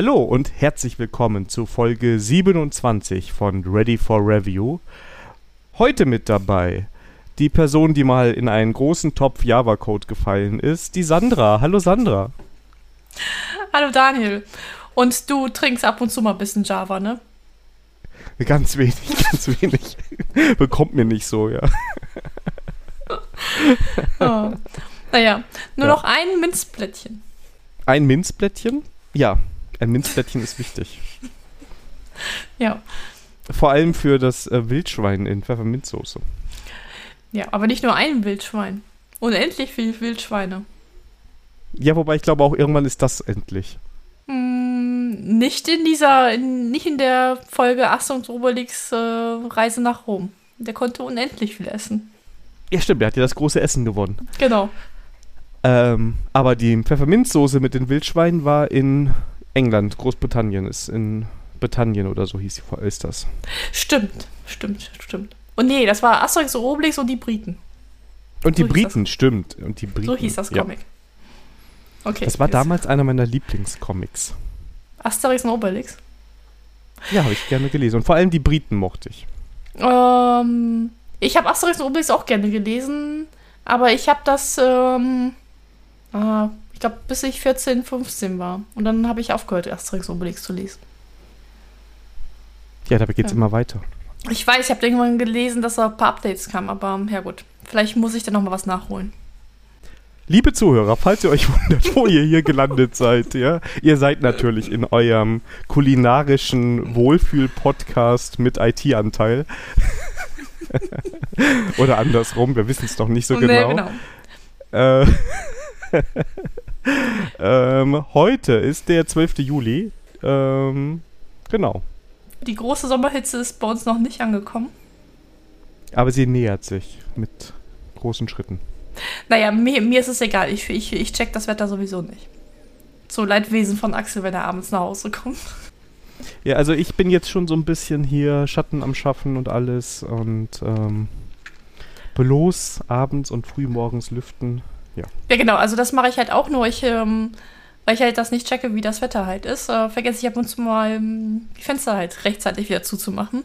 Hallo und herzlich willkommen zu Folge 27 von Ready for Review. Heute mit dabei die Person, die mal in einen großen Topf Java-Code gefallen ist, die Sandra. Hallo Sandra. Hallo Daniel. Und du trinkst ab und zu mal ein bisschen Java, ne? Ganz wenig, ganz wenig. Bekommt mir nicht so, ja. oh. Naja, nur ja. noch ein Minzblättchen. Ein Minzblättchen? Ja, ein Minzblättchen ist wichtig. Ja. Vor allem für das äh, Wildschwein in Pfefferminzsoße. Ja, aber nicht nur ein Wildschwein. Unendlich viel Wildschweine. Ja, wobei ich glaube auch irgendwann ist das endlich. Hm, nicht in dieser, in, nicht in der Folge Asterix Obelix äh, Reise nach Rom. Der konnte unendlich viel essen. Ja, stimmt, der hat ja das große Essen gewonnen. Genau. Ähm, aber die Pfefferminzsoße mit den Wildschweinen war in England, Großbritannien, ist in Britannien oder so hieß die, ist das. Stimmt, stimmt, stimmt. Und nee, das war Asterix und Obelix und die Briten. Und die so Briten, stimmt. Und die Briten. So hieß das Comic. Ja. Okay. Das war damals einer meiner Lieblingscomics. Asterix und Obelix? Ja, habe ich gerne gelesen. Und vor allem die Briten mochte ich. Ähm, ich habe Asterix und Obelix auch gerne gelesen, aber ich habe das, ähm, äh, ich glaube, bis ich 14, 15 war. Und dann habe ich aufgehört, Asterix Obelix zu lesen. Ja, dabei geht es ja. immer weiter. Ich weiß, ich habe irgendwann gelesen, dass da ein paar Updates kamen, aber ja gut. Vielleicht muss ich dann noch mal was nachholen. Liebe Zuhörer, falls ihr euch wundert, wo ihr hier gelandet seid, ja, ihr seid natürlich in eurem kulinarischen Wohlfühl-Podcast mit IT-Anteil. Oder andersrum, wir wissen es doch nicht so nee, genau. genau. Äh, ähm, heute ist der 12. Juli. Ähm, genau. Die große Sommerhitze ist bei uns noch nicht angekommen. Aber sie nähert sich mit großen Schritten. Naja, mir, mir ist es egal. Ich, ich, ich check das Wetter sowieso nicht. So Leidwesen von Axel, wenn er abends nach Hause kommt. Ja, also ich bin jetzt schon so ein bisschen hier Schatten am Schaffen und alles und ähm, bloß abends und frühmorgens lüften. Ja. Ja, genau. Also das mache ich halt auch nur. Ich, ähm, weil ich halt das nicht checke, wie das Wetter halt ist, äh, vergesse ich ab und zu mal ähm, die Fenster halt rechtzeitig wieder zuzumachen.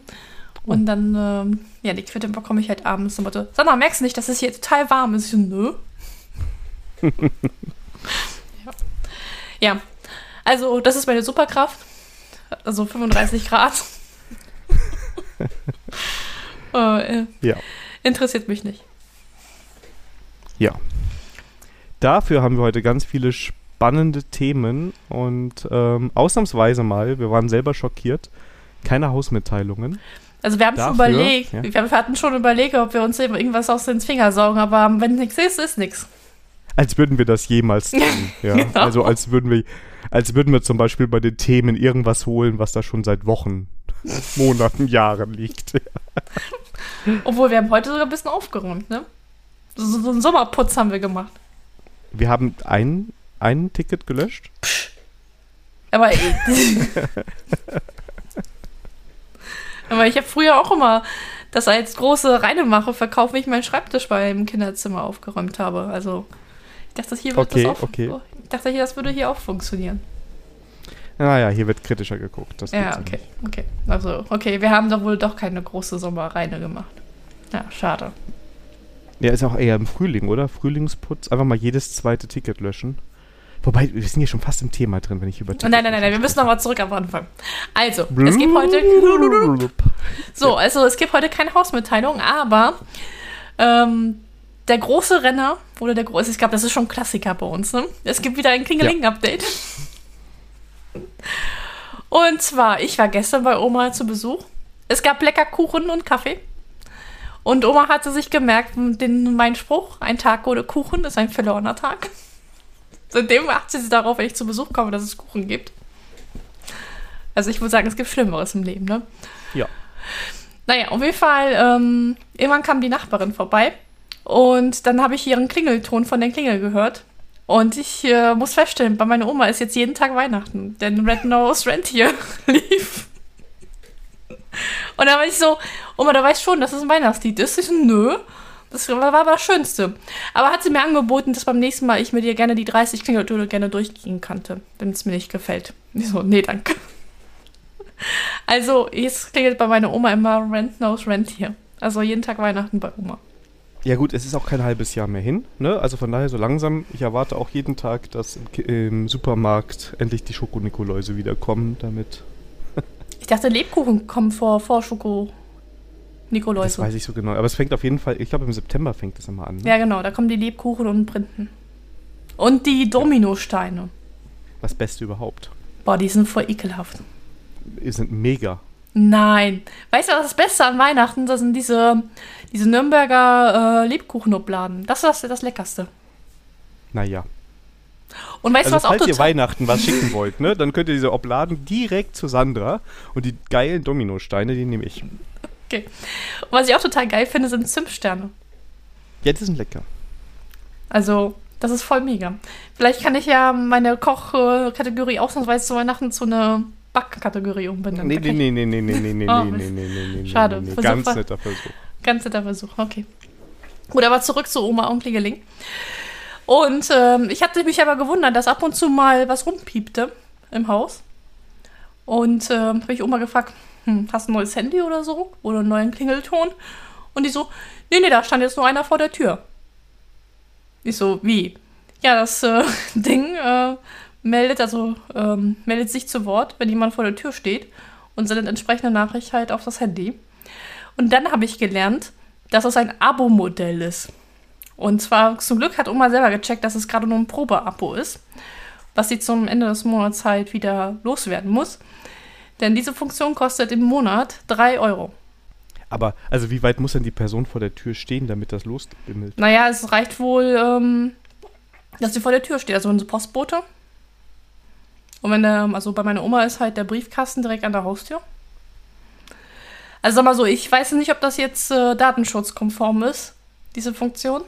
Und dann, ähm, ja, die Quitte bekomme ich halt abends und Motto, Sandra, merkst du nicht, dass es hier total warm ist? Ich so, nö. ja. ja. Also, das ist meine Superkraft. Also 35 Grad. äh, äh, ja. Interessiert mich nicht. Ja. Dafür haben wir heute ganz viele spannende Themen und ähm, ausnahmsweise mal, wir waren selber schockiert, keine Hausmitteilungen. Also wir haben schon überlegt, ja. wir hatten schon überlegt, ob wir uns irgendwas aus den Finger saugen, aber wenn nichts ist, ist nichts. Als würden wir das jemals tun. ja. genau. Also als würden wir, als würden wir zum Beispiel bei den Themen irgendwas holen, was da schon seit Wochen, Monaten, Jahren liegt. Obwohl wir haben heute sogar ein bisschen aufgeräumt, ne? So, so einen Sommerputz haben wir gemacht. Wir haben ein, ein Ticket gelöscht. Psch. Aber Aber ich habe früher auch immer das als große Reinemache verkauft, wenn ich meinen Schreibtisch beim Kinderzimmer aufgeräumt habe. Also ich dachte, hier wird okay, das auch, okay. ich dachte, hier, das würde hier auch funktionieren. Naja, hier wird kritischer geguckt. ja, okay, okay. Also, okay, wir haben doch wohl doch keine große Sommerreine gemacht. Ja, schade. Ja, ist auch eher im Frühling, oder? Frühlingsputz. Einfach mal jedes zweite Ticket löschen. Wobei, wir sind hier schon fast im Thema drin, wenn ich über Nein, nein, nein, nein, wir müssen nochmal zurück am Anfang. Also, es gibt heute. So, also es gibt heute keine Hausmitteilung, aber ähm, der große Renner, oder der große, ich glaube, das ist schon ein Klassiker bei uns, ne? Es gibt wieder ein Klingeling-Update. Und zwar, ich war gestern bei Oma zu Besuch. Es gab lecker Kuchen und Kaffee. Und Oma hatte sich gemerkt, den, mein Spruch, ein Tag ohne Kuchen ist ein verlorener Tag. Seitdem achtet sie darauf, wenn ich zu Besuch komme, dass es Kuchen gibt. Also ich würde sagen, es gibt Schlimmeres im Leben, ne? Ja. Naja, auf jeden Fall, ähm, irgendwann kam die Nachbarin vorbei und dann habe ich ihren Klingelton von der Klingel gehört. Und ich äh, muss feststellen, bei meiner Oma ist jetzt jeden Tag Weihnachten, denn Red Nose Rentier lief. Und dann war ich so, Oma, da weißt schon, dass es ein Weihnachtslied ist. Ich so, nö. Das war, war das Schönste. Aber hat sie mir angeboten, dass beim nächsten Mal ich mit ihr gerne die 30 Klingeltöne gerne durchgehen könnte, wenn es mir nicht gefällt. Ich so, nee, danke. Also, jetzt klingelt bei meiner Oma immer Rent Knows Rent hier. Also jeden Tag Weihnachten bei Oma. Ja gut, es ist auch kein halbes Jahr mehr hin. Ne? Also von daher so langsam, ich erwarte auch jeden Tag, dass im Supermarkt endlich die Schokonikoläuse wiederkommen, damit. Ich dachte, Lebkuchen kommen vor, vor Schoko Das Nikoläuse. weiß ich so genau. Aber es fängt auf jeden Fall, ich glaube im September fängt es immer an. Ne? Ja, genau, da kommen die Lebkuchen und Printen. Und die Dominosteine. Das Beste überhaupt. Boah, die sind voll ekelhaft. Die sind mega. Nein. Weißt du, was das Beste an Weihnachten? Das sind diese, diese Nürnberger äh, Lebkuchenobladen. Das ist das, das Leckerste. Naja. Und weißt Also du, was auch falls ihr total... Weihnachten was schicken wollt, ne, dann könnt ihr diese Obladen direkt zu Sandra und die geilen Dominosteine, die nehme ich. Okay. Und was ich auch total geil finde, sind Zimtsterne. Ja, die sind lecker. Also, das ist voll mega. Vielleicht kann ich ja meine Kochkategorie ausnahmsweise zu Weihnachten zu einer Backkategorie umbenennen. Nee, nee, ich- nee, nee, nee, nee, nee, Oh, nee, nee, nee, nee, nee, Schade. nee, nee. Versuch Ganz netter Versuch. Ganz netter Versuch, okay. Gut, aber zurück zu Oma und Klingeling. Und ähm, ich hatte mich aber gewundert, dass ab und zu mal was rumpiepte im Haus. Und ähm, habe ich Oma gefragt, hm, hast du ein neues Handy oder so? Oder einen neuen Klingelton? Und die so, nee, nee, da stand jetzt nur einer vor der Tür. Ich so, wie? Ja, das äh, Ding äh, meldet, also ähm, meldet sich zu Wort, wenn jemand vor der Tür steht und sendet entsprechende Nachricht halt auf das Handy. Und dann habe ich gelernt, dass es ein Abo-Modell ist. Und zwar zum Glück hat Oma selber gecheckt, dass es gerade nur ein Probe-Abo ist, was sie zum Ende des Monats halt wieder loswerden muss. Denn diese Funktion kostet im Monat 3 Euro. Aber, also wie weit muss denn die Person vor der Tür stehen, damit das losbimmelt? Naja, es reicht wohl, ähm, dass sie vor der Tür steht, also unsere Postbote. Und wenn der, also bei meiner Oma ist halt der Briefkasten direkt an der Haustür. Also sag mal so, ich weiß nicht, ob das jetzt äh, datenschutzkonform ist, diese Funktion.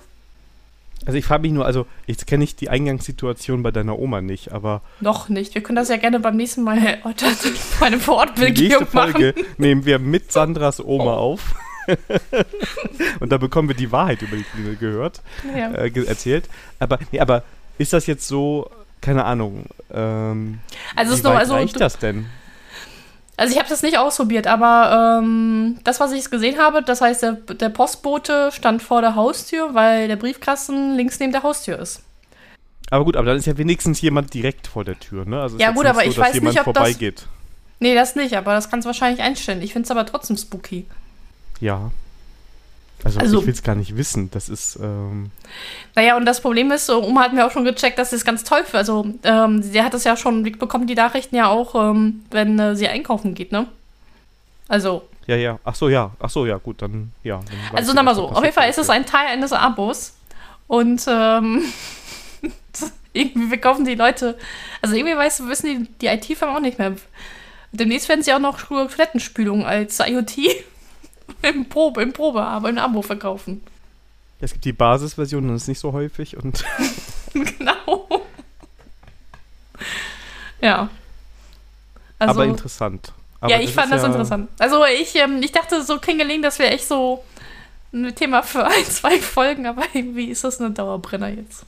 Also ich frage mich nur, also jetzt kenne ich die Eingangssituation bei deiner Oma nicht, aber Noch nicht. Wir können das ja gerne beim nächsten Mal erörtern, bei einer die Vorortbegehung machen. nehmen wir mit Sandras Oma Oh. auf. Und da bekommen wir die Wahrheit über die Klingel gehört, Ja. äh, ge erzählt. Aber, nee, aber ist das jetzt so, keine Ahnung, ähm, Also, wie ist weit also, reicht das denn? Also ich habe das nicht ausprobiert, aber ähm, das, was ich gesehen habe, das heißt, der, der Postbote stand vor der Haustür, weil der Briefkasten links neben der Haustür ist. Aber gut, aber dann ist ja wenigstens jemand direkt vor der Tür, ne? Also Ja, gut, aber so, ich dass weiß nicht, jemand ob das- vorbeigeht. Nee, das nicht, aber das kannst du wahrscheinlich einstellen. Ich finde es aber trotzdem spooky. Ja. Also, Also- ich will es gar nicht wissen. Das ist, ähm, Naja, und das Problem ist, Oma hat mir auch schon gecheckt, dass sie es ganz toll für. Also, ähm, sie hat es ja schon, die bekommt die Nachrichten ja auch, ähm, wenn äh, sie einkaufen geht, ne? Also, ja, ja. Ach so, ja. Ach so, ja, gut, dann, ja. Dann weiß also ich, sag mal was da so, auf jeden Fall ist es ein Teil eines Abos. Und ähm, irgendwie verkaufen die Leute, also irgendwie weißt du, wissen die, die IT-Firmen auch nicht mehr. Demnächst werden sie auch noch Toilettenspülung als IoT im Probe, im Probe, aber im Abo verkaufen. Es gibt die Basisversion, das ist nicht so häufig und genau. ja. Also, aber interessant. Aber ja, ich fand das ja- interessant. Also ich, ähm, ich dachte so Klingeling, das wäre echt so ein Thema für ein, zwei Folgen, aber irgendwie ist das eine Dauerbrenner jetzt.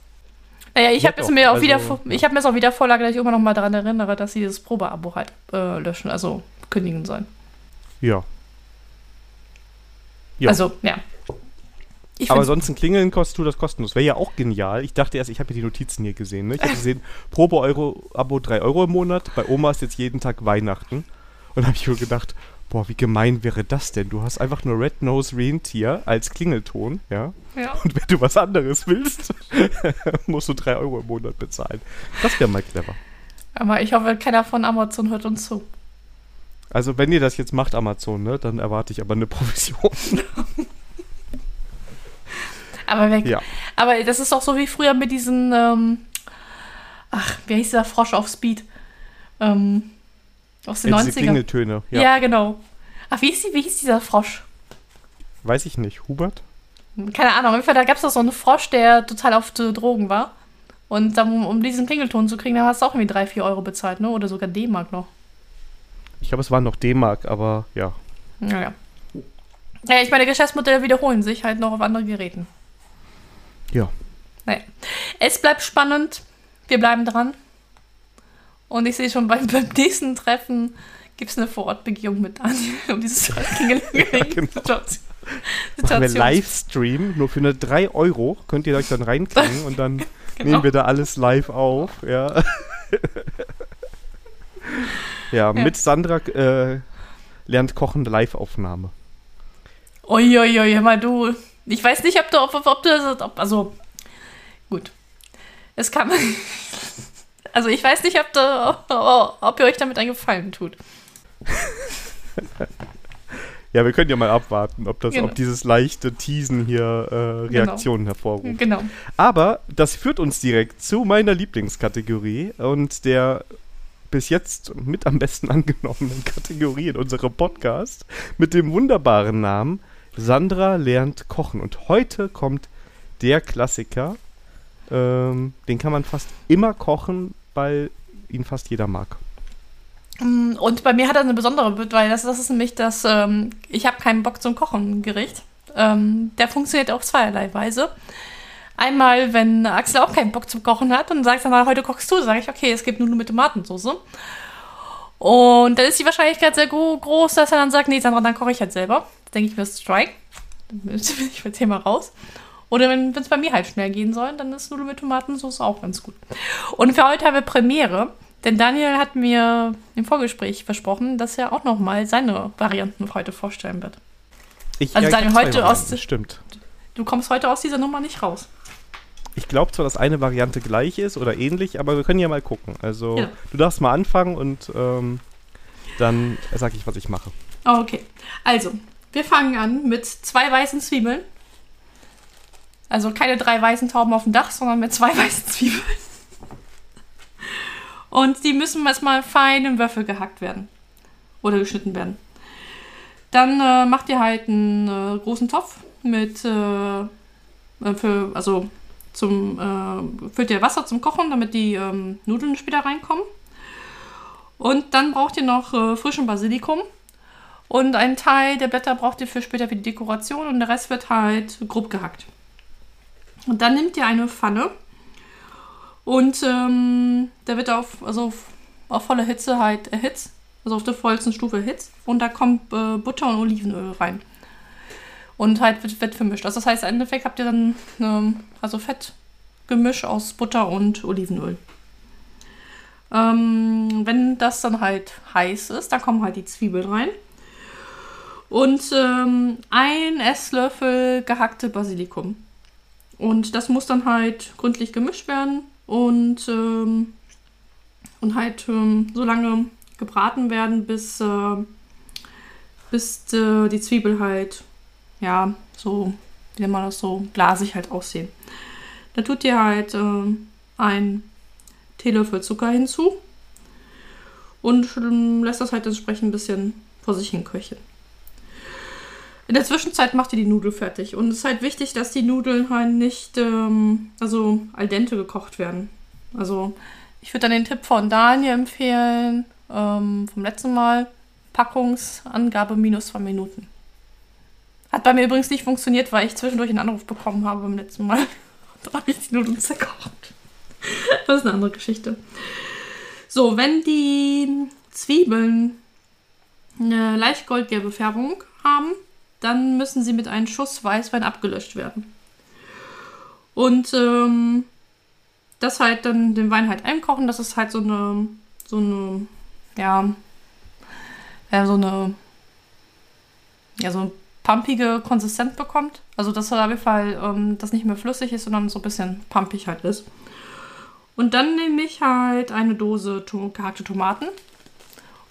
Naja, ich Ja, habe mir auch also, wieder, ich habe mir es auch wieder Vorlage, dass ich immer noch mal daran erinnere, dass sie das Probeabo halt äh, löschen, also kündigen sollen. Ja. Ja. Also, ja. Ich aber sonst ein Klingeln kostet du das kostenlos. Wäre ja auch genial. Ich dachte erst, ich habe ja die Notizen hier gesehen. Ne? Ich habe gesehen, Probe-Abo 3 Euro im Monat. Bei Oma ist jetzt jeden Tag Weihnachten. Und da habe ich mir gedacht, boah, wie gemein wäre das denn? Du hast einfach nur Red Nose Reindeer als Klingelton, ja. ja. Und wenn du was anderes willst, musst du 3 Euro im Monat bezahlen. Das wäre mal clever. Aber ich hoffe, keiner von Amazon hört uns zu. Also wenn ihr das jetzt macht, Amazon, ne, dann erwarte ich aber eine Provision. Aber weg. ja. Aber das ist auch so wie früher mit diesen, ähm, ach, wie hieß dieser Frosch auf Speed? Ähm, aus den Ja, diese 90ern. Klingeltöne. Ja. Ja. genau. Ach, wie hieß, die, wie hieß dieser Frosch? Weiß ich nicht. Hubert? Keine Ahnung, auf jeden Fall, da gab es doch so einen Frosch, der total auf äh, Drogen war. Und dann, um, um diesen Klingelton zu kriegen, da hast du auch irgendwie 3, 4 Euro bezahlt, ne? Oder sogar D-Mark noch. Ich glaube, es waren noch D-Mark, aber ja. Naja. Ja, ich meine, Geschäftsmodelle wiederholen sich halt noch auf anderen Geräten. Ja. Naja. Es bleibt spannend. Wir bleiben dran. Und ich sehe schon beim, beim nächsten Treffen gibt es eine Vorortbegehung mit Daniel, um dieses Klingeling genau. Machen wir Livestream, nur für eine 3 Euro könnt ihr euch dann reinklicken und dann genau. nehmen wir da alles live auf. Ja, ja, mit Sandra äh, lernt Kochen Live-Aufnahme. Uiuiui, ui, mal du. Ich weiß nicht, ob du, ob, ob du das, ob, also, gut. Es kann, also ich weiß nicht, ob, du, ob ihr euch damit einen Gefallen tut. ja, wir können ja mal abwarten, ob, das, genau. ob dieses leichte Teasen hier äh, genau. Reaktionen genau. hervorruft. Genau. Aber das führt uns direkt zu meiner Lieblingskategorie und der bis jetzt mit am besten angenommenen Kategorie in unserem Podcast mit dem wunderbaren Namen Sandra lernt kochen. Und heute kommt der Klassiker. Ähm, den kann man fast immer kochen, weil ihn fast jeder mag. Mm, und bei mir hat er eine besondere, weil das, das ist nämlich das, ähm, ich habe keinen Bock zum Kochen Gericht. Ähm, der funktioniert auf zweierlei Weise. Einmal, wenn Axel auch keinen Bock zum Kochen hat und sagt dann, heute kochst du, sage ich, okay, es gibt nur mit Tomatensauce. Und dann ist die Wahrscheinlichkeit sehr groß, dass er dann sagt, nee, Sandra, dann koche ich halt selber. Dann denke ich mir, Strike. Dann bin ich für Thema raus. Oder wenn es bei mir halt schnell gehen soll, dann ist Nudeln mit Tomatensauce auch ganz gut. Und für heute haben wir Premiere. Denn Daniel hat mir im Vorgespräch versprochen, dass er auch noch mal seine Varianten heute vorstellen wird. Ich, also ja, Daniel, heute aus stimmt. Du kommst heute aus dieser Nummer nicht raus. Ich glaube zwar, dass eine Variante gleich ist oder ähnlich, aber wir können ja mal gucken. Also ja. du darfst mal anfangen und ähm, dann sage ich, was ich mache. Okay, also wir fangen an mit zwei weißen Zwiebeln. Also keine drei weißen Tauben auf dem Dach, sondern mit zwei weißen Zwiebeln. Und die müssen erstmal fein im Würfel gehackt werden. Oder geschnitten werden. Dann äh, macht ihr halt einen äh, großen Topf mit, äh, für, also zum, äh, füllt ihr Wasser zum Kochen, damit die ähm, Nudeln später reinkommen. Und dann braucht ihr noch äh, frischen Basilikum. Und einen Teil der Blätter braucht ihr für später für die Dekoration und der Rest wird halt grob gehackt. Und dann nehmt ihr eine Pfanne und ähm, der wird auf, also auf, auf volle Hitze halt erhitzt. Also auf der vollsten Stufe erhitzt. Und da kommt äh, Butter und Olivenöl rein. Und halt wird, wird vermischt. Also das heißt, im Endeffekt habt ihr dann ähm, also Fettgemisch aus Butter und Olivenöl. Ähm, wenn das dann halt heiß ist, dann kommen halt die Zwiebeln rein. Und ähm, ein Esslöffel gehackte Basilikum. Und das muss dann halt gründlich gemischt werden und, ähm, und halt ähm, so lange gebraten werden, bis, äh, bis äh, die Zwiebel halt, ja, so, wie nennt man das so, glasig halt aussehen. Dann tut ihr halt äh, ein Teelöffel Zucker hinzu und ähm, lässt das halt entsprechend ein bisschen vor sich hin köcheln. In der Zwischenzeit macht ihr die Nudel fertig. Und es ist halt wichtig, dass die Nudeln halt nicht, ähm, also al dente gekocht werden. Also ich würde dann den Tipp von Daniel empfehlen, ähm, vom letzten Mal, Packungsangabe minus zwei Minuten. Hat bei mir übrigens nicht funktioniert, weil ich zwischendurch einen Anruf bekommen habe beim letzten Mal. da habe ich die Nudeln zerkocht. das ist eine andere Geschichte. So, wenn die Zwiebeln eine leicht goldgelbe Färbung haben, dann müssen sie mit einem Schuss Weißwein abgelöscht werden. Und ähm, das halt dann den Wein halt einkochen, dass es halt so eine, so eine, ja, ja so eine, ja, so eine pumpige Konsistenz bekommt. Also, dass auf jeden Fall ähm, das nicht mehr flüssig ist, sondern so ein bisschen pumpig halt ist. Und dann nehme ich halt eine Dose to gehackte Tomaten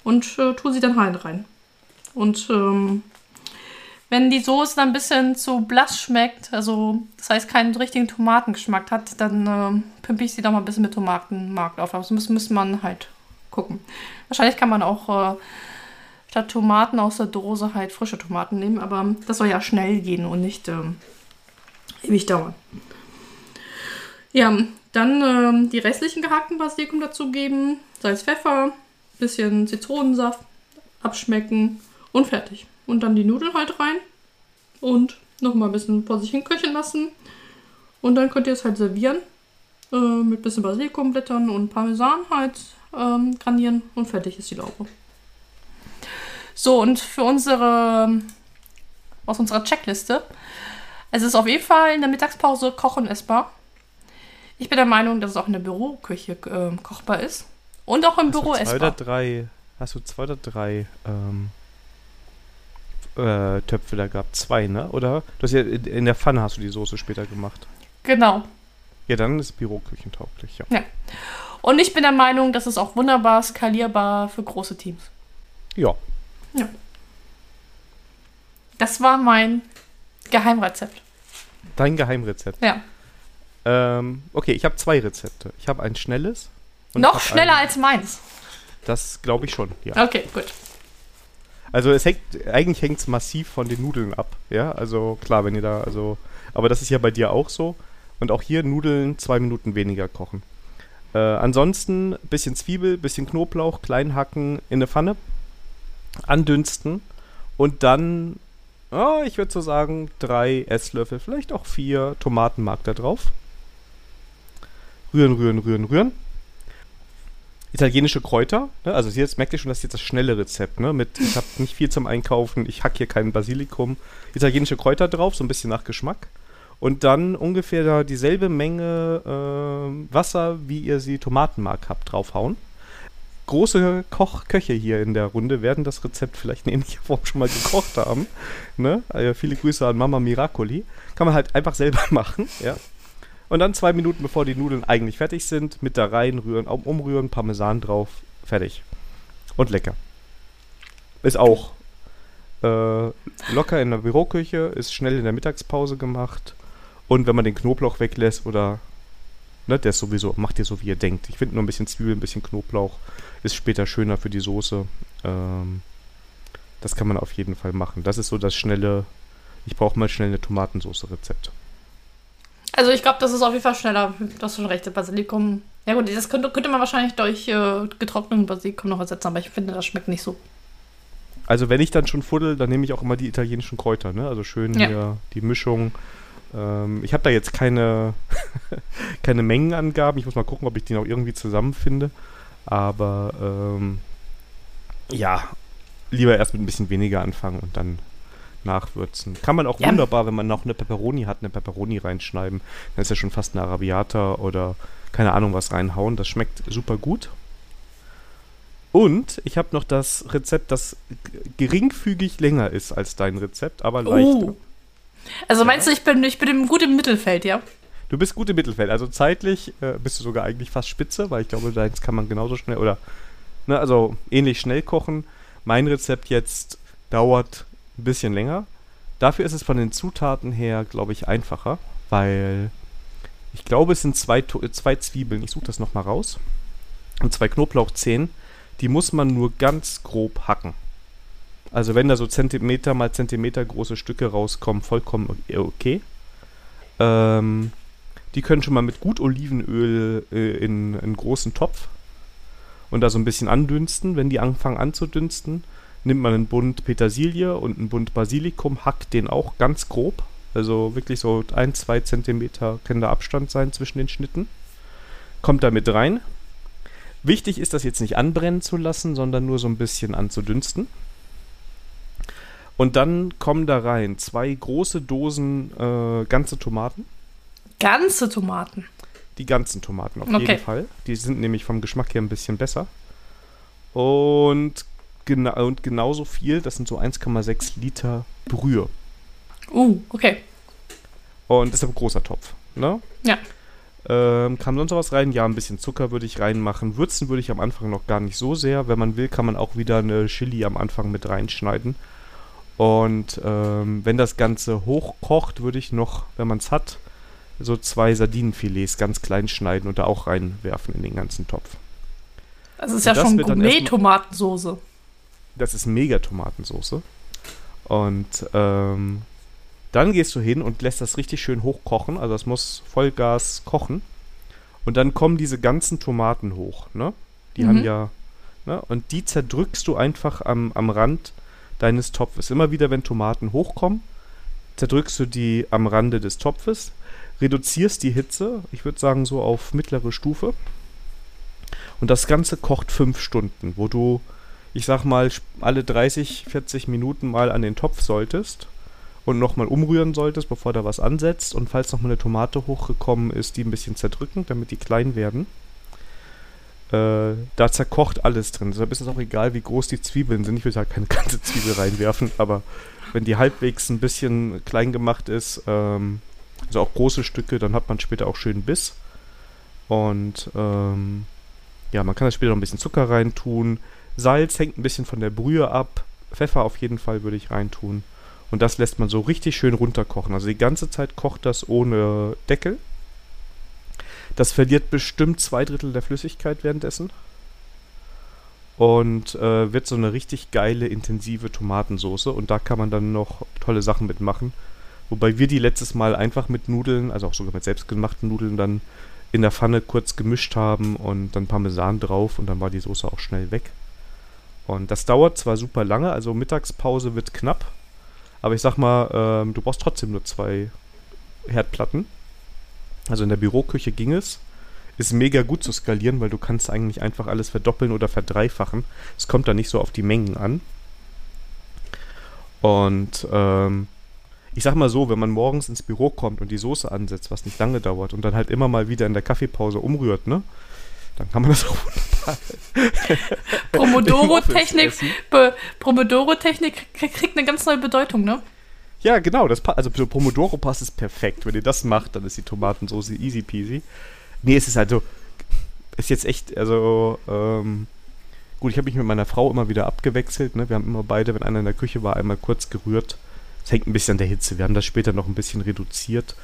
und äh, tue sie dann halt rein. Und ähm, wenn die Soße dann ein bisschen zu blass schmeckt, also das heißt keinen richtigen Tomatengeschmack hat, dann äh, pimpe ich sie doch mal ein bisschen mit Tomatenmark auf. Also muss, muss man halt gucken. Wahrscheinlich kann man auch äh, statt Tomaten aus der Dose halt frische Tomaten nehmen, aber das soll ja schnell gehen und nicht äh, ewig dauern. Ja, dann äh, die restlichen gehackten Basilikum dazugeben, Salz, Pfeffer, bisschen Zitronensaft, abschmecken und fertig. Und dann die Nudeln halt rein. und nochmal ein bisschen vor sich hin köcheln lassen. Und dann könnt ihr es halt servieren. Äh, mit ein bisschen Basilikumblättern und Parmesan halt ähm, garnieren und fertig ist die Lauge. So, und für unsere, aus unserer Checkliste, es ist auf jeden Fall in der Mittagspause kochen essbar. Ich bin der Meinung, dass es auch in der Büroküche äh, kochbar ist. Und auch im hast Büro du zwei essbar. oder drei, hast du zwei oder drei ähm, äh, Töpfe da gehabt? Zwei, ne? Oder? Du hast ja in, der Pfanne hast du die Soße später gemacht. Genau. Ja, dann ist Büroküchentauglich, ja. Und ich bin der Meinung, das ist auch wunderbar skalierbar für große Teams. Ja. Das war mein Geheimrezept. Dein Geheimrezept. Ja. Ähm, okay, ich habe zwei Rezepte. Ich habe ein schnelles. Noch schneller ein, als meins. Das glaube ich schon, ja. Okay, gut. Also es hängt, eigentlich hängt es massiv von den Nudeln ab, ja. Also klar, wenn ihr da, also, aber das ist ja bei dir auch so. Und auch hier Nudeln zwei Minuten weniger kochen. Äh, ansonsten bisschen Zwiebel, bisschen Knoblauch, klein hacken in eine Pfanne, andünsten und dann, oh, ich würde so sagen, drei Esslöffel, vielleicht auch vier Tomatenmark da drauf. Rühren, rühren, rühren, rühren. Italienische Kräuter, ne? also jetzt merkt ihr schon, das ist jetzt das schnelle Rezept, ne? Mit, ich habe nicht viel zum Einkaufen, ich hack hier kein Basilikum. Italienische Kräuter drauf, so ein bisschen nach Geschmack. Und dann ungefähr da dieselbe Menge äh, Wasser, wie ihr sie Tomatenmark habt, draufhauen. Große Kochköche hier in der Runde werden das Rezept vielleicht in ähnlicher Form schon mal gekocht haben. Ne? Also viele Grüße an Mama Miracoli. Kann man halt einfach selber machen, ja. Und dann zwei Minuten, bevor die Nudeln eigentlich fertig sind, mit da rein rühren, um- umrühren, Parmesan drauf, fertig. Und lecker. Ist auch äh, locker in der Büroküche, ist schnell in der Mittagspause gemacht. Und wenn man den Knoblauch weglässt oder, ne, der ist sowieso, macht ihr so, wie ihr denkt. Ich finde nur ein bisschen Zwiebel, ein bisschen Knoblauch ist später schöner für die Soße. Ähm, das kann man auf jeden Fall machen. Das ist so das schnelle, ich brauche mal schnell eine Tomatensoße-Rezept. Also ich glaube, das ist auf jeden Fall schneller. Du hast schon recht, das Basilikum. Ja gut, das könnte, könnte man wahrscheinlich durch äh, getrockneten Basilikum noch ersetzen, aber ich finde, das schmeckt nicht so. Also wenn ich dann schon fuddel, dann nehme ich auch immer die italienischen Kräuter, ne? Also schön Ja. hier die Mischung. Ähm, ich habe da jetzt keine, keine Mengenangaben. Ich muss mal gucken, ob ich die noch irgendwie zusammenfinde. Aber ähm, ja, lieber erst mit ein bisschen weniger anfangen und dann nachwürzen. Kann man auch Ja. wunderbar, wenn man noch eine Peperoni hat, eine Peperoni reinschneiden. Dann ist ja schon fast eine Arabiata oder keine Ahnung was reinhauen. Das schmeckt super gut. Und ich habe noch das Rezept, das geringfügig länger ist als dein Rezept, aber leichter. Oh. Also meinst du, ich bin, ich bin im, gut im Mittelfeld, ja? Du bist gut im Mittelfeld. Also zeitlich äh, bist du sogar eigentlich fast spitze, weil ich glaube, deins kann man genauso schnell oder, ne, also ähnlich schnell kochen. Mein Rezept jetzt dauert ein bisschen länger. Dafür ist es von den Zutaten her, glaube ich, einfacher, weil ich glaube, es sind zwei, äh, zwei Zwiebeln. Ich suche das nochmal raus. Und zwei Knoblauchzehen. Die muss man nur ganz grob hacken. Also wenn da so Zentimeter mal Zentimeter große Stücke rauskommen, vollkommen okay. Ähm, die können schon mal mit gut Olivenöl äh, in einen großen Topf und da so ein bisschen andünsten. Wenn die anfangen anzudünsten, nimmt man einen Bund Petersilie und einen Bund Basilikum, hackt den auch ganz grob. Also wirklich so ein, zwei Zentimeter kann der Abstand sein zwischen den Schnitten. Kommt da mit rein. Wichtig ist, das jetzt nicht anbrennen zu lassen, sondern nur so ein bisschen anzudünsten. Und dann kommen da rein zwei große Dosen äh, ganze Tomaten. Ganze Tomaten. Die ganzen Tomaten auf Okay. jeden Fall. Die sind nämlich vom Geschmack her ein bisschen besser. Und, gena und genauso viel, das sind so 1,6 Liter Brühe. Uh, okay. Und das ist ein großer Topf. Ne? Ja. Ähm, kam sonst noch was rein? Ja, ein bisschen Zucker würde ich reinmachen. Würzen würde ich am Anfang noch gar nicht so sehr. Wenn man will, kann man auch wieder eine Chili am Anfang mit reinschneiden. Und ähm, wenn das Ganze hochkocht, würde ich noch, wenn man es hat, so zwei Sardinenfilets ganz klein schneiden und da auch reinwerfen in den ganzen Topf. Das ist Und ja das schon Gourmet-Tomatensoße. Das ist mega Tomatensoße. Und ähm, dann gehst du hin und lässt das richtig schön hochkochen. Also das muss Vollgas kochen. Und dann kommen diese ganzen Tomaten hoch, ne? Die Mhm. haben ja, ne? Und die zerdrückst du einfach am, am Rand deines Topfes. Immer wieder, wenn Tomaten hochkommen, zerdrückst du die am Rande des Topfes, reduzierst die Hitze, ich würde sagen so auf mittlere Stufe. Und das Ganze kocht fünf Stunden, wo du, ich sag mal, alle 30, 40 Minuten mal an den Topf solltest und nochmal umrühren solltest, bevor da was ansetzt. Und falls nochmal eine Tomate hochgekommen ist, die ein bisschen zerdrücken, damit die klein werden. Äh, da zerkocht alles drin. Deshalb ist es auch egal, wie groß die Zwiebeln sind. Ich will da keine ganze Zwiebel reinwerfen, aber wenn die halbwegs ein bisschen klein gemacht ist, ähm, also auch große Stücke, dann hat man später auch schön Biss. Und ähm, ja, man kann da später noch ein bisschen Zucker reintun. Salz hängt ein bisschen von der Brühe ab. Pfeffer auf jeden Fall würde ich reintun. Und das lässt man so richtig schön runterkochen. Also die ganze Zeit kocht das ohne Deckel. Das verliert bestimmt zwei Drittel der Flüssigkeit währenddessen. Und äh, wird so eine richtig geile, intensive Tomatensoße. Und da kann man dann noch tolle Sachen mitmachen. Wobei wir die letztes Mal einfach mit Nudeln, also auch sogar mit selbstgemachten Nudeln, dann in der Pfanne kurz gemischt haben und dann Parmesan drauf und dann war die Soße auch schnell weg. Und das dauert zwar super lange, also Mittagspause wird knapp, aber ich sag mal, ähm, du brauchst trotzdem nur zwei Herdplatten. Also in der Büroküche ging es. Ist mega gut zu skalieren, weil du kannst eigentlich einfach alles verdoppeln oder verdreifachen. Es kommt da nicht so auf die Mengen an. Und ähm, ich sag mal so, wenn man morgens ins Büro kommt und die Soße ansetzt, was nicht lange dauert, und dann halt immer mal wieder in der Kaffeepause umrührt, ne? Dann kann man das auch. Pomodoro-Technik Pomodoro-Technik kriegt eine ganz neue Bedeutung, ne? Ja, genau. Das also für Pomodoro passt es perfekt. Wenn ihr das macht, dann ist die Tomatensoße easy peasy. Nee, es ist halt so. Ist jetzt echt, also, ähm, gut, ich habe mich mit meiner Frau immer wieder abgewechselt. Ne? Wir haben immer beide, wenn einer in der Küche war, einmal kurz gerührt. Es hängt ein bisschen an der Hitze. Wir haben das später noch ein bisschen reduziert.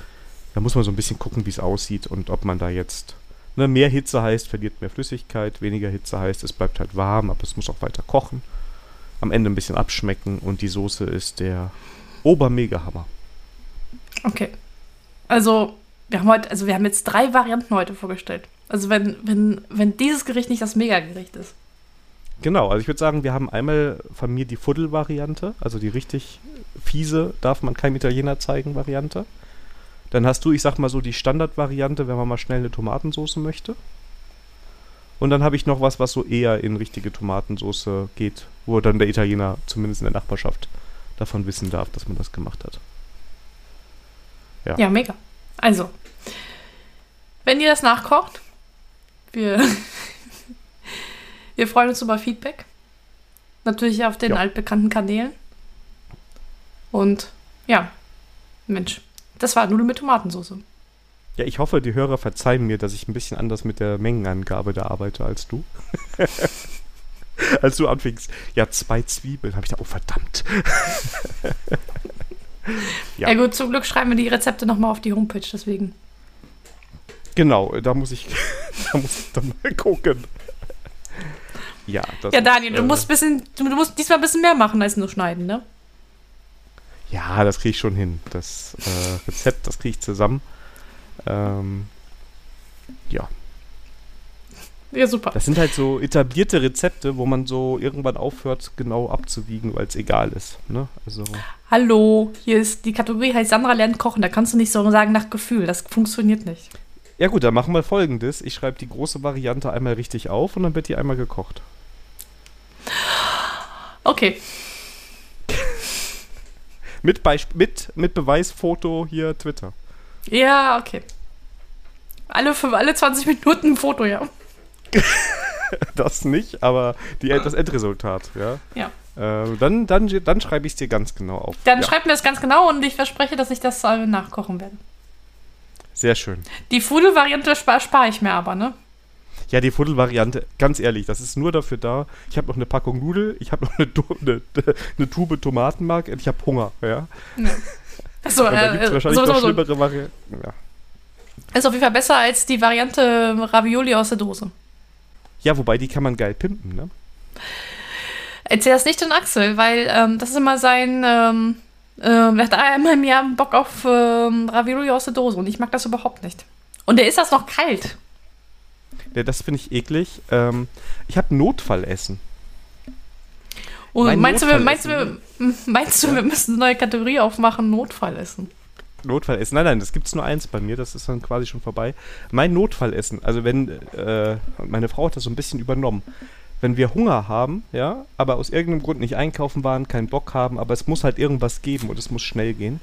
Da muss man so ein bisschen gucken, wie es aussieht und ob man da jetzt. Ne, mehr Hitze heißt, verliert mehr Flüssigkeit, weniger Hitze heißt, es bleibt halt warm, aber es muss auch weiter kochen. Am Ende ein bisschen abschmecken und die Soße ist der Obermega-Hammer. Okay. Also, wir haben heute, also wir haben jetzt drei Varianten heute vorgestellt. Also wenn, wenn, wenn dieses Gericht nicht das Mega-Gericht ist. Genau, also ich würde sagen, wir haben einmal von mir die Fuddel-Variante, also die richtig fiese, darf man keinem Italiener zeigen Variante. Dann hast du, ich sag mal so, die Standard-Variante, wenn man mal schnell eine Tomatensauce möchte. Und dann habe ich noch was, was so eher in richtige Tomatensauce geht, wo dann der Italiener zumindest in der Nachbarschaft davon wissen darf, dass man das gemacht hat. Ja, ja mega. Also, wenn ihr das nachkocht, wir Wir freuen uns über Feedback. Natürlich auf den ja. altbekannten Kanälen. Und ja, Mensch, das war Nudeln mit Tomatensauce. Ja, ich hoffe, die Hörer verzeihen mir, dass ich ein bisschen anders mit der Mengenangabe da arbeite als du. als du anfingst, ja, zwei Zwiebeln, habe ich da, oh verdammt. ja. ja. gut, zum Glück schreiben wir die Rezepte nochmal auf die Homepage, deswegen. Genau, da muss ich, da muss ich dann mal gucken. Ja, Ja, Daniel, ist, du, musst bisschen, du musst diesmal ein bisschen mehr machen als nur schneiden, ne? Ja, das kriege ich schon hin. Das äh, Rezept, das kriege ich zusammen. Ähm, ja. Ja, super. Das sind halt so etablierte Rezepte, wo man so irgendwann aufhört, genau abzuwiegen, weil es egal ist. Ne? Also. Hallo, hier ist die Kategorie heißt Sandra lernt kochen. Da kannst du nicht so sagen nach Gefühl. Das funktioniert nicht. Ja gut, dann machen wir folgendes. Ich schreibe die große Variante einmal richtig auf und dann wird die einmal gekocht. Okay. mit, Beisp mit, mit Beweisfoto hier Twitter. Ja, okay. Alle, für, alle 20 Minuten ein Foto, ja. das nicht, aber die, das Endresultat, ja. Ja. Äh, dann dann, dann schreibe ich es dir ganz genau auf. Dann ja. schreib mir das ganz genau und ich verspreche, dass ich das äh, nachkochen werde. Sehr schön. Die Fudel-Variante spare spar ich mir aber, ne? Ja, die Fuddel-Variante, ganz ehrlich, das ist nur dafür da. Ich habe noch eine Packung Nudel, ich habe noch eine, eine, eine, Tube Tomatenmark und ich habe Hunger, ja. ja. Achso, äh, da gibt's äh, wahrscheinlich so, noch schlimmere Varianten. Ja. Ist auf jeden Fall besser als die Variante Ravioli aus der Dose. Ja, wobei die kann man geil pimpen, ne? Erzähl das nicht den Axel, weil ähm, das ist immer sein. Ähm, ähm, er hat einmal im Jahr Bock auf ähm, Ravioli aus der Dose und ich mag das überhaupt nicht. Und der ist das noch kalt. Ja, das finde ich eklig. Ähm, ich habe Notfallessen. Und Mein meinst du, wir, meinst, du, wir, meinst du, wir müssen eine neue Kategorie aufmachen, Notfallessen? Notfallessen. Nein, nein, das gibt's nur eins bei mir, das ist dann quasi schon vorbei. Mein Notfallessen, also wenn, äh, meine Frau hat das so ein bisschen übernommen. Wenn wir Hunger haben, ja, aber aus irgendeinem Grund nicht einkaufen waren, keinen Bock haben, aber es muss halt irgendwas geben und es muss schnell gehen,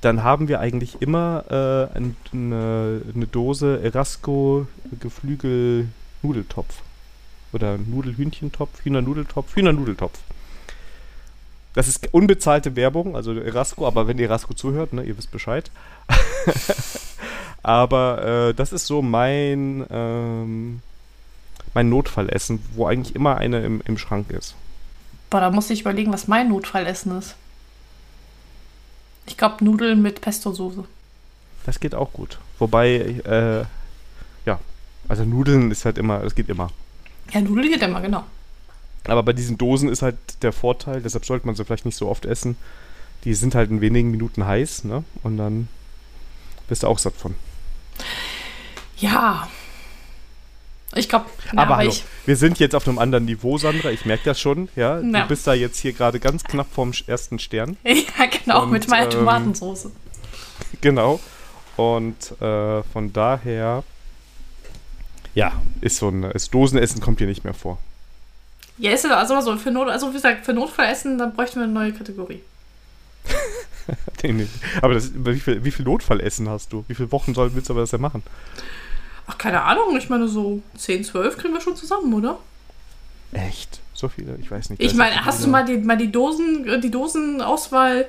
dann haben wir eigentlich immer äh, ein, eine, eine Dose Erasco Geflügel Nudeltopf. Oder Nudelhühnchentopf, Hühnernudeltopf, Hühnernudeltopf. Das ist unbezahlte Werbung, also Erasco, aber wenn ihr Erasco zuhört, ne, ihr wisst Bescheid. aber äh, das ist so mein, ähm, mein Notfallessen, wo eigentlich immer eine im, im Schrank ist. Boah, da muss ich überlegen, was mein Notfallessen ist. Ich glaube Nudeln mit Pesto-Soße. Das geht auch gut. Wobei, äh, ja, also Nudeln ist halt immer, das geht immer. Ja, Nudeln geht immer, genau. Aber bei diesen Dosen ist halt der Vorteil, deshalb sollte man sie vielleicht nicht so oft essen. Die sind halt in wenigen Minuten heiß, ne? Und dann bist du auch satt von. Ja. Ich glaube, aber hallo, ich, wir sind jetzt auf einem anderen Niveau, Sandra. Ich merke das schon, ja. Ja. Du bist da jetzt hier gerade ganz knapp vorm ersten Stern. ja, genau, Und, mit meiner ähm, Tomatensoße. Genau. Und äh, von daher, ja, ist so ein ist Dosenessen kommt hier nicht mehr vor. Ja, ist also mal so für Not, also wie gesagt, für Notfallessen, dann bräuchten wir eine neue Kategorie. Nee, nee. Aber das, wie, viel, wie viel Notfallessen hast du? Wie viele Wochen soll, willst du aber das denn machen? Ach, keine Ahnung, ich meine, so 10, 12 kriegen wir schon zusammen, oder? Echt? So viele? Ich weiß nicht. Ich meine, hast du mal die, mal die Dosen, die Dosenauswahl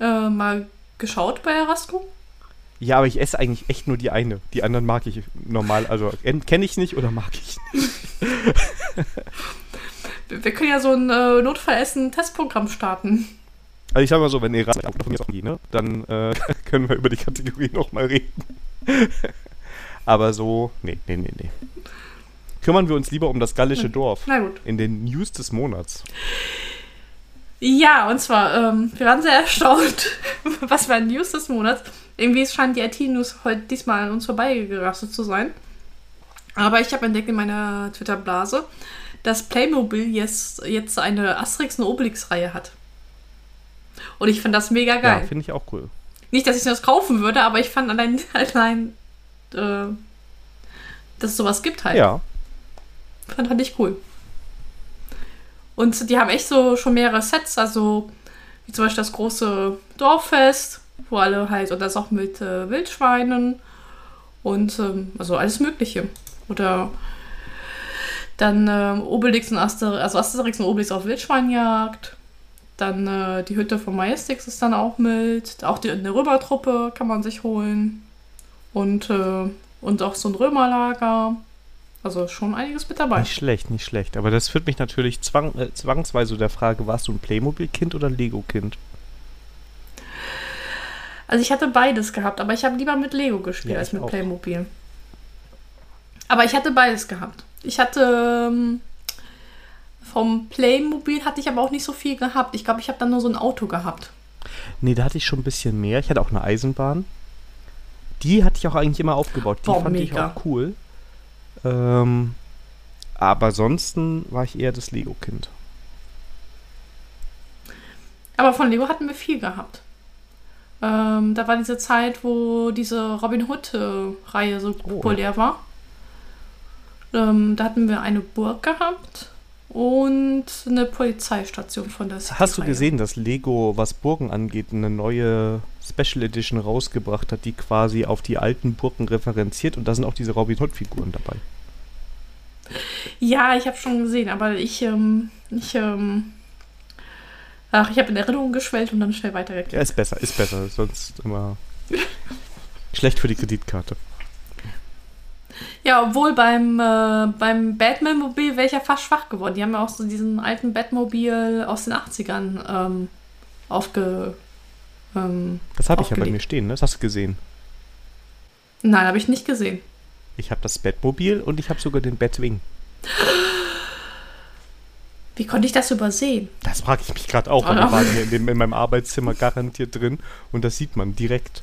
äh, mal geschaut bei Erasco? Ja, aber ich esse eigentlich echt nur die eine. Die anderen mag ich normal. Also kenne ich nicht oder mag ich nicht. Wir, können ja so ein äh, Notfallessen-Testprogramm starten. Also ich sag mal so, wenn ihr Rat von mir nie, ne? dann äh, können wir über die Kategorie nochmal reden. aber so, nee, nee, nee, nee. Kümmern wir uns lieber um das gallische Dorf Na gut. in den News des Monats. Ja, und zwar, ähm, wir waren sehr erstaunt, was war News des Monats. Irgendwie scheint die IT-News heute diesmal an uns vorbeigerastet zu sein. Aber ich habe entdeckt in meiner Twitter-Blase, dass Playmobil jetzt, jetzt eine Asterix- und Obelix-Reihe hat. Und ich fand das mega Ja, geil. finde ich auch cool. Nicht, dass ich das kaufen würde, aber ich fand allein, allein äh, dass es sowas gibt halt. Ja. Fand, fand ich cool. Und die haben echt so schon mehrere Sets, also wie zum Beispiel das große Dorffest, wo alle halt, und das auch mit äh, Wildschweinen und ähm, also alles Mögliche. Oder dann ähm, Obelix und Asterix, also Asterix und Obelix auf Wildschweinjagd. Dann äh, die Hütte von Majestix ist dann auch mit. Auch die, eine Römertruppe kann man sich holen. Und, äh, und auch so ein Römerlager. Also schon einiges mit dabei. Nicht schlecht, nicht schlecht. Aber das führt mich natürlich zwang, äh, zwangsweise zu der Frage, warst du ein Playmobil-Kind oder ein Lego-Kind? Also ich hatte beides gehabt, aber ich habe lieber mit Lego gespielt Ja, als mit auch. Playmobil. Aber ich hatte beides gehabt. Ich hatte ähm, vom Playmobil hatte ich aber auch nicht so viel gehabt. Ich glaube, ich habe dann nur so ein Auto gehabt. Nee, da hatte ich schon ein bisschen mehr. Ich hatte auch eine Eisenbahn. Die hatte ich auch eigentlich immer aufgebaut. Die Boah, fand ich mega. auch cool. Ähm, aber ansonsten war ich eher das Lego-Kind. Aber von Lego hatten wir viel gehabt. Ähm, da war diese Zeit, wo diese Robin Hood-Reihe so Oh, populär war. Ähm, da hatten wir eine Burg gehabt und eine Polizeistation von der City Hast du gesehen, dass Lego, was Burgen angeht, eine neue Special Edition rausgebracht hat, die quasi auf die alten Burgen referenziert und da sind auch diese Robin Hood-Figuren dabei. Ja, ich habe schon gesehen, aber ich, ähm, ich, ähm, ach, ich habe in Erinnerung geschwellt und dann schnell weitergeklickt. Ja, ist besser, ist besser. Sonst immer schlecht für die Kreditkarte. Ja, obwohl beim, äh, beim Batman-Mobil wäre ich ja fast schwach geworden. Die haben ja auch so diesen alten Batmobil aus den 80ern ähm, aufge. Ähm, Das habe ich ja bei mir stehen, ne? Das hast du gesehen. nein, habe ich nicht gesehen. Ich habe das Batmobil und ich habe sogar den Batwing. Wie konnte ich das übersehen? Das frage ich mich gerade auch. weil Oh. Wir waren hier in, dem, in meinem Arbeitszimmer garantiert drin und das sieht man direkt.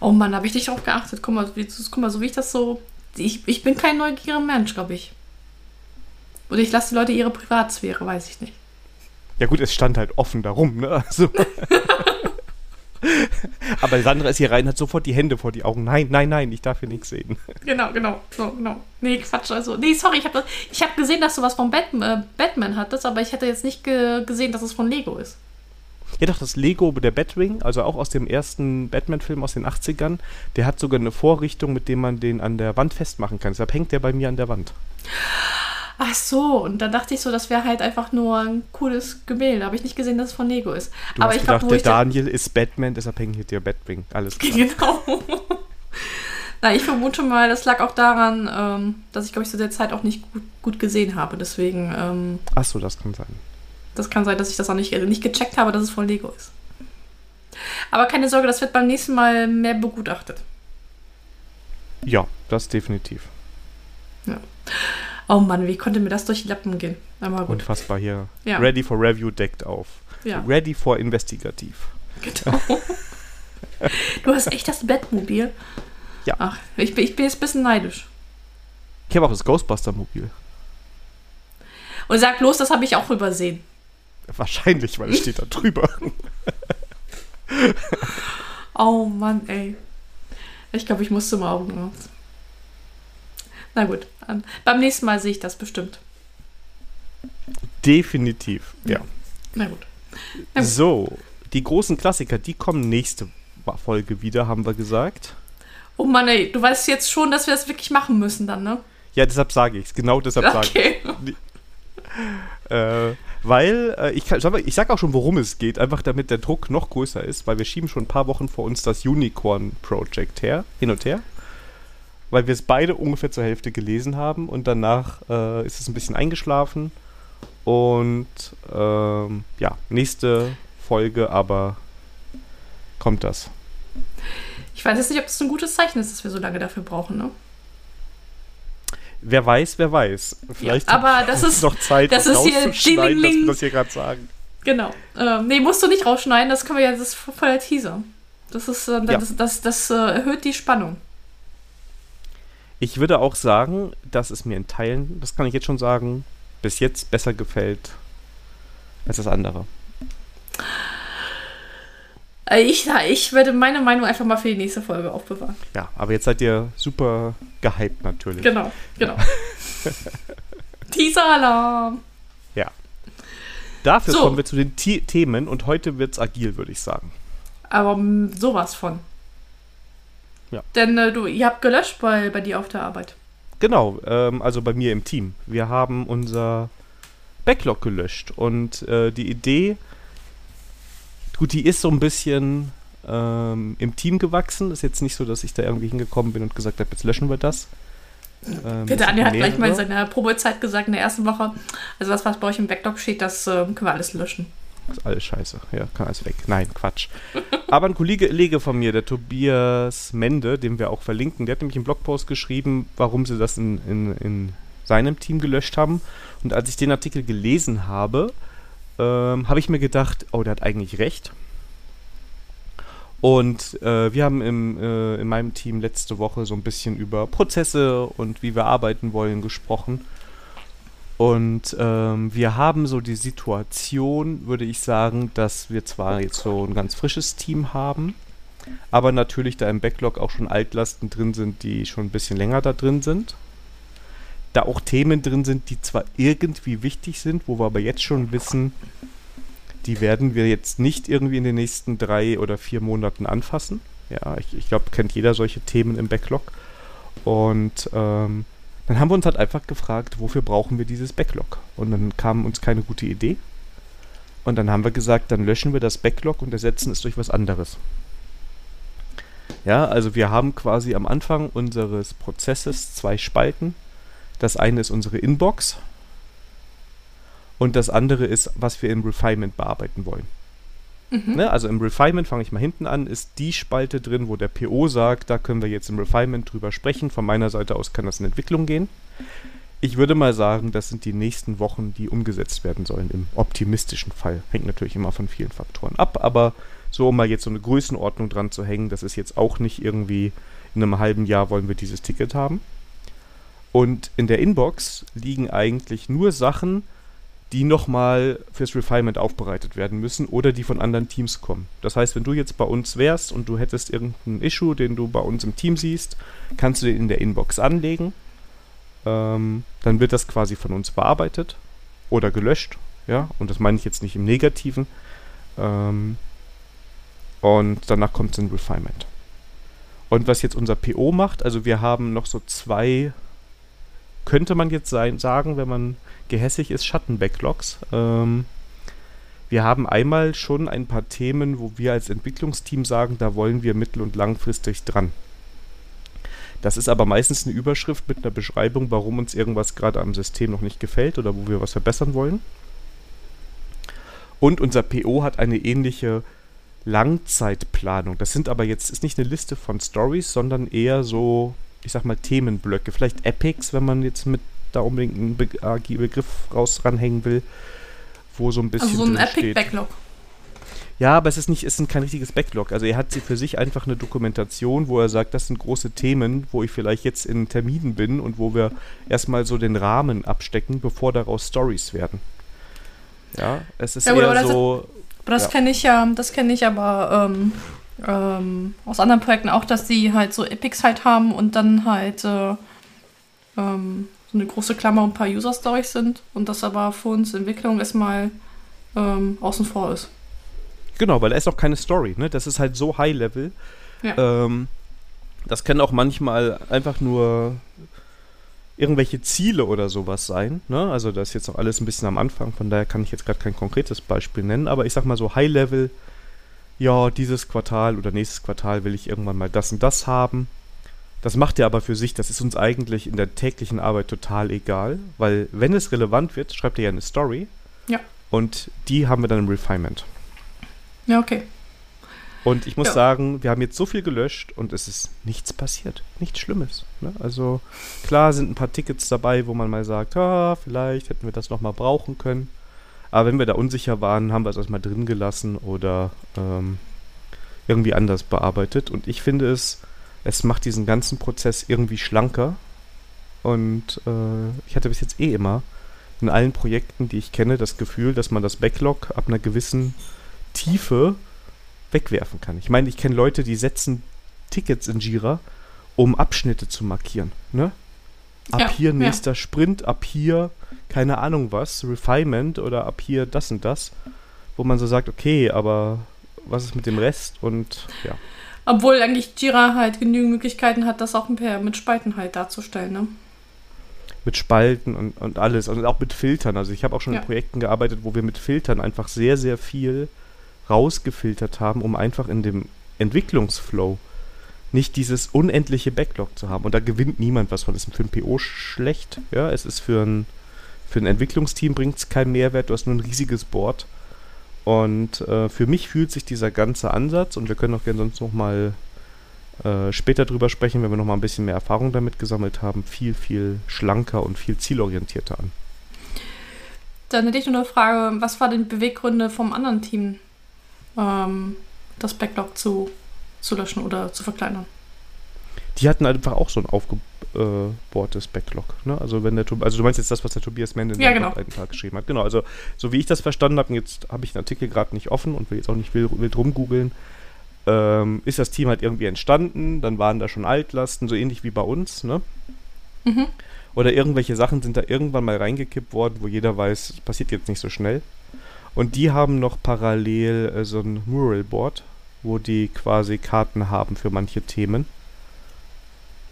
Oh Mann, habe ich nicht drauf geachtet. Guck mal, wie, guck mal, so wie ich das so. Ich, ich bin kein neugieriger Mensch, glaube ich. Oder ich lasse die Leute ihre Privatsphäre, weiß ich nicht. Ja gut, es stand halt offen darum, ne? Also. Aber Sandra ist hier rein, hat sofort die Hände vor die Augen. Nein, nein, nein, ich darf hier nichts sehen. Genau, genau, so, genau. Nee, Quatsch, also. Nee, sorry, ich habe hab gesehen, dass du was von Batman, äh, Batman hattest, aber ich hätte jetzt nicht ge gesehen, dass es von Lego ist. Ja, doch, das Lego, der Batwing, also auch aus dem ersten Batman-Film aus den 80ern, der hat sogar eine Vorrichtung, mit dem man den an der Wand festmachen kann. Deshalb hängt der bei mir an der Wand. Ach so, und dann dachte ich so, das wäre halt einfach nur ein cooles Gemälde. Habe ich nicht gesehen, dass es von Lego ist. Du Aber hast ich gedacht, glaube, wo der Daniel ist Batman, deshalb hängt hier der Batwing. Alles klar. Genau. Na, ich vermute mal, das lag auch daran, ähm, dass ich, glaube ich, zu der Zeit auch nicht gut, gut gesehen habe. Deswegen, ähm, Ach so, das kann sein. Das kann sein, dass ich das auch nicht, nicht gecheckt habe, dass es von Lego ist. Aber keine Sorge, das wird beim nächsten Mal mehr begutachtet. Ja, das definitiv. Oh Mann, wie konnte mir das durch die Lappen gehen? Aber gut. Unfassbar hier. Ja. Ready for Review deckt auf. Ja, Ready for Investigativ. genau. du hast echt das Bettmobil? Ja. Ach, ich bin, ich bin jetzt ein bisschen neidisch. Ich habe auch das Ghostbuster-Mobil. Und sag bloß, das habe ich auch übersehen. Wahrscheinlich, weil es steht da drüber. Oh Mann, ey. Ich glaube, ich muss zum Augenarzt. Na gut, ähm, beim nächsten Mal sehe ich das bestimmt. Definitiv, ja. Na gut. Ja. So, die großen Klassiker, die kommen nächste Folge wieder, haben wir gesagt. Oh Mann, ey, du weißt jetzt schon, dass wir das wirklich machen müssen dann, ne? Ja, deshalb sage ich es. Genau deshalb sage Okay. ich äh, Weil, äh, ich, kann, ich sag auch schon, worum es geht, einfach damit der Druck noch größer ist, weil wir schieben schon ein paar Wochen vor uns das Unicorn Project her, hin und her. Weil wir es beide ungefähr zur Hälfte gelesen haben und danach äh, ist es ein bisschen eingeschlafen. Und ähm, ja, nächste Folge aber kommt das. Ich weiß jetzt nicht, ob das ein gutes Zeichen ist, dass wir so lange dafür brauchen, ne? Wer weiß, wer weiß. Vielleicht aber das ist noch Zeit, das das ist hier dass wir Ding-Ding-Ding. das hier gerade sagen. Genau. Ähm, nee, musst du nicht rausschneiden, das können wir ja, das ist voll der Teaser. Das ist, äh, Ja. das, das, das äh, erhöht die Spannung. Ich würde auch sagen, dass es mir in Teilen, das kann ich jetzt schon sagen, bis jetzt besser gefällt als das andere. Äh, ich, ja, ich werde meine Meinung einfach mal für die nächste Folge aufbewahren. Ja, aber jetzt seid ihr super gehypt natürlich. Genau, genau. Teaser-Alarm. Dafür So. kommen wir zu den Thi- Themen und heute wird's agil, würde ich sagen. Aber sowas von. Ja. Denn äh, du, ihr habt gelöscht bei, bei dir auf der Arbeit. Genau, ähm, also bei mir im Team. Wir haben unser Backlog gelöscht und äh, die Idee, gut, die ist so ein bisschen ähm, im Team gewachsen. Ist jetzt nicht so, dass ich da irgendwie hingekommen bin und gesagt habe, jetzt löschen wir das. Ähm, Der es Daniel hat gleich mal in seiner Probezeit gesagt, in der ersten Woche, also das, was bei euch im Backlog steht, das äh, können wir alles löschen. Ist alles scheiße. Ja, kann alles weg. Nein, Quatsch. Aber ein Kollege Kollege von mir, der Tobias Mende, den wir auch verlinken, der hat nämlich einen Blogpost geschrieben, warum sie das in, in, in seinem Team gelöscht haben. Und als ich den Artikel gelesen habe, ähm, habe ich mir gedacht, oh, der hat eigentlich recht. Und äh, wir haben im, äh, in meinem Team letzte Woche so ein bisschen über Prozesse und wie wir arbeiten wollen gesprochen. Und ähm, wir haben so die Situation, würde ich sagen, dass wir zwar jetzt so ein ganz frisches Team haben, aber natürlich da im Backlog auch schon Altlasten drin sind, die schon ein bisschen länger da drin sind. Da auch Themen drin sind, die zwar irgendwie wichtig sind, wo wir aber jetzt schon wissen, die werden wir jetzt nicht irgendwie in den nächsten drei oder vier Monaten anfassen. Ja, ich, ich glaube, kennt jeder solche Themen im Backlog. Und ähm, dann haben wir uns halt einfach gefragt, wofür brauchen wir dieses Backlog? Und dann kam uns keine gute Idee. Und dann haben wir gesagt, dann löschen wir das Backlog und ersetzen es durch was anderes. Ja, also wir haben quasi am Anfang unseres Prozesses zwei Spalten. Das eine ist unsere Inbox und das andere ist, was wir im Refinement bearbeiten wollen. Mhm. Ne? Also im Refinement, fange ich mal hinten an, ist die Spalte drin, wo der PO sagt, da können wir jetzt im Refinement drüber sprechen. Von meiner Seite aus kann das in Entwicklung gehen. Ich würde mal sagen, das sind die nächsten Wochen, die umgesetzt werden sollen, im optimistischen Fall. Hängt natürlich immer von vielen Faktoren ab, aber so um mal jetzt so eine Größenordnung dran zu hängen, das ist jetzt auch nicht irgendwie in einem halben Jahr wollen wir dieses Ticket haben. Und in der Inbox liegen eigentlich nur Sachen, die nochmal fürs Refinement aufbereitet werden müssen oder die von anderen Teams kommen. Das heißt, wenn du jetzt bei uns wärst und du hättest irgendeinen Issue, den du bei uns im Team siehst, kannst du den in der Inbox anlegen. Ähm, dann wird das quasi von uns bearbeitet oder gelöscht. Ja, und das meine ich jetzt nicht im Negativen. Ähm, und danach kommt es in Refinement. Und was jetzt unser PO macht, also wir haben noch so zwei, könnte man jetzt sein, sagen, wenn man gehässig ist, Schatten-Backlogs. Ähm, wir haben einmal schon ein paar Themen, wo wir als Entwicklungsteam sagen, da wollen wir mittel- und langfristig dran. Das ist aber meistens eine Überschrift mit einer Beschreibung, warum uns irgendwas gerade am System noch nicht gefällt oder wo wir was verbessern wollen. Und unser PO hat eine ähnliche Langzeitplanung. Das sind aber jetzt, ist nicht eine Liste von Stories, sondern eher so, ich sag mal, Themenblöcke. Vielleicht Epics, wenn man jetzt mit da unbedingt einen Be äh, Begriff raus ranhängen will, wo so ein bisschen. Also so ein Epic-Backlog. Ja, aber es ist nicht, es ist kein richtiges Backlog. Also er hat sie für sich einfach eine Dokumentation, wo er sagt, das sind große Themen, wo ich vielleicht jetzt in Terminen bin und wo wir erstmal so den Rahmen abstecken, bevor daraus Stories werden. Ja, es ist ja, eher so. Aber das ja. kenne ich ja, das kenne ich aber ähm, ähm, aus anderen Projekten auch, dass die halt so Epics halt haben und dann halt äh, ähm, so eine große Klammer und ein paar User-Stories sind und das aber für uns Entwicklung erstmal ähm, außen vor ist. Genau, weil da ist auch keine Story, ne? Das ist halt so High-Level. Ja. Ähm, das kann auch manchmal einfach nur irgendwelche Ziele oder sowas sein. Ne? Also das ist jetzt noch alles ein bisschen am Anfang, von daher kann ich jetzt gerade kein konkretes Beispiel nennen, aber ich sag mal so High-Level, ja, dieses Quartal oder nächstes Quartal will ich irgendwann mal das und das haben. Das macht er aber für sich, das ist uns eigentlich in der täglichen Arbeit total egal, weil wenn es relevant wird, schreibt er ja eine Story. Ja. Und die haben wir dann im Refinement. Ja, okay. Und ich muss ja. sagen, wir haben jetzt so viel gelöscht und es ist nichts passiert. Nichts Schlimmes. Ne? Also klar sind ein paar Tickets dabei, wo man mal sagt, ah, vielleicht hätten wir das nochmal brauchen können. Aber wenn wir da unsicher waren, haben wir es erstmal drin gelassen oder ähm, irgendwie anders bearbeitet. Und ich finde es, es macht diesen ganzen Prozess irgendwie schlanker. Und äh, ich hatte bis jetzt eh immer in allen Projekten, die ich kenne, das Gefühl, dass man das Backlog ab einer gewissen Tiefe wegwerfen kann. Ich meine, ich kenne Leute, die setzen Tickets in Jira, um Abschnitte zu markieren. Ne? Ab ja, hier nächster ja. Sprint, ab hier keine Ahnung was, Refinement oder ab hier das und das, wo man so sagt, okay, aber was ist mit dem Rest und ja. Obwohl eigentlich Jira halt genügend Möglichkeiten hat, das auch mit Spalten halt darzustellen, ne? Mit Spalten und, und alles und auch mit Filtern. Also ich habe auch schon ja. in Projekten gearbeitet, wo wir mit Filtern einfach sehr, sehr viel rausgefiltert haben, um einfach in dem Entwicklungsflow nicht dieses unendliche Backlog zu haben. Und da gewinnt niemand was von. Das ist für ein PO schlecht. Ja, es ist für ein, für ein Entwicklungsteam bringt es keinen Mehrwert. Du hast nur ein riesiges Board. Und äh, für mich fühlt sich dieser ganze Ansatz, und wir können auch gerne sonst nochmal äh, später drüber sprechen, wenn wir nochmal ein bisschen mehr Erfahrung damit gesammelt haben, viel, viel schlanker und viel zielorientierter an. Dann hätte ich nur eine Frage, was war denn die Beweggründe vom anderen Team, ähm, das Backlog zu, zu löschen oder zu verkleinern. Die hatten einfach auch so ein aufgebohrtes Backlog. Ne? Also wenn der also du meinst jetzt das, was der Tobias Mende ja, genau. einen Tag geschrieben hat. Genau, also so wie ich das verstanden habe, und jetzt habe ich den Artikel gerade nicht offen und will jetzt auch nicht wild, wild rumgoogeln, ähm, ist das Team halt irgendwie entstanden, dann waren da schon Altlasten, so ähnlich wie bei uns, ne? Mhm. Oder irgendwelche Sachen sind da irgendwann mal reingekippt worden, wo jeder weiß, passiert jetzt nicht so schnell. Und die haben noch parallel äh, so ein Mural-Board, wo die quasi Karten haben für manche Themen.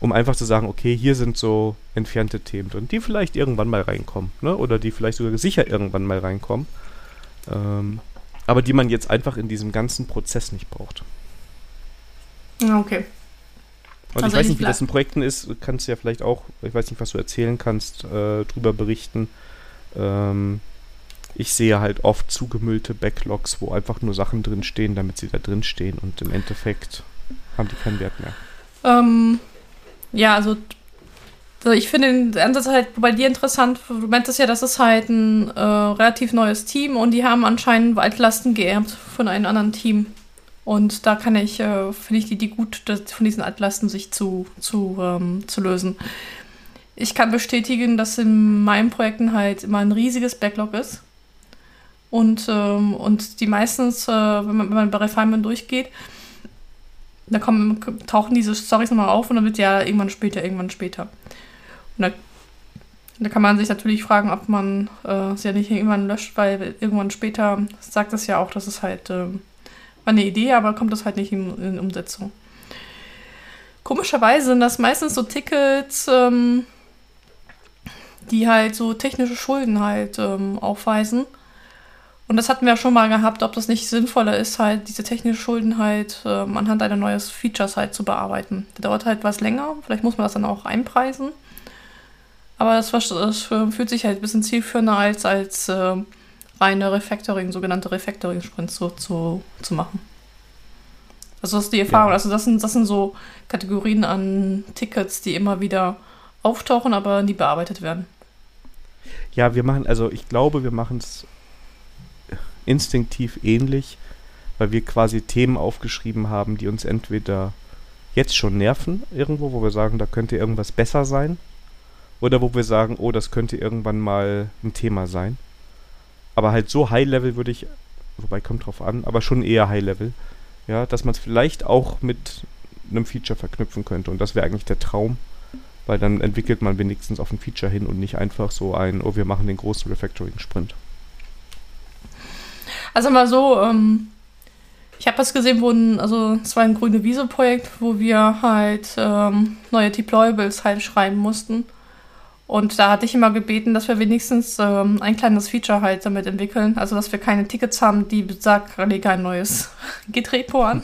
Um einfach zu sagen, okay, hier sind so entfernte Themen drin, die vielleicht irgendwann mal reinkommen, ne? Oder die vielleicht sogar sicher irgendwann mal reinkommen. Ähm, aber die man jetzt einfach in diesem ganzen Prozess nicht braucht. Ah, okay. Und also ich weiß nicht, wie das in Projekten ist, kannst du ja vielleicht auch, ich weiß nicht, was du erzählen kannst, äh, drüber berichten. Ähm, ich sehe halt oft zugemüllte Backlogs, wo einfach nur Sachen drinstehen, damit sie da drinstehen und im Endeffekt haben die keinen Wert mehr. Ähm, ja, also, ich finde den Ansatz halt bei dir interessant. Du meintest ja, das ist halt ein äh, relativ neues Team und die haben anscheinend Altlasten geerbt von einem anderen Team. Und da kann ich, äh, finde ich die, die gut, das, von diesen Altlasten sich zu, zu, ähm, zu lösen. Ich kann bestätigen, dass in meinen Projekten halt immer ein riesiges Backlog ist Und, ähm, und die meistens, äh, wenn, man, wenn man bei Refinement durchgeht, da kommen, tauchen diese Storys nochmal auf und dann wird ja irgendwann später, irgendwann später. Und da, da kann man sich natürlich fragen, ob man äh, sie ja nicht irgendwann löscht, weil irgendwann später sagt es ja auch, dass es halt äh, war eine Idee, aber kommt das halt nicht in, in Umsetzung. Komischerweise sind das meistens so Tickets, ähm, die halt so technische Schulden halt ähm, aufweisen. Und das hatten wir ja schon mal gehabt, ob das nicht sinnvoller ist, halt diese technischen Schulden halt ähm, anhand einer neues Features halt zu bearbeiten. Das dauert halt was länger, vielleicht muss man das dann auch einpreisen. Aber das, das fühlt sich halt ein bisschen zielführender als, als äh, reine Refactoring, sogenannte Refactoring-Sprints so, zu, zu machen. Also das ist die Erfahrung. Ja. Also das sind, das sind so Kategorien an Tickets, die immer wieder auftauchen, aber nie bearbeitet werden. Ja, wir machen, also ich glaube, wir machen es instinktiv ähnlich, weil wir quasi Themen aufgeschrieben haben, die uns entweder jetzt schon nerven irgendwo, wo wir sagen, da könnte irgendwas besser sein, oder wo wir sagen, oh, das könnte irgendwann mal ein Thema sein. Aber halt so High-Level würde ich, wobei kommt drauf an, aber schon eher High-Level, ja, dass man es vielleicht auch mit einem Feature verknüpfen könnte. Und das wäre eigentlich der Traum, weil dann entwickelt man wenigstens auf ein Feature hin und nicht einfach so ein, oh, wir machen den großen Refactoring-Sprint. Also mal so, ähm, ich habe was gesehen, wo ein, also es war ein grüne Wiese-Projekt, wo wir halt ähm, neue Deployables halt schreiben mussten. Und da hatte ich immer gebeten, dass wir wenigstens ähm, ein kleines Feature halt damit entwickeln. Also, dass wir keine Tickets haben, die sagen, lege ein neues Git-Repo an.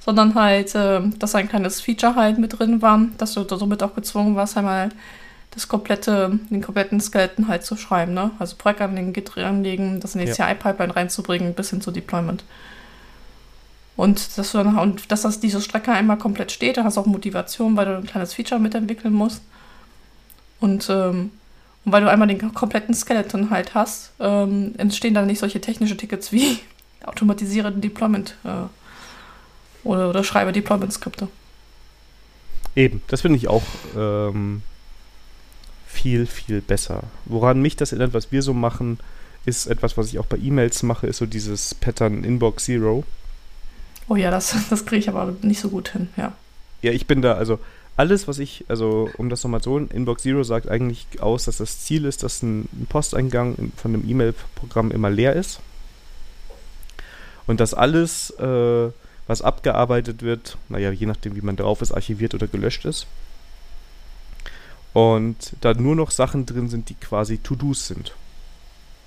Sondern halt, äh, dass ein kleines Feature halt mit drin war, dass du somit auch gezwungen warst, einmal das komplette, den kompletten Skeleton halt zu schreiben, ne? Also Projekt anlegen, Git anlegen, das in die ja. CI-Pipeline reinzubringen, bis hin zu Deployment. Und, das, und dass das diese Strecke einmal komplett steht, da hast du auch Motivation, weil du ein kleines Feature mitentwickeln musst. Und, ähm, und weil du einmal den kompletten Skeleton halt hast, ähm, entstehen dann nicht solche technische Tickets wie automatisiere Deployment äh, oder, oder schreibe Deployment-Skripte. Eben, das finde ich auch ähm, viel, viel besser. Woran mich das erinnert, was wir so machen, ist etwas, was ich auch bei E-Mails mache, ist so dieses Pattern Inbox Zero. Oh ja, das, das kriege ich aber nicht so gut hin, ja. Ja, ich bin da, also alles, was ich, also um das nochmal so, Inbox Zero sagt eigentlich aus, dass das Ziel ist, dass ein, Posteingang von einem E-Mail-Programm immer leer ist. Und dass alles, äh, was abgearbeitet wird, naja, je nachdem, wie man drauf ist, archiviert oder gelöscht ist. Und da nur noch Sachen drin sind, die quasi To-Dos sind.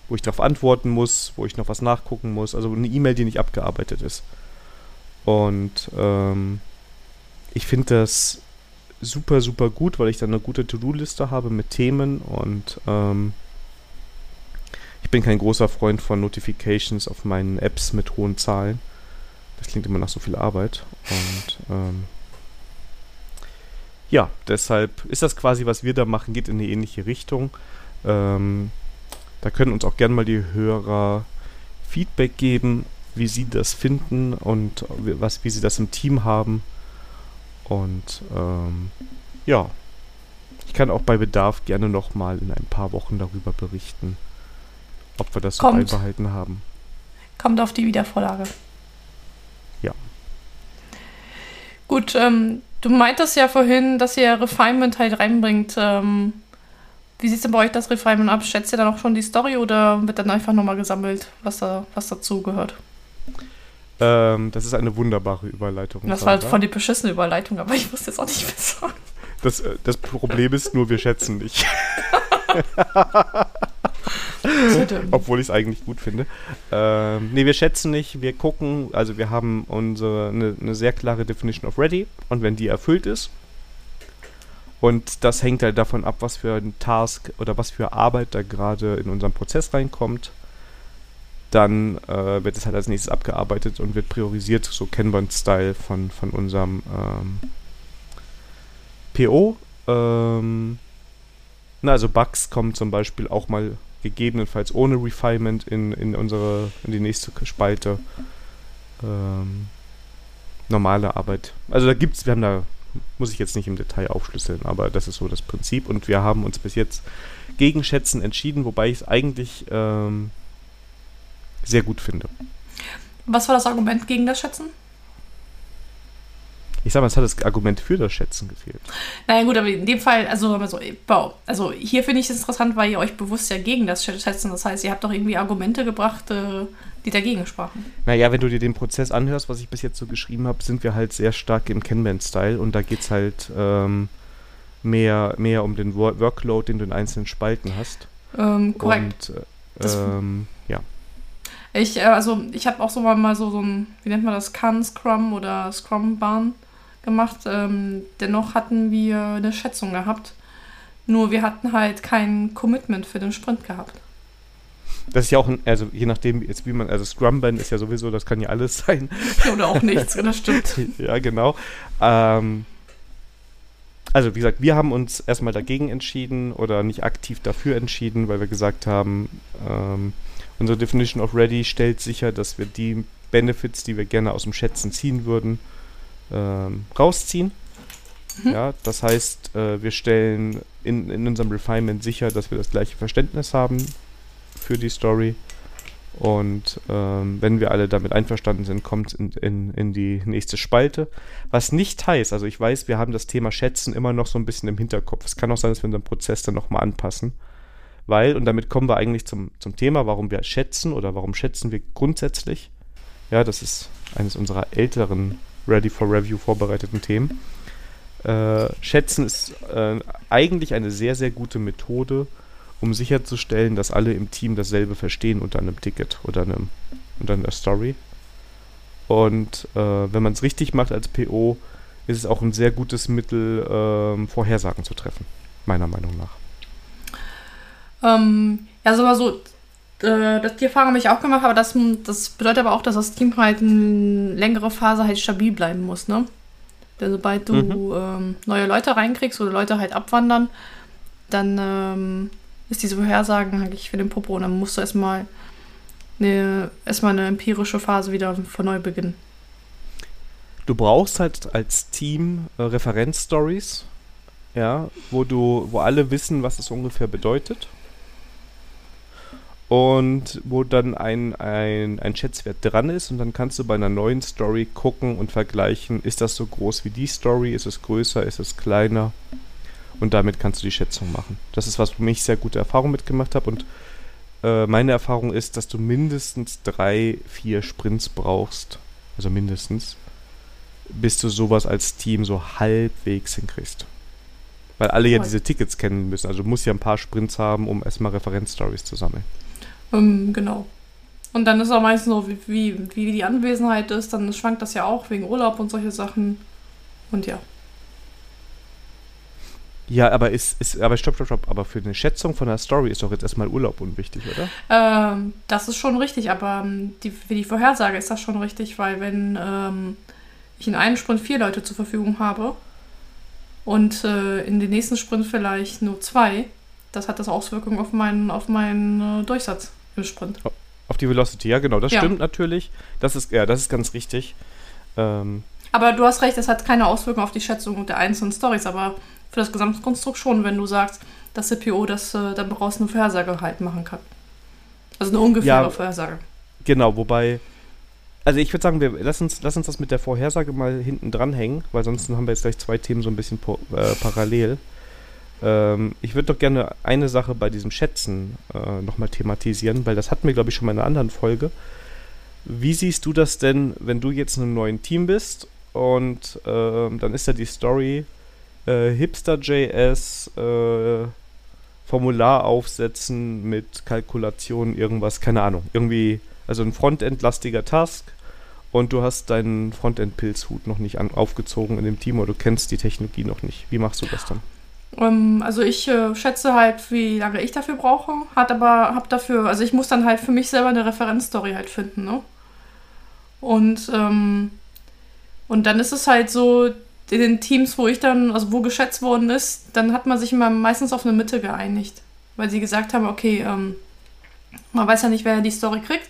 Wo ich darauf antworten muss, wo ich noch was nachgucken muss. Also eine E-Mail, die nicht abgearbeitet ist. Und ähm, ich finde das super, super gut, weil ich dann eine gute To-Do-Liste habe mit Themen und ähm, ich bin kein großer Freund von Notifications auf meinen Apps mit hohen Zahlen. Das klingt immer nach so viel Arbeit. Und ähm, ja, deshalb ist das quasi, was wir da machen, geht in eine ähnliche Richtung. Ähm, da können uns auch gerne mal die Hörer Feedback geben, wie sie das finden und was, wie sie das im Team haben. Und ähm, ja, ich kann auch bei Bedarf gerne nochmal in ein paar Wochen darüber berichten, ob wir das Kommt. so beibehalten haben. Kommt auf die Wiedervorlage. Ja. Gut, ähm, du meintest ja vorhin, dass ihr Refinement halt reinbringt. Ähm, wie sieht es denn bei euch das Refinement ab? Schätzt ihr dann auch schon die Story oder wird dann einfach nochmal gesammelt, was, da, was dazu gehört? Ähm, das ist eine wunderbare Überleitung. Das war voll die beschissene Überleitung, aber ich wusste jetzt auch nicht besser. Das, äh, das Problem ist nur, wir schätzen nicht. Obwohl ich es eigentlich gut finde. Ähm, ne, wir schätzen nicht, wir gucken, also wir haben unsere eine, eine sehr klare Definition of Ready und wenn die erfüllt ist, und das hängt halt davon ab, was für ein Task oder was für Arbeit da gerade in unseren Prozess reinkommt dann äh, wird es halt als nächstes abgearbeitet und wird priorisiert, so Kanban-Style von, von unserem ähm, PO. Ähm, na, also Bugs kommen zum Beispiel auch mal gegebenenfalls ohne Refinement in, in unsere, in die nächste Spalte. Ähm, normale Arbeit. Also da gibt's, wir haben da, muss ich jetzt nicht im Detail aufschlüsseln, aber das ist so das Prinzip und wir haben uns bis jetzt gegen Schätzen entschieden, wobei ich es eigentlich ähm, sehr gut finde. Was war das Argument gegen das Schätzen? Ich sag mal, es hat das Argument für das Schätzen gefehlt. Naja gut, aber in dem Fall, also, also, also hier finde ich es interessant, weil ihr euch bewusst ja gegen das Schätzen, das heißt, ihr habt doch irgendwie Argumente gebracht, äh, die dagegen sprachen. Naja, wenn du dir den Prozess anhörst, was ich bis jetzt so geschrieben habe, sind wir halt sehr stark im Kanban-Style und da geht es halt ähm, mehr, mehr um den Workload, den du in einzelnen Spalten hast. Ähm, korrekt. Und, äh, ähm, ja. Ich, äh, also ich habe auch so mal, mal so, so ein, wie nennt man das, Can Scrum oder Scrum Bahn gemacht. Ähm, dennoch hatten wir eine Schätzung gehabt. Nur wir hatten halt kein Commitment für den Sprint gehabt. Das ist ja auch, ein, also je nachdem, jetzt wie man, also Scrum Band ist ja sowieso, das kann ja alles sein. Oder auch nichts, das stimmt. ja, genau. Ähm, also wie gesagt, wir haben uns erstmal dagegen entschieden oder nicht aktiv dafür entschieden, weil wir gesagt haben, ähm, unsere Definition of Ready stellt sicher, dass wir die Benefits, die wir gerne aus dem Schätzen ziehen würden, ähm, rausziehen. Mhm. Ja, das heißt, äh, wir stellen in, in unserem Refinement sicher, dass wir das gleiche Verständnis haben für die Story. Und ähm, wenn wir alle damit einverstanden sind, kommt es in, in, in die nächste Spalte. Was nicht heißt, also ich weiß, wir haben das Thema Schätzen immer noch so ein bisschen im Hinterkopf. Es kann auch sein, dass wir unseren Prozess dann nochmal anpassen. Weil, und damit kommen wir eigentlich zum, zum Thema, warum wir schätzen oder warum schätzen wir grundsätzlich. Ja, das ist eines unserer älteren Ready for Review vorbereiteten Themen. Äh, Schätzen ist äh, eigentlich eine sehr, sehr gute Methode, um sicherzustellen, dass alle im Team dasselbe verstehen unter einem Ticket oder einem, unter einer Story. Und äh, wenn man es richtig macht als PO, ist es auch ein sehr gutes Mittel, ähm, Vorhersagen zu treffen, meiner Meinung nach. Ähm, ja, sogar so, äh, das, die Erfahrung habe ich auch gemacht, aber das, das bedeutet aber auch, dass das Team halt eine längere Phase halt stabil bleiben muss, ne? Denn sobald du mhm. ähm, neue Leute reinkriegst oder Leute halt abwandern, dann ähm, ist diese Vorhersagen eigentlich für den Popo und dann musst du erstmal eine, erstmal eine empirische Phase wieder von neu beginnen. Du brauchst halt als Team äh, Referenzstories, ja, wo du, wo alle wissen, was es ungefähr bedeutet und wo dann ein, ein, ein Schätzwert dran ist und dann kannst du bei einer neuen Story gucken und vergleichen, ist das so groß wie die Story, ist es größer, ist es kleiner und damit kannst du die Schätzung machen. Das ist was, wo ich sehr gute Erfahrung mitgemacht habe und äh, meine Erfahrung ist, dass du mindestens drei, vier Sprints brauchst, also mindestens, bis du sowas als Team so halbwegs hinkriegst. Weil alle ja diese Tickets kennen müssen. Also du musst ja ein paar Sprints haben, um erstmal Referenzstories zu sammeln. Ähm, genau. Und dann ist auch meistens so, wie, wie, wie die Anwesenheit ist, dann schwankt das ja auch wegen Urlaub und solche Sachen. Und ja. Ja, aber ist, ist, aber stopp, stopp, stopp. Aber für eine Schätzung von der Story ist doch jetzt erstmal Urlaub unwichtig, oder? Ähm, das ist schon richtig, aber ähm, die, für die Vorhersage ist das schon richtig, weil wenn ähm, ich in einem Sprint vier Leute zur Verfügung habe und äh, in den nächsten Sprint vielleicht nur zwei, das hat das Auswirkungen auf meinen, auf meinen äh, Durchsatz im Sprint. Auf die Velocity, ja genau, das ja. stimmt natürlich. Das ist, ja, das ist ganz richtig. Ähm. Aber du hast recht, das hat keine Auswirkungen auf die Schätzung der einzelnen Stories, aber für das Gesamtkonstrukt schon, wenn du sagst, dass CPO das äh, dann daraus eine Vorhersage halt machen kann. Also eine ungefähre ja, Vorhersage. Genau, wobei, also ich würde sagen, wir lass uns, lass uns das mit der Vorhersage mal hinten dran hängen, weil sonst haben wir jetzt gleich zwei Themen so ein bisschen äh, parallel. Ähm, ich würde doch gerne eine Sache bei diesem Schätzen äh, nochmal thematisieren, weil das hatten wir, glaube ich, schon mal in einer anderen Folge. Wie siehst du das denn, wenn du jetzt in einem neuen Team bist und äh, dann ist ja die Story äh, Hipster.js äh, Formular aufsetzen mit Kalkulation, irgendwas, keine Ahnung, irgendwie, also ein Frontend-lastiger Task und du hast deinen Frontend-Pilzhut noch nicht an, aufgezogen in dem Team oder du kennst die Technologie noch nicht. Wie machst du das dann? Ähm, also ich äh, schätze halt, wie lange ich dafür brauche, hat aber hab dafür, also ich muss dann halt für mich selber eine Referenzstory halt finden, ne? Und ähm, und dann ist es halt so, in den Teams, wo ich dann, also wo geschätzt worden ist, dann hat man sich immer meistens auf eine Mitte geeinigt. Weil sie gesagt haben, okay, ähm, man weiß ja nicht, wer die Story kriegt.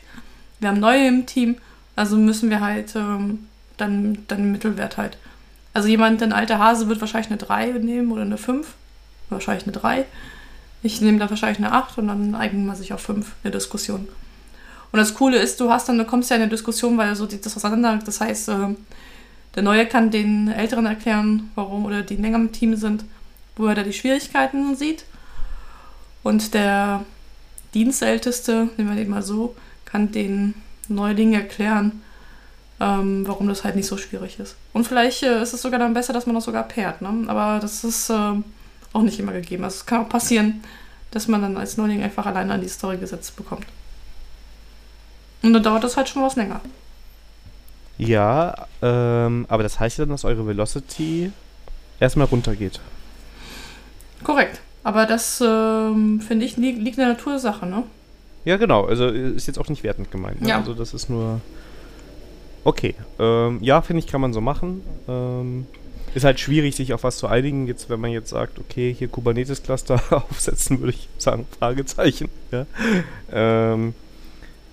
Wir haben neue im Team, also müssen wir halt ähm, dann, dann Mittelwert halt. Also jemand, ein alter Hase, wird wahrscheinlich eine 3 nehmen oder eine 5. Wahrscheinlich eine 3. Ich nehme da wahrscheinlich eine 8 und dann eignet man sich auf 5 eine Diskussion. Und Und das Coole ist, du hast dann, du kommst ja in eine Diskussion, weil so die, das auseinander, das heißt, äh, der Neue kann den Älteren erklären, warum oder die länger im Team sind, wo er da die Schwierigkeiten sieht. Und der Dienstälteste, nehmen wir den mal so, kann den Neuling erklären, ähm, warum das halt nicht so schwierig ist. Und vielleicht äh, ist es sogar dann besser, dass man das sogar pairt, ne? Aber das ist äh, auch nicht immer gegeben. Also es kann auch passieren, dass man dann als Neuling einfach alleine an die Story gesetzt bekommt. Und dann dauert das halt schon was länger. Ja, ähm, aber das heißt ja dann, dass eure Velocity erstmal runtergeht. Korrekt. Aber das, ähm, finde ich, li liegt in der Natursache, ne? Ja, genau. Also ist jetzt auch nicht wertend gemeint. Ne? Ja. Also das ist nur. Okay. Ähm, ja, finde ich, kann man so machen. Ähm, ist halt schwierig, sich auf was zu einigen. Jetzt, wenn man jetzt sagt, okay, hier Kubernetes-Cluster aufsetzen, würde ich sagen, Fragezeichen. Ja? Ähm,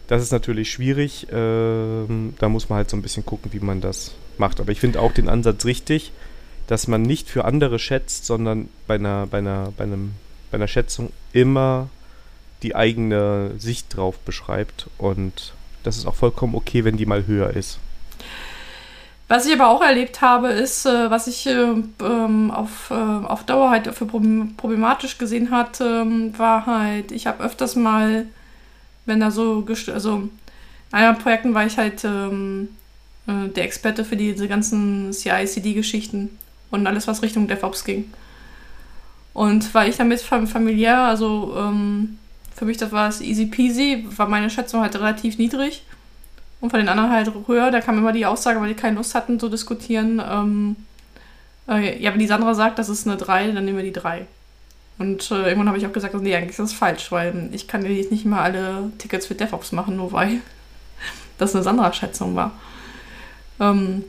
das ist natürlich schwierig. Ähm, da muss man halt so ein bisschen gucken, wie man das macht. Aber ich finde auch den Ansatz richtig, dass man nicht für andere schätzt, sondern bei einer, bei einer, bei einem, bei einer Schätzung immer die eigene Sicht drauf beschreibt. Und das ist auch vollkommen okay, wenn die mal höher ist. Was ich aber auch erlebt habe, ist, äh, was ich äh, ähm, auf, äh, auf Dauer halt für problem problematisch gesehen hat, ähm, war halt, ich habe öfters mal, wenn da so, also in einer Projekten war ich halt ähm, äh, der Experte für diese ganzen CI-CD-Geschichten und alles, was Richtung DevOps ging. Und weil ich damit fam- familiär, also ähm, für mich das war es easy peasy, war meine Schätzung halt relativ niedrig. Und von den anderen halt höher. Da kam immer die Aussage, weil die keine Lust hatten zu diskutieren. Ähm, äh, ja, wenn die Sandra sagt, das ist eine 3, dann nehmen wir die 3. Und äh, irgendwann habe ich auch gesagt, nee, eigentlich ist das falsch, weil ich kann jetzt nicht mal alle Tickets für DevOps machen, nur weil das eine Sandra-Schätzung war. Ähm,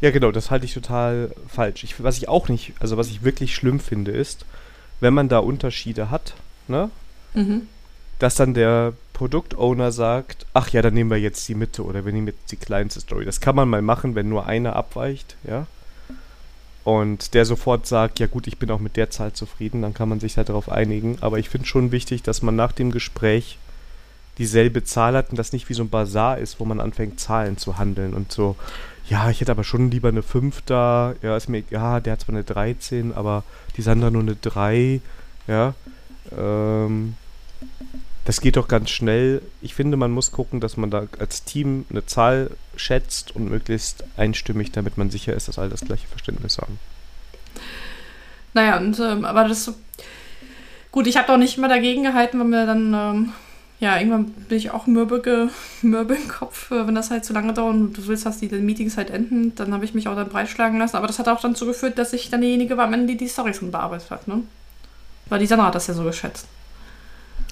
Ja, genau, das halte ich total falsch. Ich, was ich auch nicht, also was ich wirklich schlimm finde, ist, wenn man da Unterschiede hat, ne, mhm. Dass dann der Produktowner sagt, ach ja, dann nehmen wir jetzt die Mitte oder wir nehmen jetzt die kleinste Story. Das kann man mal machen, wenn nur einer abweicht, ja. Und der sofort sagt, ja gut, ich bin auch mit der Zahl zufrieden, dann kann man sich halt darauf einigen. Aber ich finde schon wichtig, dass man nach dem Gespräch dieselbe Zahl hat und das nicht wie so ein Bazar ist, wo man anfängt, Zahlen zu handeln und so, ja, ich hätte aber schon lieber eine 5 da, ja, ist mir, ja, der hat zwar eine 13, aber die Sandra nur eine 3, ja, ähm, das geht doch ganz schnell. Ich finde, man muss gucken, dass man da als Team eine Zahl schätzt und möglichst einstimmig, damit man sicher ist, dass alle das gleiche Verständnis haben. Naja, und, ähm, aber das. Gut, ich habe doch nicht immer dagegen gehalten, weil mir dann. Ähm, ja, irgendwann bin ich auch mürbe, mürbe im Kopf, äh, wenn das halt zu lange dauert und du willst, dass die Meetings halt enden. Dann habe ich mich auch dann breitschlagen lassen. Aber das hat auch dann dazu geführt, dass ich dann diejenige war, am Ende, die die dann bearbeitet hat, ne? Weil die Sandra hat das ja so geschätzt.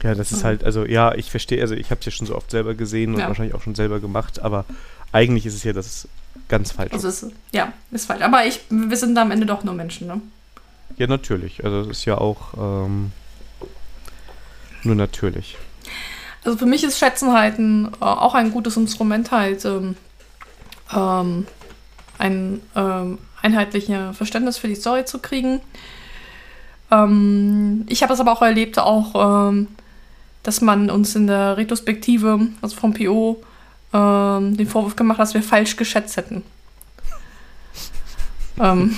Ja, das ist Ja. halt, also ja, ich verstehe, also ich habe es ja schon so oft selber gesehen und Ja. wahrscheinlich auch schon selber gemacht, aber eigentlich ist es ja das ganz falsch. Also ist, ja, ist falsch. Aber ich, wir sind da am Ende doch nur Menschen, ne? ja, natürlich. Also es ist ja auch ähm, nur natürlich. Also für mich ist Schätzen halt ein, äh, auch ein gutes Instrument, halt ähm, ähm, ein ähm, einheitliches Verständnis für die Story zu kriegen. Ähm, ich habe es aber auch erlebt, auch, ähm, dass man uns in der Retrospektive, also vom PO, ähm, den Vorwurf gemacht hat, dass wir falsch geschätzt hätten. ähm,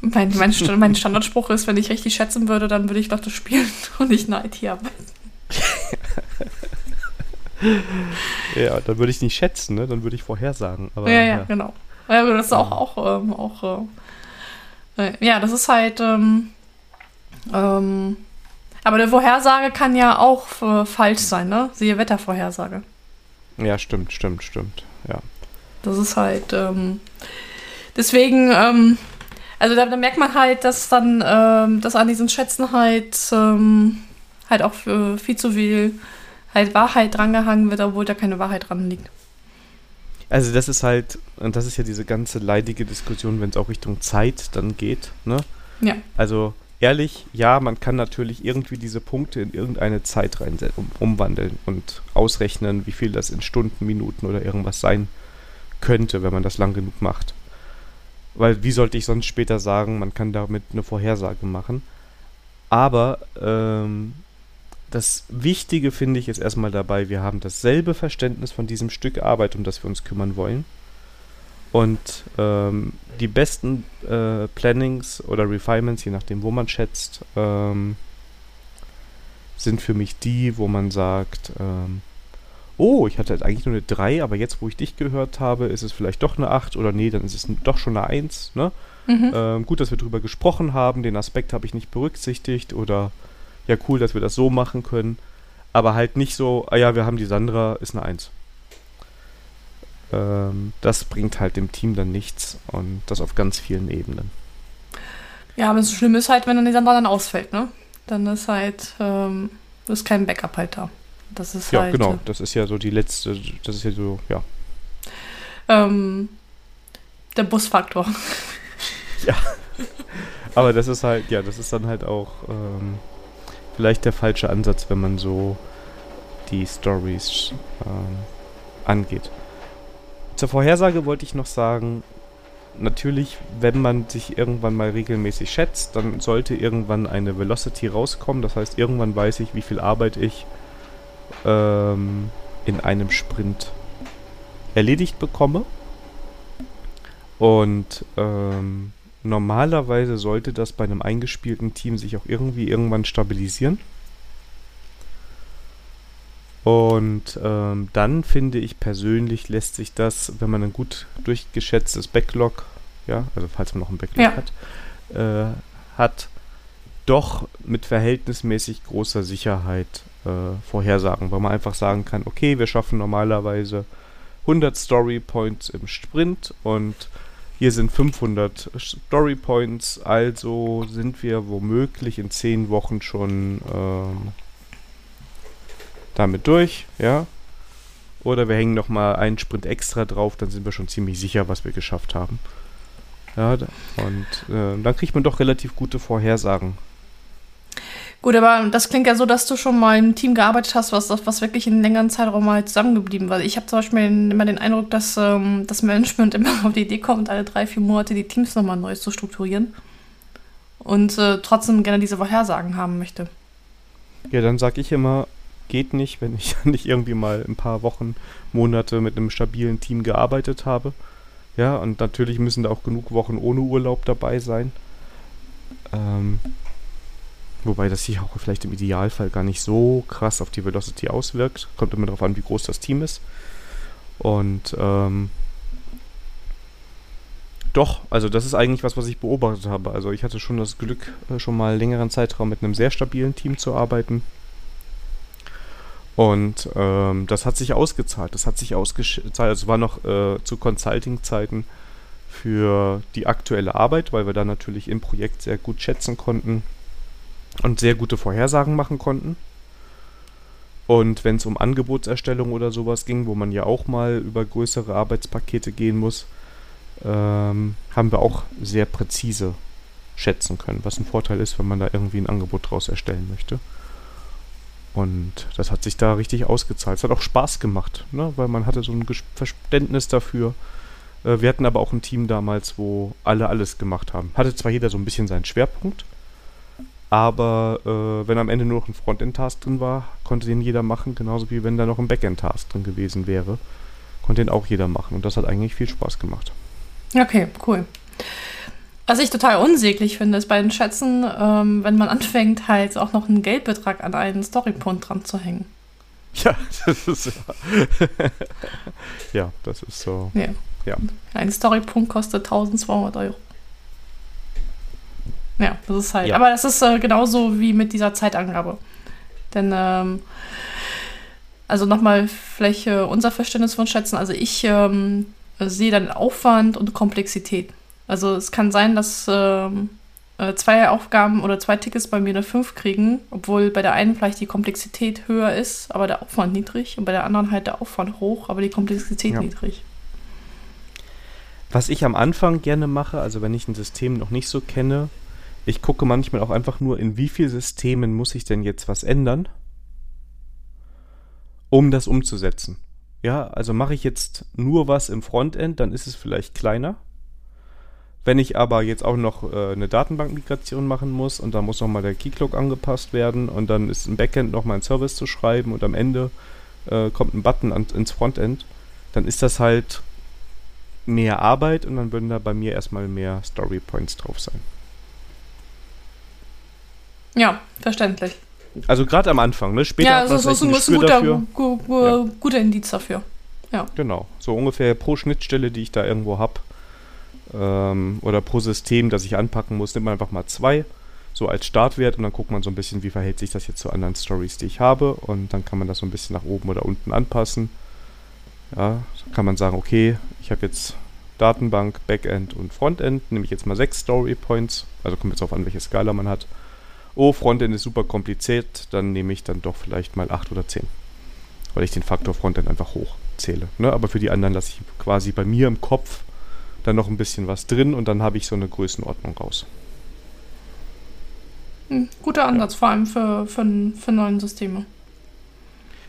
mein, mein, mein Standardspruch ist, wenn ich richtig schätzen würde, dann würde ich Lotto spielen und nicht eine IT arbeiten. Ja, dann würde ich nicht schätzen, ne? Dann würde ich vorhersagen. Aber, ja, ja, genau. Ja, das ist auch, auch, ähm, auch äh, äh, ja, das ist halt, ähm, ähm, aber eine Vorhersage kann ja auch äh, falsch sein, ne? Siehe Wettervorhersage. Ja, stimmt, stimmt, stimmt. Ja. Das ist halt, ähm, deswegen, ähm, also da, da merkt man halt, dass dann, ähm, dass an diesen Schätzen halt, ähm, halt auch für viel zu viel halt Wahrheit drangehangen wird, obwohl da keine Wahrheit dran liegt. Also das ist halt, und das ist ja diese ganze leidige Diskussion, wenn es auch Richtung Zeit dann geht, ne? Ja. Also ehrlich, ja, man kann natürlich irgendwie diese Punkte in irgendeine Zeit rein um, umwandeln und ausrechnen, wie viel das in Stunden, Minuten oder irgendwas sein könnte, wenn man das lang genug macht. Weil wie sollte ich sonst später sagen, man kann damit eine Vorhersage machen. Aber ähm, das Wichtige finde ich ist erstmal dabei, wir haben dasselbe Verständnis von diesem Stück Arbeit, um das wir uns kümmern wollen. Und ähm, die besten äh, Plannings oder Refinements, je nachdem, wo man schätzt, ähm, sind für mich die, wo man sagt, ähm, oh, ich hatte jetzt eigentlich nur eine 3, aber jetzt, wo ich dich gehört habe, ist es vielleicht doch eine 8 oder nee, dann ist es doch schon eine 1. Ne? Mhm. Ähm, gut, dass wir drüber gesprochen haben, den Aspekt habe ich nicht berücksichtigt oder ja, cool, dass wir das so machen können. Aber halt nicht so, ah ja, wir haben die Sandra, ist eine 1. Ähm, das bringt halt dem Team dann nichts und das auf ganz vielen Ebenen. Ja, aber das Schlimme ist halt, wenn dann die Sandra dann ausfällt, ne? Dann ist halt, ähm, ist kein Backup halt da. Das ist ja, halt, genau. Das ist ja so die letzte, das ist ja so, ja. Ähm, der Busfaktor. ja. Aber das ist halt, ja, das ist dann halt auch ähm, vielleicht der falsche Ansatz, wenn man so die Stories ähm, angeht. Zur Vorhersage wollte ich noch sagen, natürlich, wenn man sich irgendwann mal regelmäßig schätzt, dann sollte irgendwann eine Velocity rauskommen. Das heißt, irgendwann weiß ich, wie viel Arbeit ich ähm, in einem Sprint erledigt bekomme. Und ähm, normalerweise sollte das bei einem eingespielten Team sich auch irgendwie irgendwann stabilisieren. Und ähm, dann finde ich persönlich lässt sich das, wenn man ein gut durchgeschätztes Backlog, ja, also falls man noch ein Backlog ja. hat, äh, hat, doch mit verhältnismäßig großer Sicherheit äh, vorhersagen, weil man einfach sagen kann, okay, wir schaffen normalerweise 100 Story Points im Sprint und hier sind 500 Story Points, also sind wir womöglich in 10 Wochen schon ähm, damit durch, ja. Oder wir hängen nochmal einen Sprint extra drauf, dann sind wir schon ziemlich sicher, was wir geschafft haben. Ja, und äh, dann kriegt man doch relativ gute Vorhersagen. Gut, aber das klingt ja so, dass du schon mal im Team gearbeitet hast, was, was wirklich in längeren Zeitraum mal zusammengeblieben war. Ich habe zum Beispiel immer den Eindruck, dass ähm, das Management immer auf die Idee kommt, alle drei, vier Monate die Teams nochmal neu zu strukturieren und äh, trotzdem gerne diese Vorhersagen haben möchte. Ja, dann sage ich immer, geht nicht, wenn ich nicht irgendwie mal ein paar Wochen, Monate mit einem stabilen Team gearbeitet habe. Ja, und natürlich müssen da auch genug Wochen ohne Urlaub dabei sein. Ähm, wobei das sich auch vielleicht im Idealfall gar nicht so krass auf die Velocity auswirkt. Kommt immer darauf an, wie groß das Team ist. Und ähm, doch, also das ist eigentlich was, was ich beobachtet habe. Also ich hatte schon das Glück, äh, schon mal längeren Zeitraum mit einem sehr stabilen Team zu arbeiten. Und ähm, das hat sich ausgezahlt. Das hat sich ausgezahlt. Also es war noch äh, zu Consulting-Zeiten für die aktuelle Arbeit, weil wir da natürlich im Projekt sehr gut schätzen konnten und sehr gute Vorhersagen machen konnten. Und wenn es um Angebotserstellung oder sowas ging, wo man ja auch mal über größere Arbeitspakete gehen muss, ähm, haben wir auch sehr präzise schätzen können, was ein Vorteil ist, wenn man da irgendwie ein Angebot draus erstellen möchte. Und das hat sich da richtig ausgezahlt. Es hat auch Spaß gemacht, ne? weil man hatte so ein Verständnis dafür. Äh, wir hatten aber auch ein Team damals, wo alle alles gemacht haben. Hatte zwar jeder so ein bisschen seinen Schwerpunkt, aber äh, wenn am Ende nur noch ein Frontend-Task drin war, konnte den jeder machen, genauso wie wenn da noch ein Backend-Task drin gewesen wäre. Konnte den auch jeder machen und das hat eigentlich viel Spaß gemacht. Okay, cool. Was ich total unsäglich finde, ist bei den Schätzen, ähm, wenn man anfängt, halt auch noch einen Geldbetrag an einen Storypunkt dran zu hängen. Ja, das ist ja. ja, das ist so. Ja. ja. Ein Storypunkt kostet 1200 Euro. Ja, das ist halt. Ja. Aber das ist äh, genauso wie mit dieser Zeitangabe. Denn, ähm, also nochmal vielleicht äh, unser Verständnis von Schätzen. Also ich ähm, sehe dann Aufwand und Komplexität. Also es kann sein, dass ähm, äh, zwei Aufgaben oder zwei Tickets bei mir eine 5 kriegen, obwohl bei der einen vielleicht die Komplexität höher ist, aber der Aufwand niedrig und bei der anderen halt der Aufwand hoch, aber die Komplexität ja. niedrig. Was ich am Anfang gerne mache, also wenn ich ein System noch nicht so kenne, ich gucke manchmal auch einfach nur, in wie vielen Systemen muss ich denn jetzt was ändern, um das umzusetzen. Ja, also mache ich jetzt nur was im Frontend, dann ist es vielleicht kleiner Wenn ich aber jetzt auch noch äh, eine Datenbankmigration machen muss und da muss nochmal der Keylog angepasst werden und dann ist im Backend nochmal ein Service zu schreiben und am Ende äh, kommt ein Button an, ins Frontend, dann ist das halt mehr Arbeit und dann würden da bei mir erstmal mehr Story Points drauf sein. Ja, verständlich. Also gerade am Anfang, ne? Später ja, also das ist ein, ein guter, gu, gu, ja. guter Indiz dafür. Ja. Genau. So ungefähr pro Schnittstelle, die ich da irgendwo habe, ähm, oder pro System, das ich anpacken muss, nimmt man einfach mal zwei, so als Startwert und dann guckt man so ein bisschen, wie verhält sich das jetzt zu anderen Stories, die ich habe und dann kann man das so ein bisschen nach oben oder unten anpassen. Ja, kann man sagen, okay, ich habe jetzt Datenbank, Backend und Frontend, nehme ich jetzt mal sechs Story Points, also kommt jetzt auf an, welche Skala man hat. Oh, Frontend ist super kompliziert, dann nehme ich dann doch vielleicht mal acht oder zehn, weil ich den Faktor Frontend einfach hochzähle. Ne? Aber für die anderen lasse ich quasi bei mir im Kopf dann noch ein bisschen was drin und dann habe ich so eine Größenordnung raus. Hm, guter Ansatz, ja. vor allem für, für, für neue Systeme.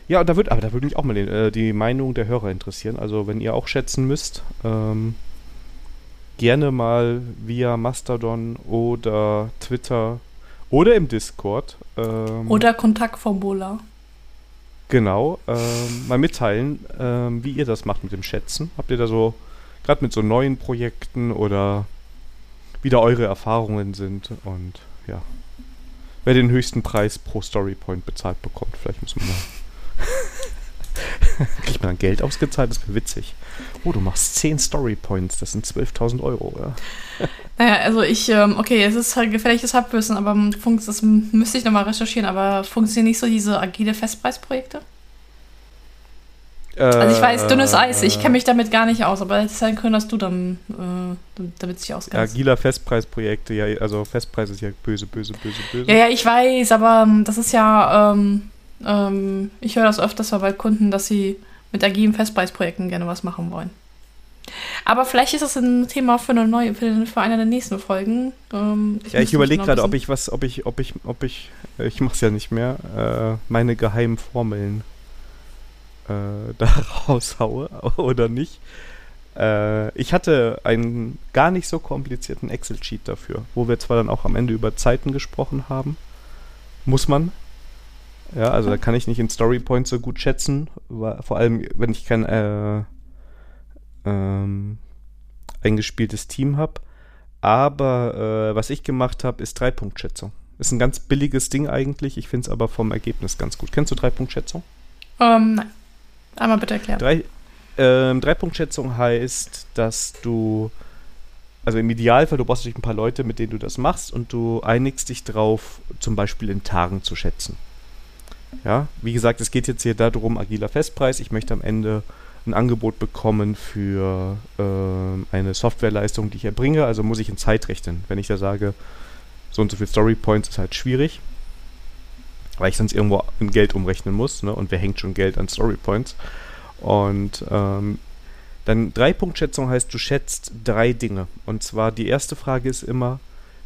Ja, da wird, aber da würde mich auch mal den, äh, die Meinung der Hörer interessieren. Also wenn ihr auch schätzen müsst, ähm, gerne mal via Mastodon oder Twitter oder im Discord. Ähm, oder Kontaktformular. Genau, ähm, mal mitteilen, ähm, wie ihr das macht mit dem Schätzen. Habt ihr da so, gerade mit so neuen Projekten oder wie da eure Erfahrungen sind und ja, wer den höchsten Preis pro Storypoint bezahlt bekommt. Vielleicht muss man mal Kriegt man dann Geld ausgezahlt? Das wäre witzig. Oh, du machst 10 Story Points, das sind 12.000 Euro, oder? Naja, also ich, ähm, okay, es ist halt gefährliches Halbwissen, aber das müsste ich nochmal recherchieren, aber funktionieren nicht so diese agile Festpreisprojekte? Äh, also ich weiß, dünnes Eis, ich kenne mich damit gar nicht aus, aber es sein können, dass du dann äh, damit sich auskennst. Agiler Festpreisprojekte, ja, also Festpreis ist ja böse, böse, böse, böse. Ja, ja, ich weiß, aber ähm, das ist ja, ähm, ähm, ich höre das öfters bei Kunden, dass sie mit agilen Festpreisprojekten gerne was machen wollen. Aber vielleicht ist das ein Thema für eine neue, für, für eine der nächsten Folgen. Ähm, ich ja, ich überlege gerade, ob ich was, ob ich, ob ich, ob ich, äh, ich mache es ja nicht mehr, äh, meine geheimen Formeln äh, da raushaue oder nicht. Äh, ich hatte einen gar nicht so komplizierten Excel-Sheet dafür, wo wir zwar dann auch am Ende über Zeiten gesprochen haben. Muss man, ja, also da kann ich nicht in Story Points so gut schätzen, vor allem wenn ich kein äh, ähm, eingespieltes Team habe. Aber äh, was ich gemacht habe, ist Dreipunktschätzung. Ist ein ganz billiges Ding eigentlich. Ich finde es aber vom Ergebnis ganz gut. Kennst du Dreipunktschätzung? Ähm, nein. Einmal bitte erklären. Drei, ähm, Dreipunktschätzung heißt, dass du, also im Idealfall, du brauchst natürlich ein paar Leute, mit denen du das machst und du einigst dich drauf, zum Beispiel in Tagen zu schätzen. Ja, wie gesagt, es geht jetzt hier darum, agiler Festpreis. Ich möchte am Ende ein Angebot bekommen für äh, eine Softwareleistung, die ich erbringe. Also muss ich in Zeit rechnen. Wenn ich da sage, so und so viel Story Points ist halt schwierig, weil ich sonst irgendwo in Geld umrechnen muss. Ne? Und wer hängt schon Geld an Story Points? Und ähm, dann Drei-Punkt-Schätzung heißt, du schätzt drei Dinge. Und zwar die erste Frage ist immer,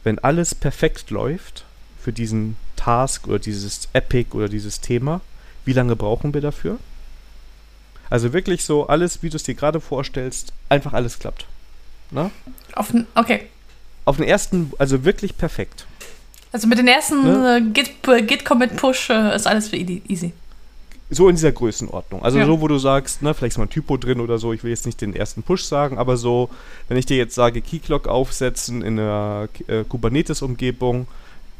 wenn alles perfekt läuft für diesen Task oder dieses Epic oder dieses Thema, wie lange brauchen wir dafür? Also wirklich so alles, wie du es dir gerade vorstellst, einfach alles klappt. Na? Auf, okay. Auf den ersten, also wirklich perfekt. Also mit den ersten ne? Äh, Git, äh, Git Commit Push äh, ist alles für easy. So in dieser Größenordnung. Also ja. so, wo du sagst, ne, vielleicht ist mal ein Typo drin oder so, ich will jetzt nicht den ersten Push sagen, aber so, wenn ich dir jetzt sage, Keyclock aufsetzen in einer äh, Kubernetes-Umgebung,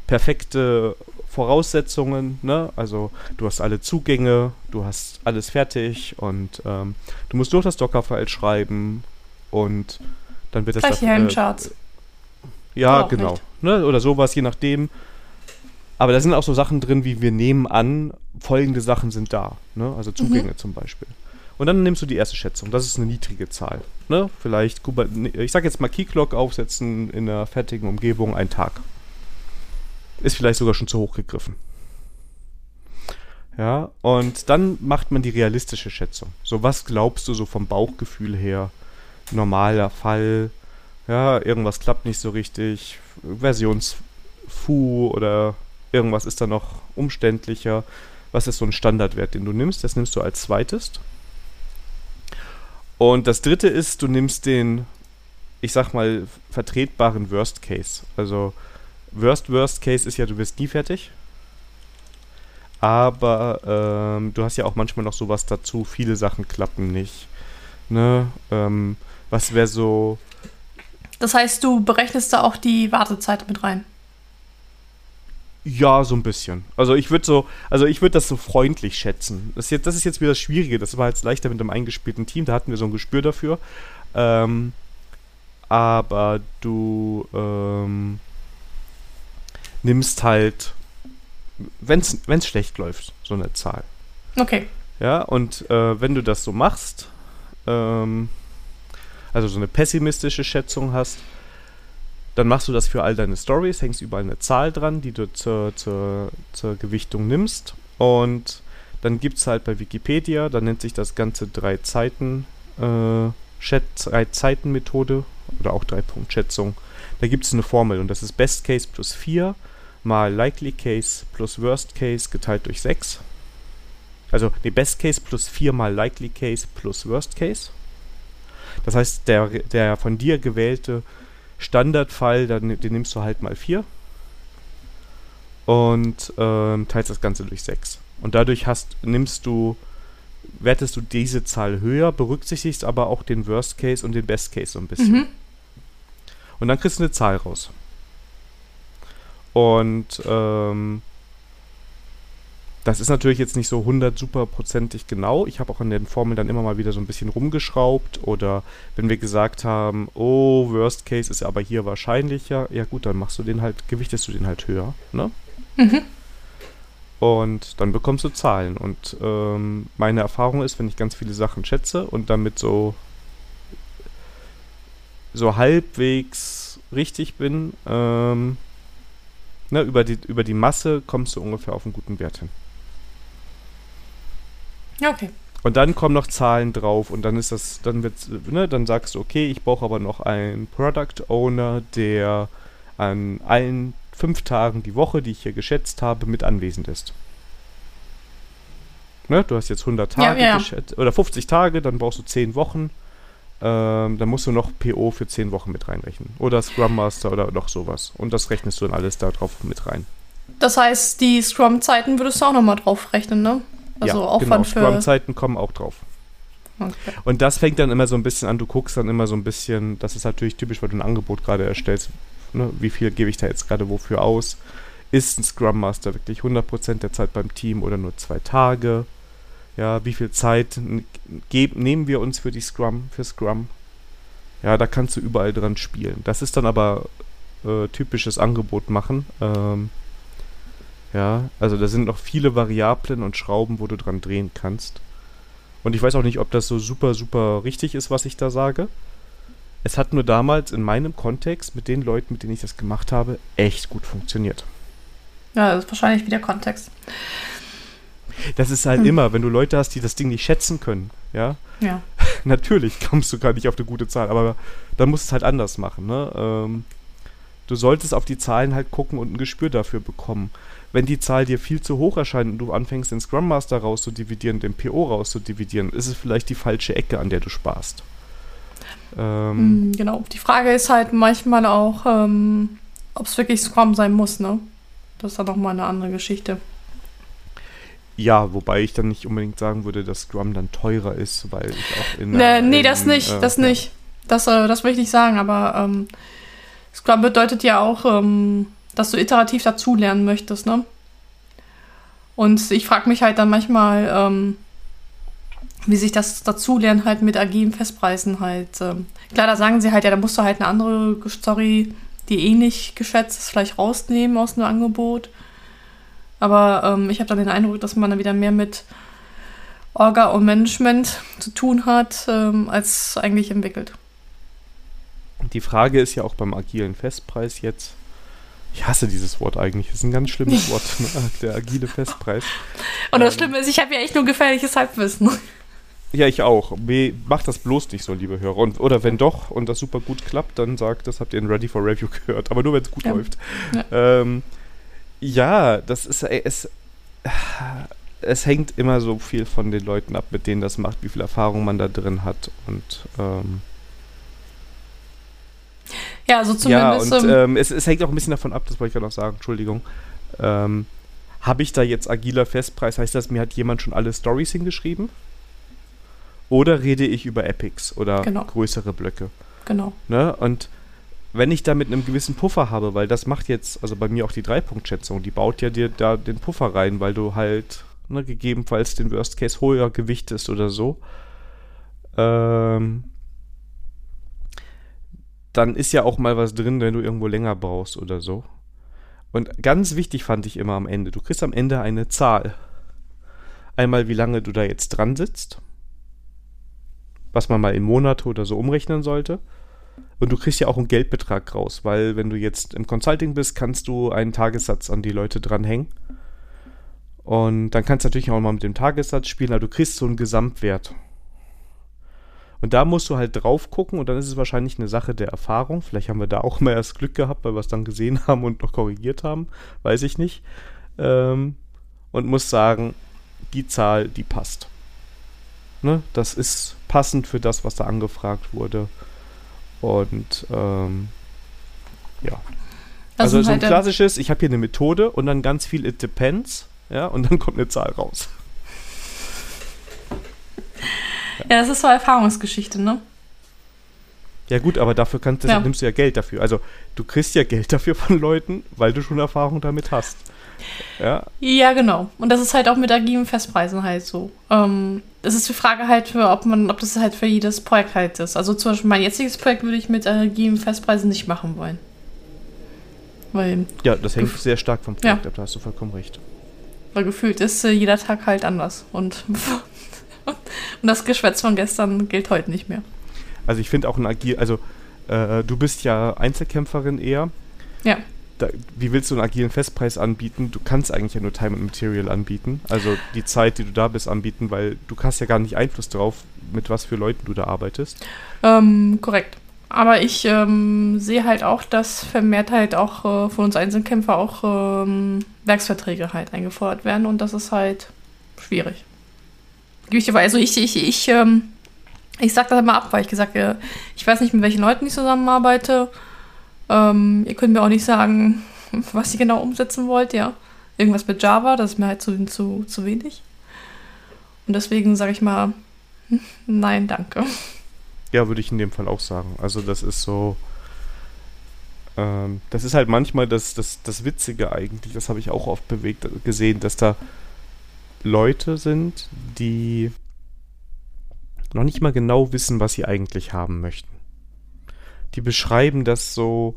perfekte Voraussetzungen, ne? Also du hast alle Zugänge, du hast alles fertig und ähm, du musst durch das Dockerfile schreiben und dann wird das Gleich hier Charts. Äh, ja, genau. Ne? Oder sowas, je nachdem. Aber da sind auch so Sachen drin, wie wir nehmen an, folgende Sachen sind da. Ne? Also Zugänge mhm. zum Beispiel. Und dann nimmst du die erste Schätzung. Das ist eine niedrige Zahl. Ne? Vielleicht, ich sag jetzt mal Keyclock aufsetzen in einer fertigen Umgebung, ein Tag ist vielleicht sogar schon zu hoch gegriffen. Ja, und dann macht man die realistische Schätzung. So, was glaubst du so vom Bauchgefühl her? Normaler Fall, ja, irgendwas klappt nicht so richtig, Versionsfu oder irgendwas ist da noch umständlicher. Was ist so ein Standardwert, den du nimmst? Das nimmst du als zweites. Und das dritte ist, du nimmst den ich sag mal, vertretbaren Worst Case. Also Worst Worst Case ist ja, du wirst nie fertig. Aber ähm, du hast ja auch manchmal noch sowas dazu, viele Sachen klappen nicht. Ne? Ähm, was wäre so. Das heißt, du berechnest da auch die Wartezeit mit rein. Ja, so ein bisschen. Also ich würde so, also ich würde das so freundlich schätzen. Das ist, jetzt, das ist jetzt wieder das Schwierige. Das war jetzt leichter mit einem eingespielten Team, da hatten wir so ein Gespür dafür. Ähm, aber du ähm, nimmst halt, wenn es schlecht läuft, so eine Zahl. Okay. Ja, und äh, wenn du das so machst, ähm, also so eine pessimistische Schätzung hast, dann machst du das für all deine Stories, hängst überall eine Zahl dran, die du zur, zur, zur Gewichtung nimmst. Und dann gibt es halt bei Wikipedia, da nennt sich das Ganze drei Zeiten, äh, drei Zeiten Methode oder auch drei Punkt Schätzung. Da gibt es eine Formel und das ist Best Case plus 4 mal Likely Case plus Worst Case geteilt durch 6. Also die Best Case plus 4 mal Likely Case plus Worst Case. Das heißt, der, der von dir gewählte Standardfall, dann, den nimmst du halt mal 4 und ähm, teilst das Ganze durch 6. Und dadurch hast, nimmst du, wertest du diese Zahl höher, berücksichtigst aber auch den Worst Case und den Best Case so ein bisschen. Mhm. Und dann kriegst du eine Zahl raus. Und ähm, das ist natürlich jetzt nicht so 100 superprozentig genau. Ich habe auch an den Formeln dann immer mal wieder so ein bisschen rumgeschraubt. Oder wenn wir gesagt haben, oh, Worst Case ist aber hier wahrscheinlicher, ja gut, dann machst du den halt, gewichtest du den halt höher, ne? Mhm. Und dann bekommst du Zahlen. Und ähm, meine Erfahrung ist, wenn ich ganz viele Sachen schätze und damit so, so halbwegs richtig bin, ähm, ne, über, die, über die Masse kommst du ungefähr auf einen guten Wert hin. Ja, okay. Und dann kommen noch Zahlen drauf und dann ist das, dann wird's, ne, dann sagst du, okay, ich brauche aber noch einen Product Owner, der an allen fünf Tagen die Woche, die ich hier geschätzt habe, mit anwesend ist. Ne, du hast jetzt 100 Tage ja, ja. geschätzt, oder 50 Tage, dann brauchst du 10 Wochen. Ähm, dann musst du noch PO für 10 Wochen mit reinrechnen. Oder Scrum Master oder noch sowas. Und das rechnest du dann alles da drauf mit rein. Das heißt, die Scrum-Zeiten würdest du auch nochmal drauf rechnen, ne? Also ja, Aufwand genau. für. Scrum-Zeiten kommen auch drauf. Okay. Und das fängt dann immer so ein bisschen an, du guckst dann immer so ein bisschen, das ist natürlich typisch, weil du ein Angebot gerade erstellst, ne? wie viel gebe ich da jetzt gerade wofür aus? Ist ein Scrum Master wirklich 100% der Zeit beim Team oder nur zwei Tage? Ja, wie viel Zeit nehmen wir uns für die Scrum, für Scrum? Ja, da kannst du überall dran spielen. Das ist dann aber äh, typisches Angebot machen. Ähm, ja, also da sind noch viele Variablen und Schrauben, wo du dran drehen kannst. Und ich weiß auch nicht, ob das so super, super richtig ist, was ich da sage. Es hat nur damals in meinem Kontext mit den Leuten, mit denen ich das gemacht habe, echt gut funktioniert. Ja, das ist wahrscheinlich wieder Kontext. Das ist halt hm. immer, wenn du Leute hast, die das Ding nicht schätzen können, ja. Ja. Natürlich kommst du gar nicht auf eine gute Zahl, aber dann musst du es halt anders machen, ne? Ähm, du solltest auf die Zahlen halt gucken und ein Gespür dafür bekommen wenn die Zahl dir viel zu hoch erscheint und du anfängst, den Scrum Master rauszudividieren, den PO rauszudividieren, ist es vielleicht die falsche Ecke, an der du sparst. Ähm, mm, genau. Die Frage ist halt manchmal auch, ähm, ob es wirklich Scrum sein muss, ne? Das ist dann nochmal eine andere Geschichte. Ja, wobei ich dann nicht unbedingt sagen würde, dass Scrum dann teurer ist, weil ich auch in. Nee, nee das nicht, äh, das ja. nicht. Das, äh, das will ich nicht sagen, aber ähm, Scrum bedeutet ja auch, ähm, dass du iterativ dazulernen möchtest, ne? Und ich frage mich halt dann manchmal, ähm, wie sich das Dazulernen halt mit agilen Festpreisen halt. Ähm, klar, da sagen sie halt, ja, da musst du halt eine andere Story, die eh nicht geschätzt ist, vielleicht rausnehmen aus einem Angebot. Aber ähm, ich habe dann den Eindruck, dass man dann wieder mehr mit Orga und Management zu tun hat, ähm, als eigentlich entwickelt. Die Frage ist ja auch beim agilen Festpreis jetzt, ich hasse dieses Wort eigentlich. Das ist ein ganz schlimmes Wort, ne? der agile Festpreis. Und das ähm, Schlimme ist, ich habe ja echt nur gefährliches Halbwissen. Ja, ich auch. Macht das bloß nicht so, liebe Hörer. Und, oder wenn doch und das super gut klappt, dann sagt, das habt ihr in Ready for Review gehört. Aber nur, wenn es gut ja. läuft. Ja. Ähm, ja, das ist es. Es hängt immer so viel von den Leuten ab, mit denen das macht, wie viel Erfahrung man da drin hat. Und ähm, Ja, also zumindest. Ja, und ähm, ähm, es, es hängt auch ein bisschen davon ab, das wollte ich gerade noch sagen, Entschuldigung. Ähm, Habe ich da jetzt agiler Festpreis? Heißt das, mir hat jemand schon alle Stories hingeschrieben? Oder rede ich über Epics oder Genau. größere Blöcke? genau. Ne? Und wenn ich da mit einem gewissen Puffer habe, weil das macht jetzt, also bei mir auch die Dreipunktschätzung, die baut ja dir da den Puffer rein, weil du halt ne, gegebenenfalls den Worst Case höher gewichtest oder so. Ähm, dann ist ja auch mal was drin, wenn du irgendwo länger brauchst oder so. Und ganz wichtig fand ich immer am Ende, du kriegst am Ende eine Zahl. Einmal, wie lange du da jetzt dran sitzt, was man mal in Monate oder so umrechnen sollte. Und du kriegst ja auch einen Geldbetrag raus, weil wenn du jetzt im Consulting bist, kannst du einen Tagessatz an die Leute dranhängen. Und dann kannst du natürlich auch mal mit dem Tagessatz spielen, aber du kriegst so einen Gesamtwert. Und da musst du halt drauf gucken und dann ist es wahrscheinlich eine Sache der Erfahrung. Vielleicht haben wir da auch mal erst Glück gehabt, weil wir es dann gesehen haben und noch korrigiert haben. Weiß ich nicht. Ähm, und muss sagen, die Zahl, die passt. Ne? Das ist passend für das, was da angefragt wurde. Und ähm, ja. Also sind so ein halt, klassisches, ich habe hier eine Methode und dann ganz viel It depends, ja, und dann kommt eine Zahl raus. Ja, das ist so Erfahrungsgeschichte, ne? Ja gut, aber dafür kannst, Ja. nimmst du ja Geld dafür. Also du kriegst ja Geld dafür von Leuten, weil du schon Erfahrung damit hast. Ja, Ja, genau. Und das ist halt auch mit agilen Festpreisen halt so. Ähm, das ist die Frage halt, für, ob man, ob das halt für jedes Projekt halt ist. Also zum Beispiel mein jetziges Projekt würde ich mit agilen Festpreisen nicht machen wollen. Weil, ja das hängt sehr stark vom Projekt Ja. ab, da hast du vollkommen recht. weil gefühlt ist äh, jeder Tag halt anders. Und, und das Geschwätz von gestern gilt heute nicht mehr. Also ich finde auch ein Agil, also äh, du bist ja Einzelkämpferin eher. Ja. Da, wie willst du einen agilen Festpreis anbieten? Du kannst eigentlich ja nur Time and Material anbieten. Also die Zeit, die du da bist, anbieten, weil du hast ja gar nicht Einfluss darauf, mit was für Leuten du da arbeitest. Ähm, korrekt. Aber ich ähm, sehe halt auch, dass vermehrt halt auch äh, von uns Einzelkämpfer auch ähm, Werksverträge halt eingefordert werden und das ist halt schwierig. Weiter. Also ich, ich, ich, ähm, ich sag das immer ab, weil ich gesagt habe, ich weiß nicht, mit welchen Leuten ich zusammenarbeite. Ähm, ihr könnt mir auch nicht sagen, was ihr genau umsetzen wollt, ja. Irgendwas mit Java, das ist mir halt zu, zu, zu wenig. Und deswegen sage ich mal, nein, danke. Ja, würde ich in dem Fall auch sagen. Also das ist so. Ähm, das ist halt manchmal das, das, das Witzige eigentlich, das habe ich auch oft bewegt gesehen, dass da Leute sind, die noch nicht mal genau wissen, was sie eigentlich haben möchten. Die beschreiben das so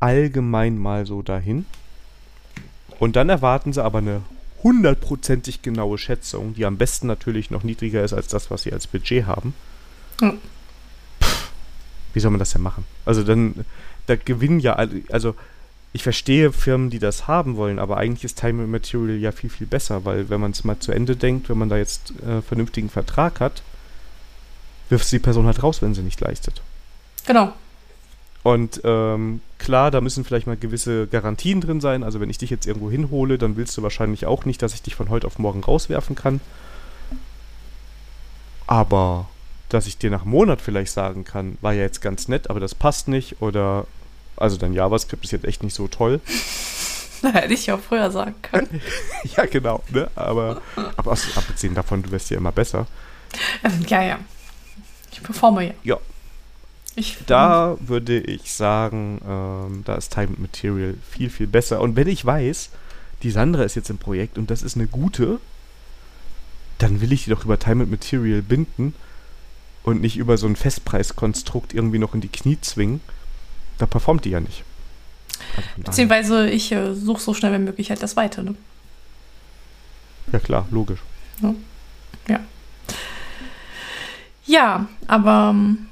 allgemein mal so dahin. Und dann erwarten sie aber eine hundertprozentig genaue Schätzung, die am besten natürlich noch niedriger ist als das, was sie als Budget haben. Pff, Wie soll man das denn machen? Also dann, da gewinnen ja alle, also ich verstehe Firmen, die das haben wollen, aber eigentlich ist Time and Material ja viel, viel besser, weil wenn man es mal zu Ende denkt, wenn man da jetzt äh, vernünftigen Vertrag hat, wirft die Person halt raus, wenn sie nicht leistet. Genau. Und ähm, klar, da müssen vielleicht mal gewisse Garantien drin sein. Also wenn ich dich jetzt irgendwo hinhole, dann willst du wahrscheinlich auch nicht, dass ich dich von heute auf morgen rauswerfen kann. Aber dass ich dir nach einem Monat vielleicht sagen kann, war ja jetzt ganz nett, aber das passt nicht. Oder also dein JavaScript ist jetzt echt nicht so toll. Da hätte ich ja auch früher sagen können. ja, genau. Ne? Aber, aber abgesehen davon, du wirst ja immer besser. Ähm, ja, ja. Ich performe ja. Ja. Ich, Da würde ich sagen, ähm, da ist Time and Material viel, viel besser. Und wenn ich weiß, die Sandra ist jetzt im Projekt und das ist eine gute, dann will ich die doch über Time and Material binden und nicht über so ein Festpreiskonstrukt irgendwie noch in die Knie zwingen. Da performt die ja nicht. Also Beziehungsweise ich äh, suche so schnell wie möglich halt das Weite. Ne? ja klar, logisch. Ja, aber ähm,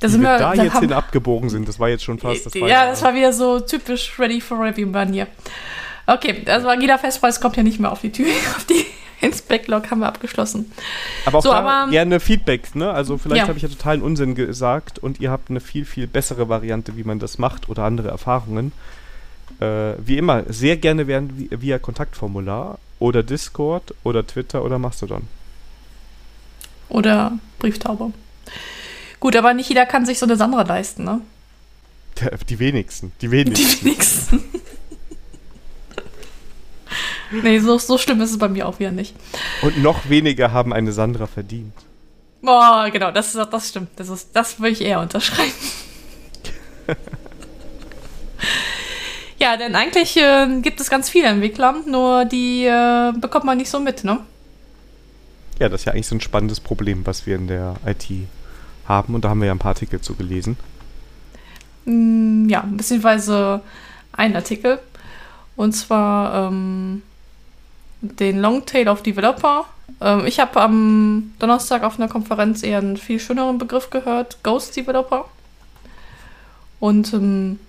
da Wie sind wir wir. da jetzt haben- hin abgebogen sind, das war jetzt schon fast das ja, das war wieder so typisch Ready for Review bei mir. Okay, also agiler Festpreis kommt ja nicht mehr auf die Tür, auf die ins Backlog haben wir abgeschlossen. Aber auch So, aber- gerne Feedback, ne? Also vielleicht Ja. habe ich ja totalen Unsinn gesagt und ihr habt eine viel, viel bessere Variante, wie man das macht oder andere Erfahrungen. Äh, wie immer, sehr gerne werden vi- via Kontaktformular oder Discord oder Twitter oder Mastodon. Oder Brieftaube. Gut, aber nicht jeder kann sich so eine Sandra leisten, ne? Die wenigsten. Die wenigsten. Die wenigsten. nee, so, so schlimm ist es bei mir auch wieder nicht. Und noch weniger haben eine Sandra verdient. Boah, genau, das, das stimmt. Das, ist, das würde ich eher unterschreiben. ja, denn eigentlich äh, gibt es ganz viele Entwickler, nur die äh, bekommt man nicht so mit, ne? Ja, das ist ja eigentlich so ein spannendes Problem, was wir in der IT haben. Und da haben wir ja ein paar Artikel zu gelesen. Mm, ja, beziehungsweise ein Artikel. Und zwar ähm, den Longtail of Developer. Ähm, ich habe am Donnerstag auf einer Konferenz eher einen viel schöneren Begriff gehört, Ghost Developer. Und ähm,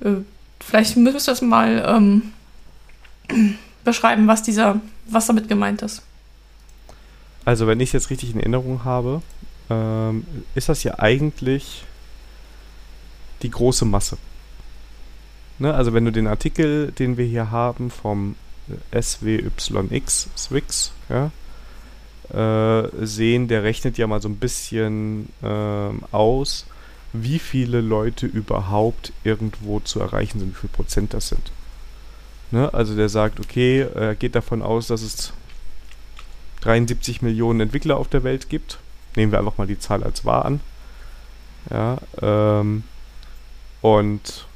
äh, vielleicht müsstest du das mal ähm, beschreiben, was dieser, was damit gemeint ist. Also, wenn ich es jetzt richtig in Erinnerung habe, ähm, ist das ja eigentlich die große Masse. Ne? Also, wenn du den Artikel, den wir hier haben vom SWYX, Swix, ja, äh, sehen, der rechnet ja mal so ein bisschen äh, aus, wie viele Leute überhaupt irgendwo zu erreichen sind, wie viel Prozent das sind. Ne? Also der sagt, okay, er geht davon aus, dass es 73 Millionen Entwickler auf der Welt gibt. Nehmen wir einfach mal die Zahl als wahr an. Ja, ähm, und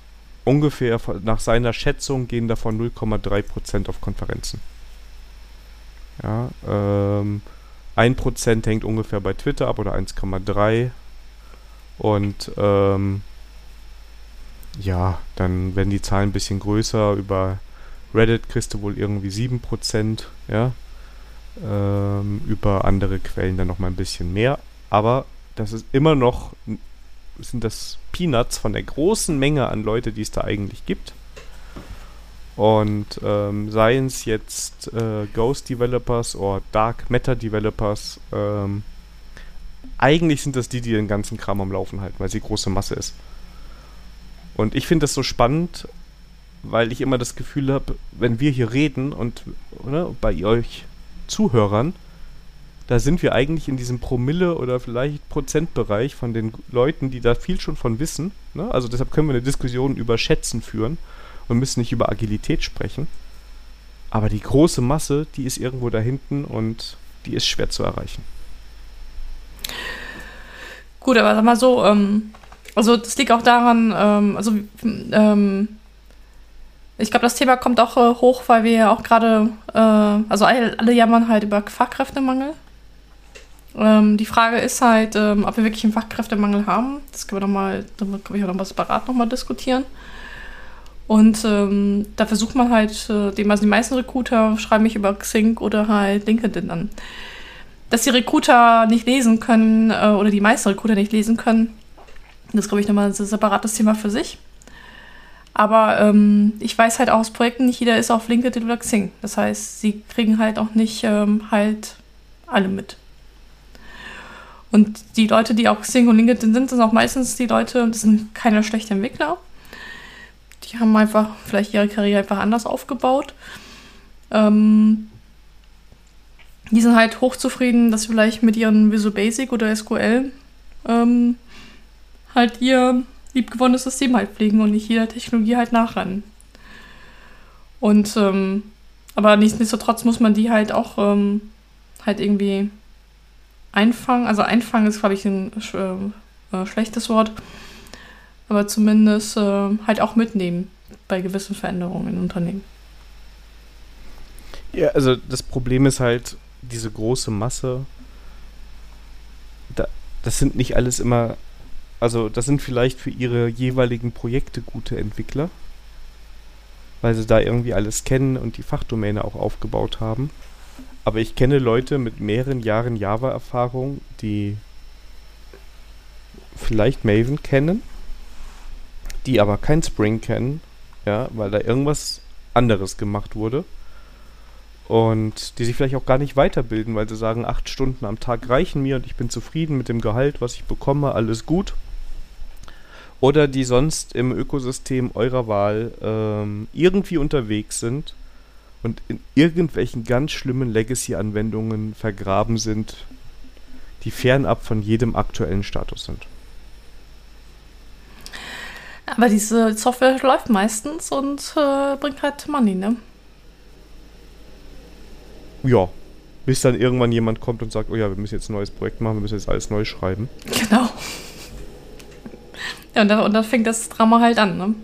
ungefähr nach seiner Schätzung gehen davon 0,3% auf Konferenzen. Ja, ähm, 1% hängt ungefähr bei Twitter ab oder 1,3%. Und ähm, ja, dann werden die Zahlen ein bisschen größer. Über Reddit kriegst du wohl irgendwie 7%, ja. Ähm, über andere Quellen dann nochmal ein bisschen mehr. Aber das ist immer noch, sind das Peanuts von der großen Menge an Leute, die es da eigentlich gibt. Und ähm, seien es jetzt äh, Ghost Developers oder Dark Matter Developers, ähm, eigentlich sind das die, die den ganzen Kram am Laufen halten, weil sie große Masse ist. Und ich finde das so spannend, weil ich immer das Gefühl habe, wenn wir hier reden und ne, bei euch Zuhörern, da sind wir eigentlich in diesem Promille oder vielleicht Prozentbereich von den Leuten, die da viel schon von wissen. Ne? Also deshalb können wir eine Diskussion über Schätzen führen und müssen nicht über Agilität sprechen. Aber die große Masse, die ist irgendwo da hinten und die ist schwer zu erreichen. Gut, aber sag mal so, ähm, also das liegt auch daran, ähm, also ähm, ich glaube, das Thema kommt auch äh, hoch, weil wir ja auch gerade, äh, also alle, alle, jammern halt über Fachkräftemangel. Ähm, die Frage ist halt, ähm, ob wir wirklich einen Fachkräftemangel haben. Das können wir nochmal, da können wir nochmal separat nochmal diskutieren. Und ähm, da versucht man halt, äh, also die meisten Recruiter schreiben mich über Xing oder halt LinkedIn an dass die Recruiter nicht lesen können äh, oder die meisten Recruiter nicht lesen können. Das glaube ich, nochmal ein separates Thema für sich. Aber ähm, ich weiß halt auch aus Projekten, nicht jeder ist auf LinkedIn oder Xing. Das heißt, sie kriegen halt auch nicht ähm, halt alle mit. Und die Leute, die auf Xing und LinkedIn sind, sind auch meistens die Leute, das sind keine schlechten Entwickler. Die haben einfach vielleicht ihre Karriere einfach anders aufgebaut. Ähm, die sind halt hochzufrieden, dass sie vielleicht mit ihren Visual Basic oder SQL ähm, halt ihr liebgewonnenes System halt pflegen und nicht jeder Technologie halt nachrennen. Und ähm, aber nichtsdestotrotz muss man die halt auch ähm, halt irgendwie einfangen. Also einfangen ist, glaube ich, ein äh, äh, schlechtes Wort. Aber zumindest äh, halt auch mitnehmen bei gewissen Veränderungen in Unternehmen. Ja, also das Problem ist halt, diese große Masse, da, das sind nicht alles immer, also das sind vielleicht für ihre jeweiligen Projekte gute Entwickler, weil sie da irgendwie alles kennen und die Fachdomäne auch aufgebaut haben. Aber ich kenne Leute mit mehreren Jahren Java-Erfahrung, die vielleicht Maven kennen, die aber kein Spring kennen, ja, weil da irgendwas anderes gemacht wurde und die sich vielleicht auch gar nicht weiterbilden, weil sie sagen, acht Stunden am Tag reichen mir und ich bin zufrieden mit dem Gehalt, was ich bekomme, alles gut. Oder die sonst im Ökosystem eurer Wahl ähm, irgendwie unterwegs sind und in irgendwelchen ganz schlimmen Legacy-Anwendungen vergraben sind, die fernab von jedem aktuellen Status sind. Aber diese Software läuft meistens und äh, bringt halt Money, ne? Ja. Bis dann irgendwann jemand kommt und sagt, oh ja, wir müssen jetzt ein neues Projekt machen, wir müssen jetzt alles neu schreiben. Genau. Ja, und dann, und dann fängt das Drama halt an, ne?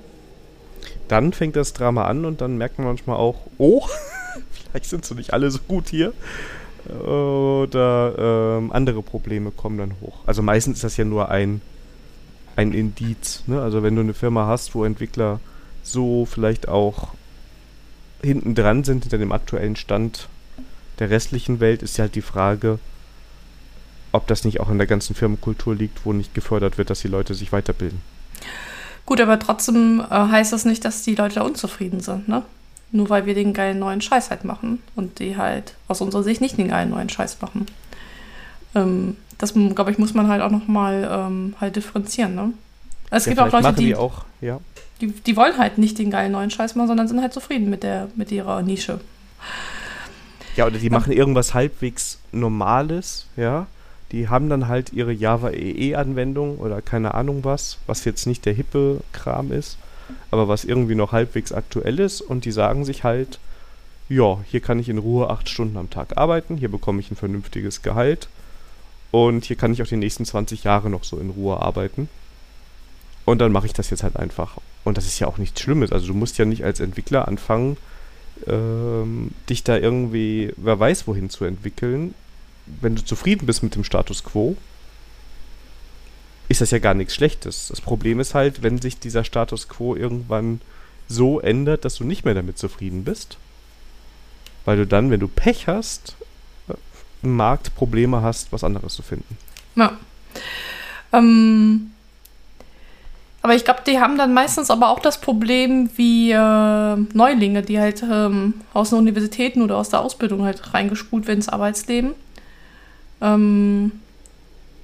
Dann fängt das Drama an und dann merkt man manchmal auch, oh, vielleicht sind sie nicht alle so gut hier. Oder ähm, andere Probleme kommen dann hoch. Also meistens ist das ja nur ein, ein Indiz. Ne? Also wenn du eine Firma hast, wo Entwickler so vielleicht auch hinten dran sind hinter dem aktuellen Stand der restlichen Welt, ist ja halt die Frage, ob das nicht auch in der ganzen Firmenkultur liegt, wo nicht gefördert wird, dass die Leute sich weiterbilden. Gut, aber trotzdem äh, heißt das nicht, dass die Leute da unzufrieden sind, ne? Nur weil wir den geilen neuen Scheiß halt machen und die halt aus unserer Sicht nicht den geilen neuen Scheiß machen. Ähm, das, glaube ich, muss man halt auch nochmal ähm, halt differenzieren, ne? Es ja, gibt auch Leute, die, die, auch, ja. die, die wollen halt nicht den geilen neuen Scheiß machen, sondern sind halt zufrieden mit, der, mit ihrer Nische. Ja, oder die machen irgendwas halbwegs Normales, ja. Die haben dann halt ihre Java EE-Anwendung oder keine Ahnung was, was jetzt nicht der hippe Kram ist, aber was irgendwie noch halbwegs aktuell ist und die sagen sich halt, ja, hier kann ich in Ruhe acht Stunden am Tag arbeiten, hier bekomme ich ein vernünftiges Gehalt und hier kann ich auch die nächsten 20 Jahre noch so in Ruhe arbeiten. Und dann mache ich das jetzt halt einfach. Und das ist ja auch nichts Schlimmes. Also du musst ja nicht als Entwickler anfangen, ähm, dich da irgendwie, wer weiß wohin zu entwickeln. Wenn du zufrieden bist mit dem Status quo, ist das ja gar nichts Schlechtes. Das Problem ist halt, wenn sich dieser Status quo irgendwann so ändert, dass du nicht mehr damit zufrieden bist, weil du dann, wenn du Pech hast, im Markt Probleme hast, was anderes zu finden. Ja. Ähm, aber ich glaube, die haben dann meistens aber auch das Problem wie äh, Neulinge, die halt ähm, aus den Universitäten oder aus der Ausbildung halt reingespult werden ins Arbeitsleben. Ähm,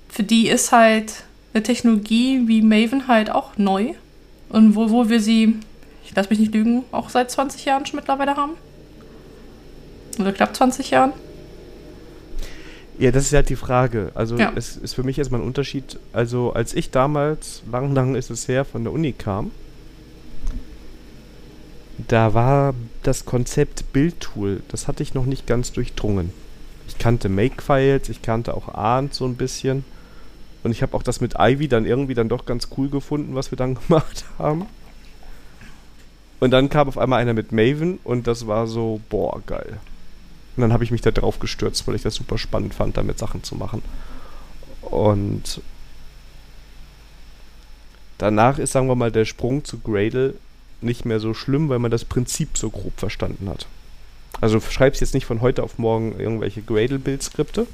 für die ist halt eine Technologie wie Maven halt auch neu. Und wo, wo wir sie, ich lasse mich nicht lügen, auch seit 20 Jahren schon mittlerweile haben. Oder knapp 20 Jahren. Ja, das ist halt die Frage. Also Ja. es ist für mich erstmal ein Unterschied. Also als ich damals, lang, lang ist es her, von der Uni kam, da war das Konzept Bildtool, das hatte ich noch nicht ganz durchdrungen. Ich kannte Makefiles, ich kannte auch Arndt so ein bisschen. Und ich habe auch das mit Ivy dann irgendwie dann doch ganz cool gefunden, was wir dann gemacht haben. Und dann kam auf einmal einer mit Maven und das war so, boah, geil. Und dann habe ich mich da drauf gestürzt, weil ich das super spannend fand, damit Sachen zu machen. Und danach ist, sagen wir mal, der Sprung zu Gradle nicht mehr so schlimm, weil man das Prinzip so grob verstanden hat. Also du schreibst jetzt nicht von heute auf morgen irgendwelche Gradle-Bildskripte,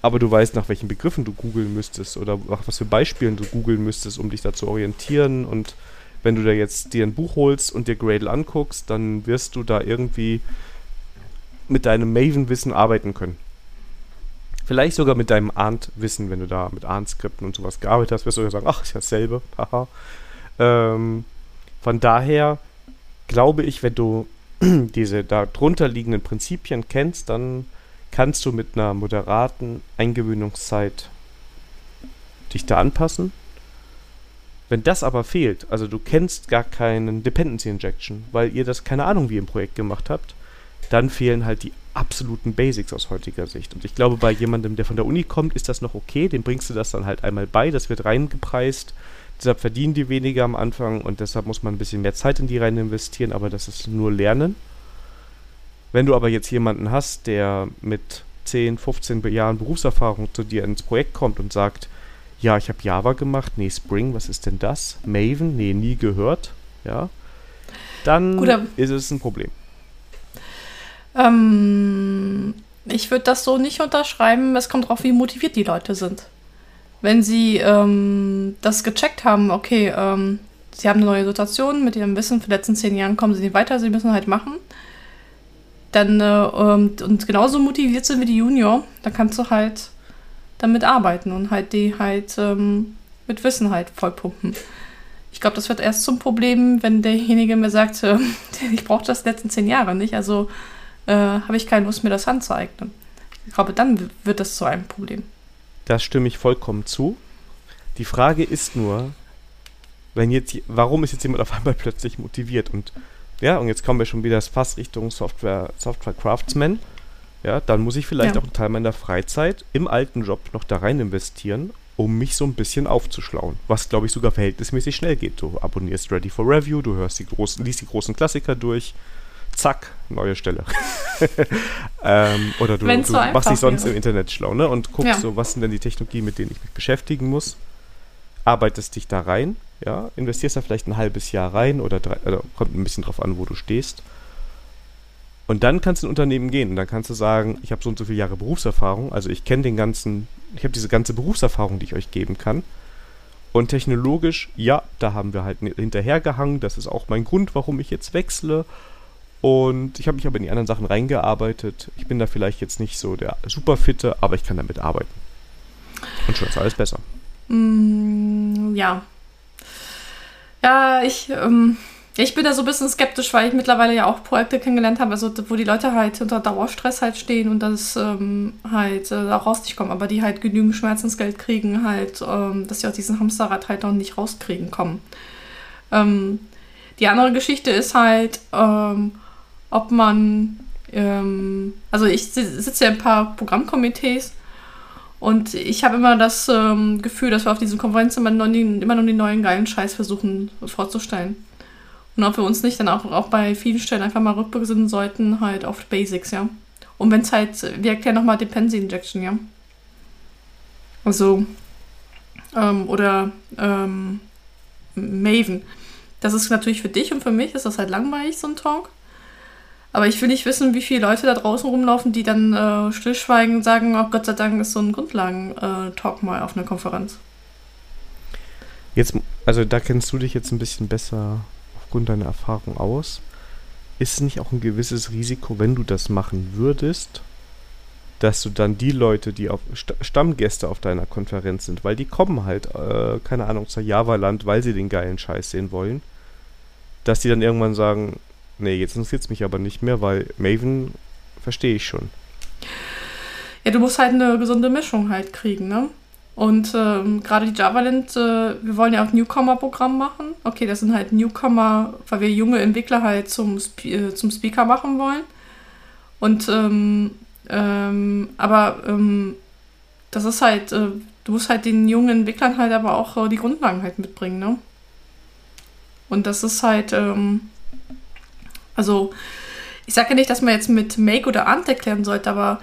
aber du weißt, nach welchen Begriffen du googeln müsstest oder nach was für Beispielen du googeln müsstest, um dich da zu orientieren. Und wenn du da jetzt dir ein Buch holst und dir Gradle anguckst, dann wirst du da irgendwie mit deinem Maven-Wissen arbeiten können. Vielleicht sogar mit deinem Arndt-Wissen, wenn du da mit Arndt-Skripten und sowas gearbeitet hast, wirst du ja sagen, ach, ist ja dasselbe, haha. Ähm, von daher glaube ich, wenn du diese darunter liegenden Prinzipien kennst, dann kannst du mit einer moderaten Eingewöhnungszeit dich da anpassen. Wenn das aber fehlt, also du kennst gar keinen Dependency Injection, weil ihr das keine Ahnung wie im Projekt gemacht habt, dann fehlen halt die absoluten Basics aus heutiger Sicht. Und ich glaube, bei jemandem, der von der Uni kommt, ist das noch okay. Dem bringst du das dann halt einmal bei. Das wird reingepreist. Deshalb verdienen die weniger am Anfang und deshalb muss man ein bisschen mehr Zeit in die rein investieren, aber das ist nur Lernen. Wenn du aber jetzt jemanden hast, der mit 10, 15 Jahren Berufserfahrung zu dir ins Projekt kommt und sagt, ja, ich habe Java gemacht, nee, Spring, was ist denn das? Maven, nee, nie gehört, ja, dann Gut, aber- ist es ein Problem. Ähm, ich würde das so nicht unterschreiben. Es kommt drauf, wie motiviert die Leute sind. Wenn sie ähm, das gecheckt haben, okay, ähm, sie haben eine neue Situation mit ihrem Wissen, für die letzten zehn Jahren kommen sie nicht weiter, sie müssen halt machen. Dann, äh, ähm, und genauso motiviert sind wie die Junior, dann kannst du halt damit arbeiten und halt die halt ähm, mit Wissen halt vollpumpen. Ich glaube, das wird erst zum Problem, wenn derjenige mir sagt, äh, ich brauche das die letzten zehn Jahre nicht, also äh, habe ich keine Lust, mir das anzueignen. Ich glaube, dann wird das zu einem Problem. Das stimme ich vollkommen zu. Die Frage ist nur, wenn jetzt, warum ist jetzt jemand auf einmal plötzlich motiviert? Und ja, und jetzt kommen wir schon wieder fast Richtung Software, Software Craftsman. Ja, dann muss ich vielleicht ja. auch einen Teil meiner Freizeit im alten Job noch da rein investieren, um mich so ein bisschen aufzuschlauen. Was, glaube ich, sogar verhältnismäßig schnell geht. Du abonnierst Ready for Review, du hörst die großen, liest die großen Klassiker durch, zack, neue Stelle. ähm, oder du, du so machst dich sonst wäre. im Internet schlau, ne? Und guckst ja. so, was sind denn die Technologien, mit denen ich mich beschäftigen muss. Arbeitest dich da rein, ja, investierst da vielleicht ein halbes Jahr rein oder, drei, oder kommt ein bisschen drauf an, wo du stehst. Und dann kannst du in ein Unternehmen gehen und dann kannst du sagen, ich habe so und so viele Jahre Berufserfahrung, also ich kenne den ganzen, ich habe diese ganze Berufserfahrung, die ich euch geben kann. Und technologisch, ja, da haben wir halt hinterhergehangen. Das ist auch mein Grund, warum ich jetzt wechsle. Und ich habe mich aber in die anderen Sachen reingearbeitet. Ich bin da vielleicht jetzt nicht so der Superfitte, aber ich kann damit arbeiten. Und schon ist alles besser. Mm, ja, ja, ich, ähm, ich bin da so ein bisschen skeptisch, weil ich mittlerweile ja auch Projekte kennengelernt habe, also wo die Leute halt unter Dauerstress halt stehen und das ähm, halt äh, auch raus nicht kommen, aber die halt genügend Schmerzensgeld kriegen, halt, ähm, dass sie aus diesem Hamsterrad halt auch nicht rauskriegen kommen. Ähm, die andere Geschichte ist halt, ähm, ob man, ähm, also ich sitze ja in ein paar Programmkomitees und ich habe immer das ähm, Gefühl, dass wir auf diesen Konferenzen immer nur, die, immer nur den neuen geilen Scheiß versuchen vorzustellen. Und ob wir uns nicht dann auch, auch bei vielen Stellen einfach mal rückbesinnen sollten, halt auf Basics, ja. Und wenn es halt, wir erklären nochmal Dependency Injection, ja. Also, ähm, oder ähm, Maven. Das ist natürlich für dich und für mich ist das halt langweilig, so ein Talk. Aber ich will nicht wissen, wie viele Leute da draußen rumlaufen, die dann äh, stillschweigen und sagen, oh Gott sei Dank ist so ein Grundlagen-Talk mal auf einer Konferenz. Jetzt, also da kennst du dich jetzt ein bisschen besser aufgrund deiner Erfahrung aus. Ist es nicht auch ein gewisses Risiko, wenn du das machen würdest, dass du dann die Leute, die auf St Stammgäste auf deiner Konferenz sind, weil die kommen halt, äh, keine Ahnung, zur Java-Land, weil sie den geilen Scheiß sehen wollen, dass die dann irgendwann sagen, Nee, jetzt interessiert es mich aber nicht mehr, weil Maven verstehe ich schon. Ja, du musst halt eine gesunde Mischung halt kriegen, ne? Und ähm, gerade die JavaLand, äh, wir wollen ja auch Newcomer-Programm machen. Okay, das sind halt Newcomer, weil wir junge Entwickler halt zum, äh, zum Speaker machen wollen. Und, ähm, ähm, aber ähm, das ist halt, äh, du musst halt den jungen Entwicklern halt aber auch äh, die Grundlagen halt mitbringen, ne? Und das ist halt, ähm, also, ich sage ja nicht, dass man jetzt mit Make oder Ant erklären sollte, aber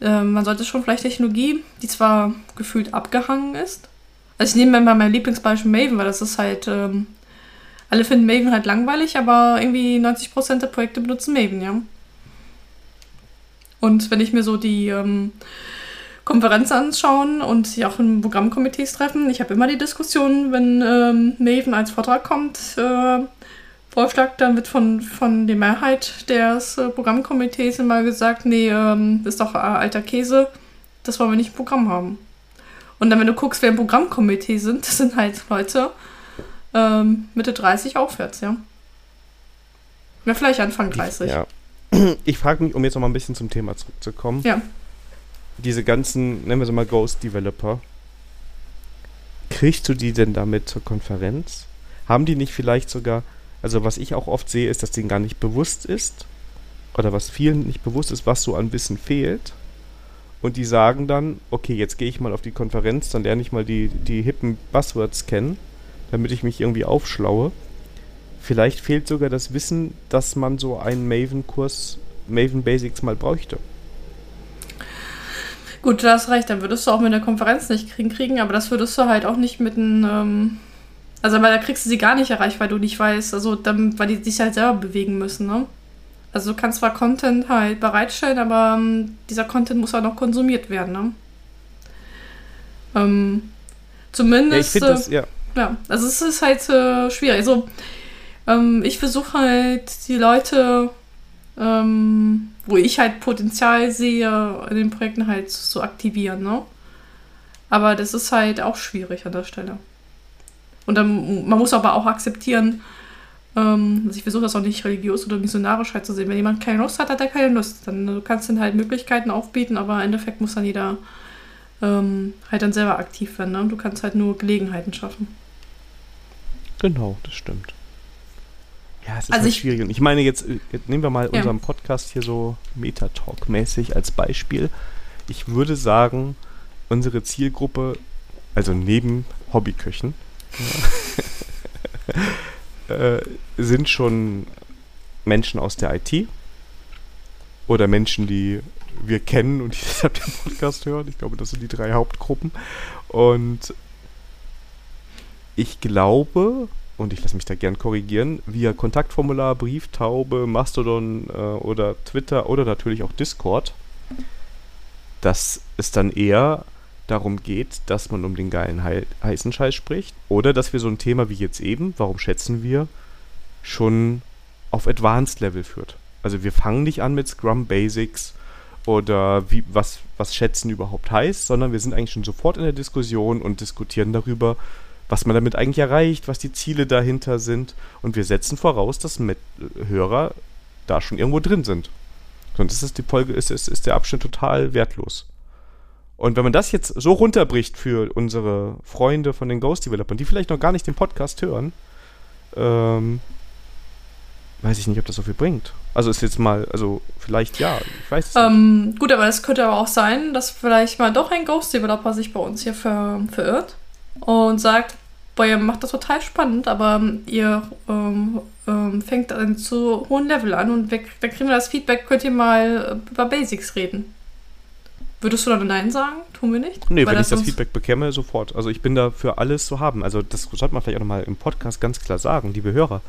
äh, man sollte schon vielleicht Technologie, die zwar gefühlt abgehangen ist. Also ich nehme mal mein Lieblingsbeispiel Maven, weil das ist halt, ähm, alle finden Maven halt langweilig, aber irgendwie 90% der Projekte benutzen Maven, ja. Und wenn ich mir so die ähm, Konferenz anschauen und sich auch in Programmkomitees treffen, ich habe immer die Diskussion, wenn ähm, Maven als Vortrag kommt, äh, Vorschlag, dann wird von, von der Mehrheit des äh, Programmkomitees immer gesagt, nee, ähm, das ist doch äh, alter Käse, das wollen wir nicht im Programm haben. Und dann, wenn du guckst, wer im Programmkomitee sind, das sind halt Leute ähm, Mitte 30 aufwärts, ja. Ja, vielleicht Anfang 30. Ja. Ich frage mich, um jetzt noch mal ein bisschen zum Thema zurückzukommen. Ja. Diese ganzen, nennen wir sie mal Ghost Developer, kriegst du die denn damit zur Konferenz? Haben die nicht vielleicht sogar also was ich auch oft sehe, ist, dass denen gar nicht bewusst ist, oder was vielen nicht bewusst ist, was so an Wissen fehlt. Und die sagen dann, okay, jetzt gehe ich mal auf die Konferenz, dann lerne ich mal die, die hippen Buzzwords kennen, damit ich mich irgendwie aufschlaue. Vielleicht fehlt sogar das Wissen, dass man so einen Maven-Kurs, Maven Basics mal bräuchte. Gut, du hast recht, dann würdest du auch mit der Konferenz nicht kriegen, kriegen aber das würdest du halt auch nicht mit einem ähm, also, weil da kriegst du sie gar nicht erreicht, weil du nicht weißt, also, dann, weil die sich halt selber bewegen müssen, ne? Also, du kannst zwar Content halt bereitstellen, aber ähm, dieser Content muss auch noch konsumiert werden, ne? Ähm, zumindest. Ja, ich das, ja. Ja, also, es ist halt äh, schwierig. Also, ähm, ich versuche halt, die Leute, ähm, wo ich halt Potenzial sehe, in den Projekten halt zu aktivieren, ne? Aber das ist halt auch schwierig an der Stelle. Und dann, man muss aber auch akzeptieren, ähm, also ich versuche das auch nicht religiös oder missionarisch halt zu sehen. Wenn jemand keine Lust hat, hat er keine Lust. Dann du kannst dann halt Möglichkeiten aufbieten, aber im Endeffekt muss dann jeder ähm, halt dann selber aktiv werden. Ne? Du kannst halt nur Gelegenheiten schaffen. Genau, das stimmt. Ja, es ist Also halt ich- schwierig. Und ich meine, jetzt, äh, jetzt nehmen wir mal Ja. unseren Podcast hier so Metatalk-mäßig als Beispiel. Ich würde sagen, unsere Zielgruppe, also neben Hobbyköchen, äh, sind schon Menschen aus der IT oder Menschen, die wir kennen und die deshalb den Podcast hören. Ich glaube, das sind die drei Hauptgruppen. Und ich glaube, und ich lasse mich da gern korrigieren, via Kontaktformular, Brieftaube, Mastodon äh, oder Twitter oder natürlich auch Discord, dass es dann eher darum geht, dass man um den geilen Hei heißen Scheiß spricht oder dass wir so ein Thema wie jetzt eben, warum schätzen wir, schon auf Advanced Level führt. Also wir fangen nicht an mit Scrum Basics oder wie, was, was schätzen überhaupt heißt, sondern wir sind eigentlich schon sofort in der Diskussion und diskutieren darüber, was man damit eigentlich erreicht, was die Ziele dahinter sind. Und wir setzen voraus, dass Met Hörer da schon irgendwo drin sind. Sonst ist die Folge, ist, ist, ist der Abschnitt total wertlos. Und wenn man das jetzt so runterbricht für unsere Freunde von den Ghost Developern, die vielleicht noch gar nicht den Podcast hören, ähm, weiß ich nicht, ob das so viel bringt. Also ist jetzt mal, also vielleicht ja, ich weiß es nicht. Ähm, gut, aber es könnte aber auch sein, dass vielleicht mal doch ein Ghost-Developer sich bei uns hier ver verirrt und sagt, boah, ihr macht das total spannend, aber ähm, ihr ähm, ähm, fängt an zu hohen Level an und wir, dann kriegen wir das Feedback, könnt ihr mal äh, über Basics reden. Würdest du dann Nein sagen? Tun wir nicht? Nee, Weil wenn ich das Feedback bekäme, sofort. Also ich bin da für alles zu haben. Also das sollte man vielleicht auch nochmal im Podcast ganz klar sagen, liebe Hörer.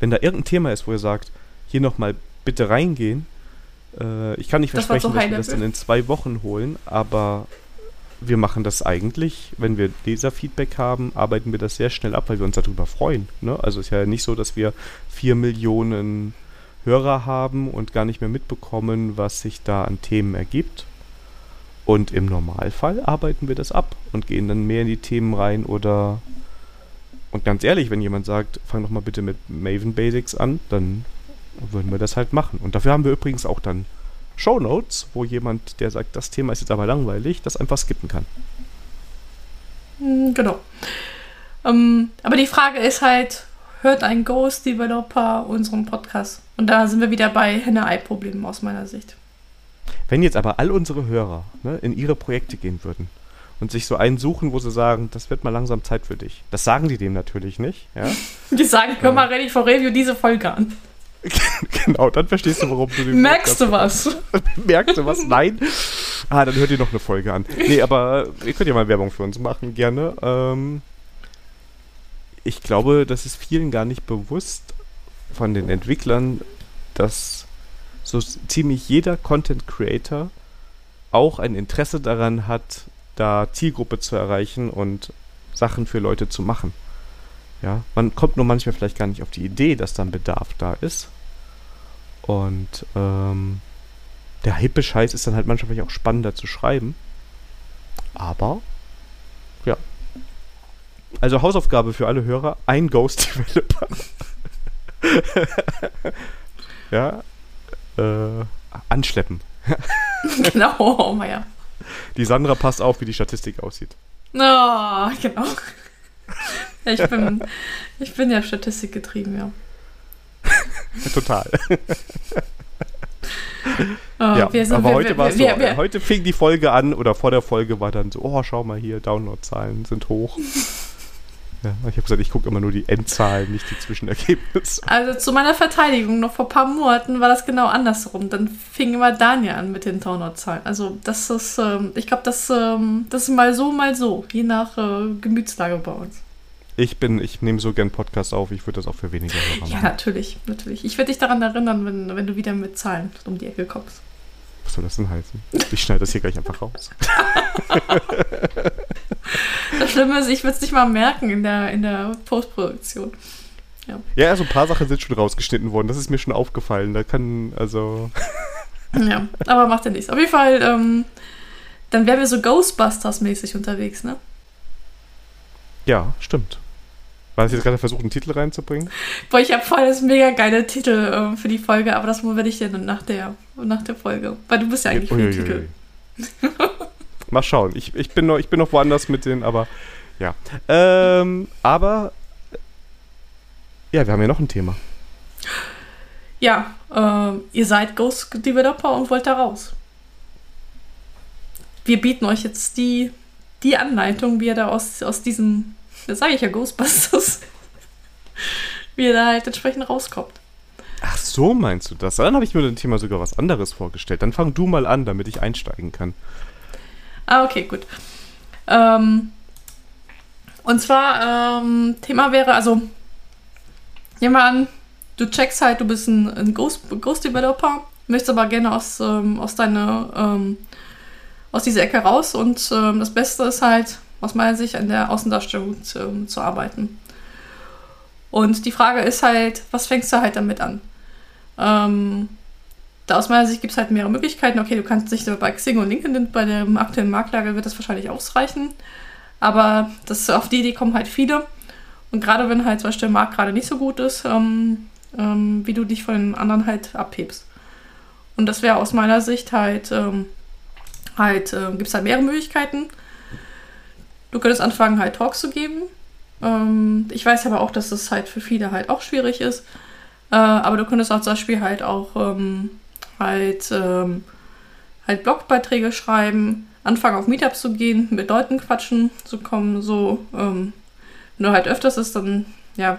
Wenn da irgendein Thema ist, wo ihr sagt, hier nochmal bitte reingehen, äh, ich kann nicht Das versprechen, so dass wir das dann in zwei Wochen holen, aber wir machen das eigentlich, wenn wir Leserfeedback haben, arbeiten wir das sehr schnell ab, weil wir uns darüber freuen. Ne? Also es ist ja nicht so, dass wir vier Millionen Hörer haben und gar nicht mehr mitbekommen, was sich da an Themen ergibt. Und im Normalfall arbeiten wir das ab und gehen dann mehr in die Themen rein oder. Und ganz ehrlich, wenn jemand sagt, fang doch mal bitte mit Maven Basics an, dann würden wir das halt machen. Und dafür haben wir übrigens auch dann Shownotes, wo jemand, der sagt, das Thema ist jetzt aber langweilig, das einfach skippen kann. Hm, Genau. Ähm, aber die Frage ist halt, hört ein Ghost-Developer unseren Podcast? Und da sind wir wieder bei Henne-Ei-Problemen aus meiner Sicht. Wenn jetzt aber all unsere Hörer ne, in ihre Projekte gehen würden und sich so einen suchen, wo sie sagen, das wird mal langsam Zeit für dich. Das sagen die dem natürlich nicht, ja. Die sagen, hör mal ready for review diese Folge an. genau, dann verstehst du, warum du den Merkst du was? Merkst du was? Nein? Ah, dann hört ihr noch eine Folge an. Nee, aber ihr könnt ja mal Werbung für uns machen, gerne. Ähm, ich glaube, das ist vielen gar nicht bewusst von den Entwicklern, dass so ziemlich jeder Content Creator auch ein Interesse daran hat, da Zielgruppe zu erreichen und Sachen für Leute zu machen. Ja, man kommt nur manchmal vielleicht gar nicht auf die Idee, dass dann Bedarf da ist. Und ähm, der hippe Scheiß ist dann halt manchmal vielleicht auch spannender zu schreiben. Aber, ja. Also Hausaufgabe für alle Hörer, ein Ghost Developer. ja. Äh, anschleppen. genau, oh ja. Die Sandra passt auf, wie die Statistik aussieht. Oh, genau. Ich bin, ich bin ja statistikgetrieben, ja. Total. Oh, ja, wir sind- aber wir- heute war es so. wir- Heute fing die Folge an oder vor der Folge war dann so, oh, schau mal hier, Downloadzahlen sind hoch. Ja, ich habe gesagt, ich gucke immer nur die Endzahlen, nicht die Zwischenergebnisse. Also zu meiner Verteidigung, noch vor ein paar Monaten war das genau andersrum. Dann fing immer Daniel an mit den Downloadzahlen. Also das ist, ähm, ich glaube, das, ähm, das ist mal so, mal so, je nach äh, Gemütslage bei uns. Ich bin, ich nehme so gern Podcast auf, ich würde das auch für weniger Hörer Ja, machen. natürlich, natürlich. Ich werde dich daran erinnern, wenn, wenn du wieder mit Zahlen um die Ecke kommst. Was soll das denn heißen? Ich schneide das hier gleich einfach raus. Das Schlimme ist, ich würde es nicht mal merken in der, in der Postproduktion. Ja, also ein paar Sachen sind schon rausgeschnitten worden, das ist mir schon aufgefallen. Da kann, also. Ja, aber macht ja nichts. Auf jeden Fall, ähm, dann wären wir so Ghostbusters-mäßig unterwegs, ne? Ja, stimmt. War das jetzt gerade versucht, einen Titel reinzubringen? Boah, ich habe voll das mega geile Titel ähm, für die Folge, aber das werde ich dir dann nach der, nach der Folge. Weil du bist ja eigentlich für den Titel. Uiuiui. Mal schauen. Ich, ich, bin noch, ich bin noch woanders mit den, aber ja. Ähm, aber Ja, wir haben ja noch ein Thema. Ja, äh, ihr seid Ghost Developer und wollt da raus. Wir bieten euch jetzt die, die Anleitung, wie ihr da aus, aus diesem, das sage ich ja, Ghostbusters, wie ihr da halt entsprechend rauskommt. Ach so, meinst du das? Dann habe ich mir dem Thema sogar was anderes vorgestellt. Dann fang du mal an, damit ich einsteigen kann. Ah, okay, gut. Ähm, und zwar, ähm, Thema wäre, also, nehmen wir an, du checkst halt, du bist ein, ein Ghost, Ghost Developer, möchtest aber gerne aus, ähm, aus deiner, ähm, aus dieser Ecke raus und ähm, das Beste ist halt, aus meiner Sicht, an der Außendarstellung zu, zu arbeiten. Und die Frage ist halt, was fängst du halt damit an? Ähm, da aus meiner Sicht gibt es halt mehrere Möglichkeiten. Okay, du kannst dich bei Xing und LinkedIn, bei der aktuellen Marktlage wird das wahrscheinlich ausreichen. Aber das, auf die Idee kommen halt viele. Und gerade wenn halt zum Beispiel der Markt gerade nicht so gut ist, ähm, ähm, wie du dich von den anderen halt abhebst. Und das wäre aus meiner Sicht halt, ähm, halt, äh, gibt es halt mehrere Möglichkeiten. Du könntest anfangen, halt Talks zu geben. Ähm, ich weiß aber auch, dass das halt für viele halt auch schwierig ist. Äh, aber du könntest auch zum Beispiel halt auch ähm, halt, ähm, halt Blogbeiträge schreiben, anfangen auf Meetups zu gehen, mit Leuten quatschen zu kommen, so. Ähm, wenn du halt öfters ist, dann, ja,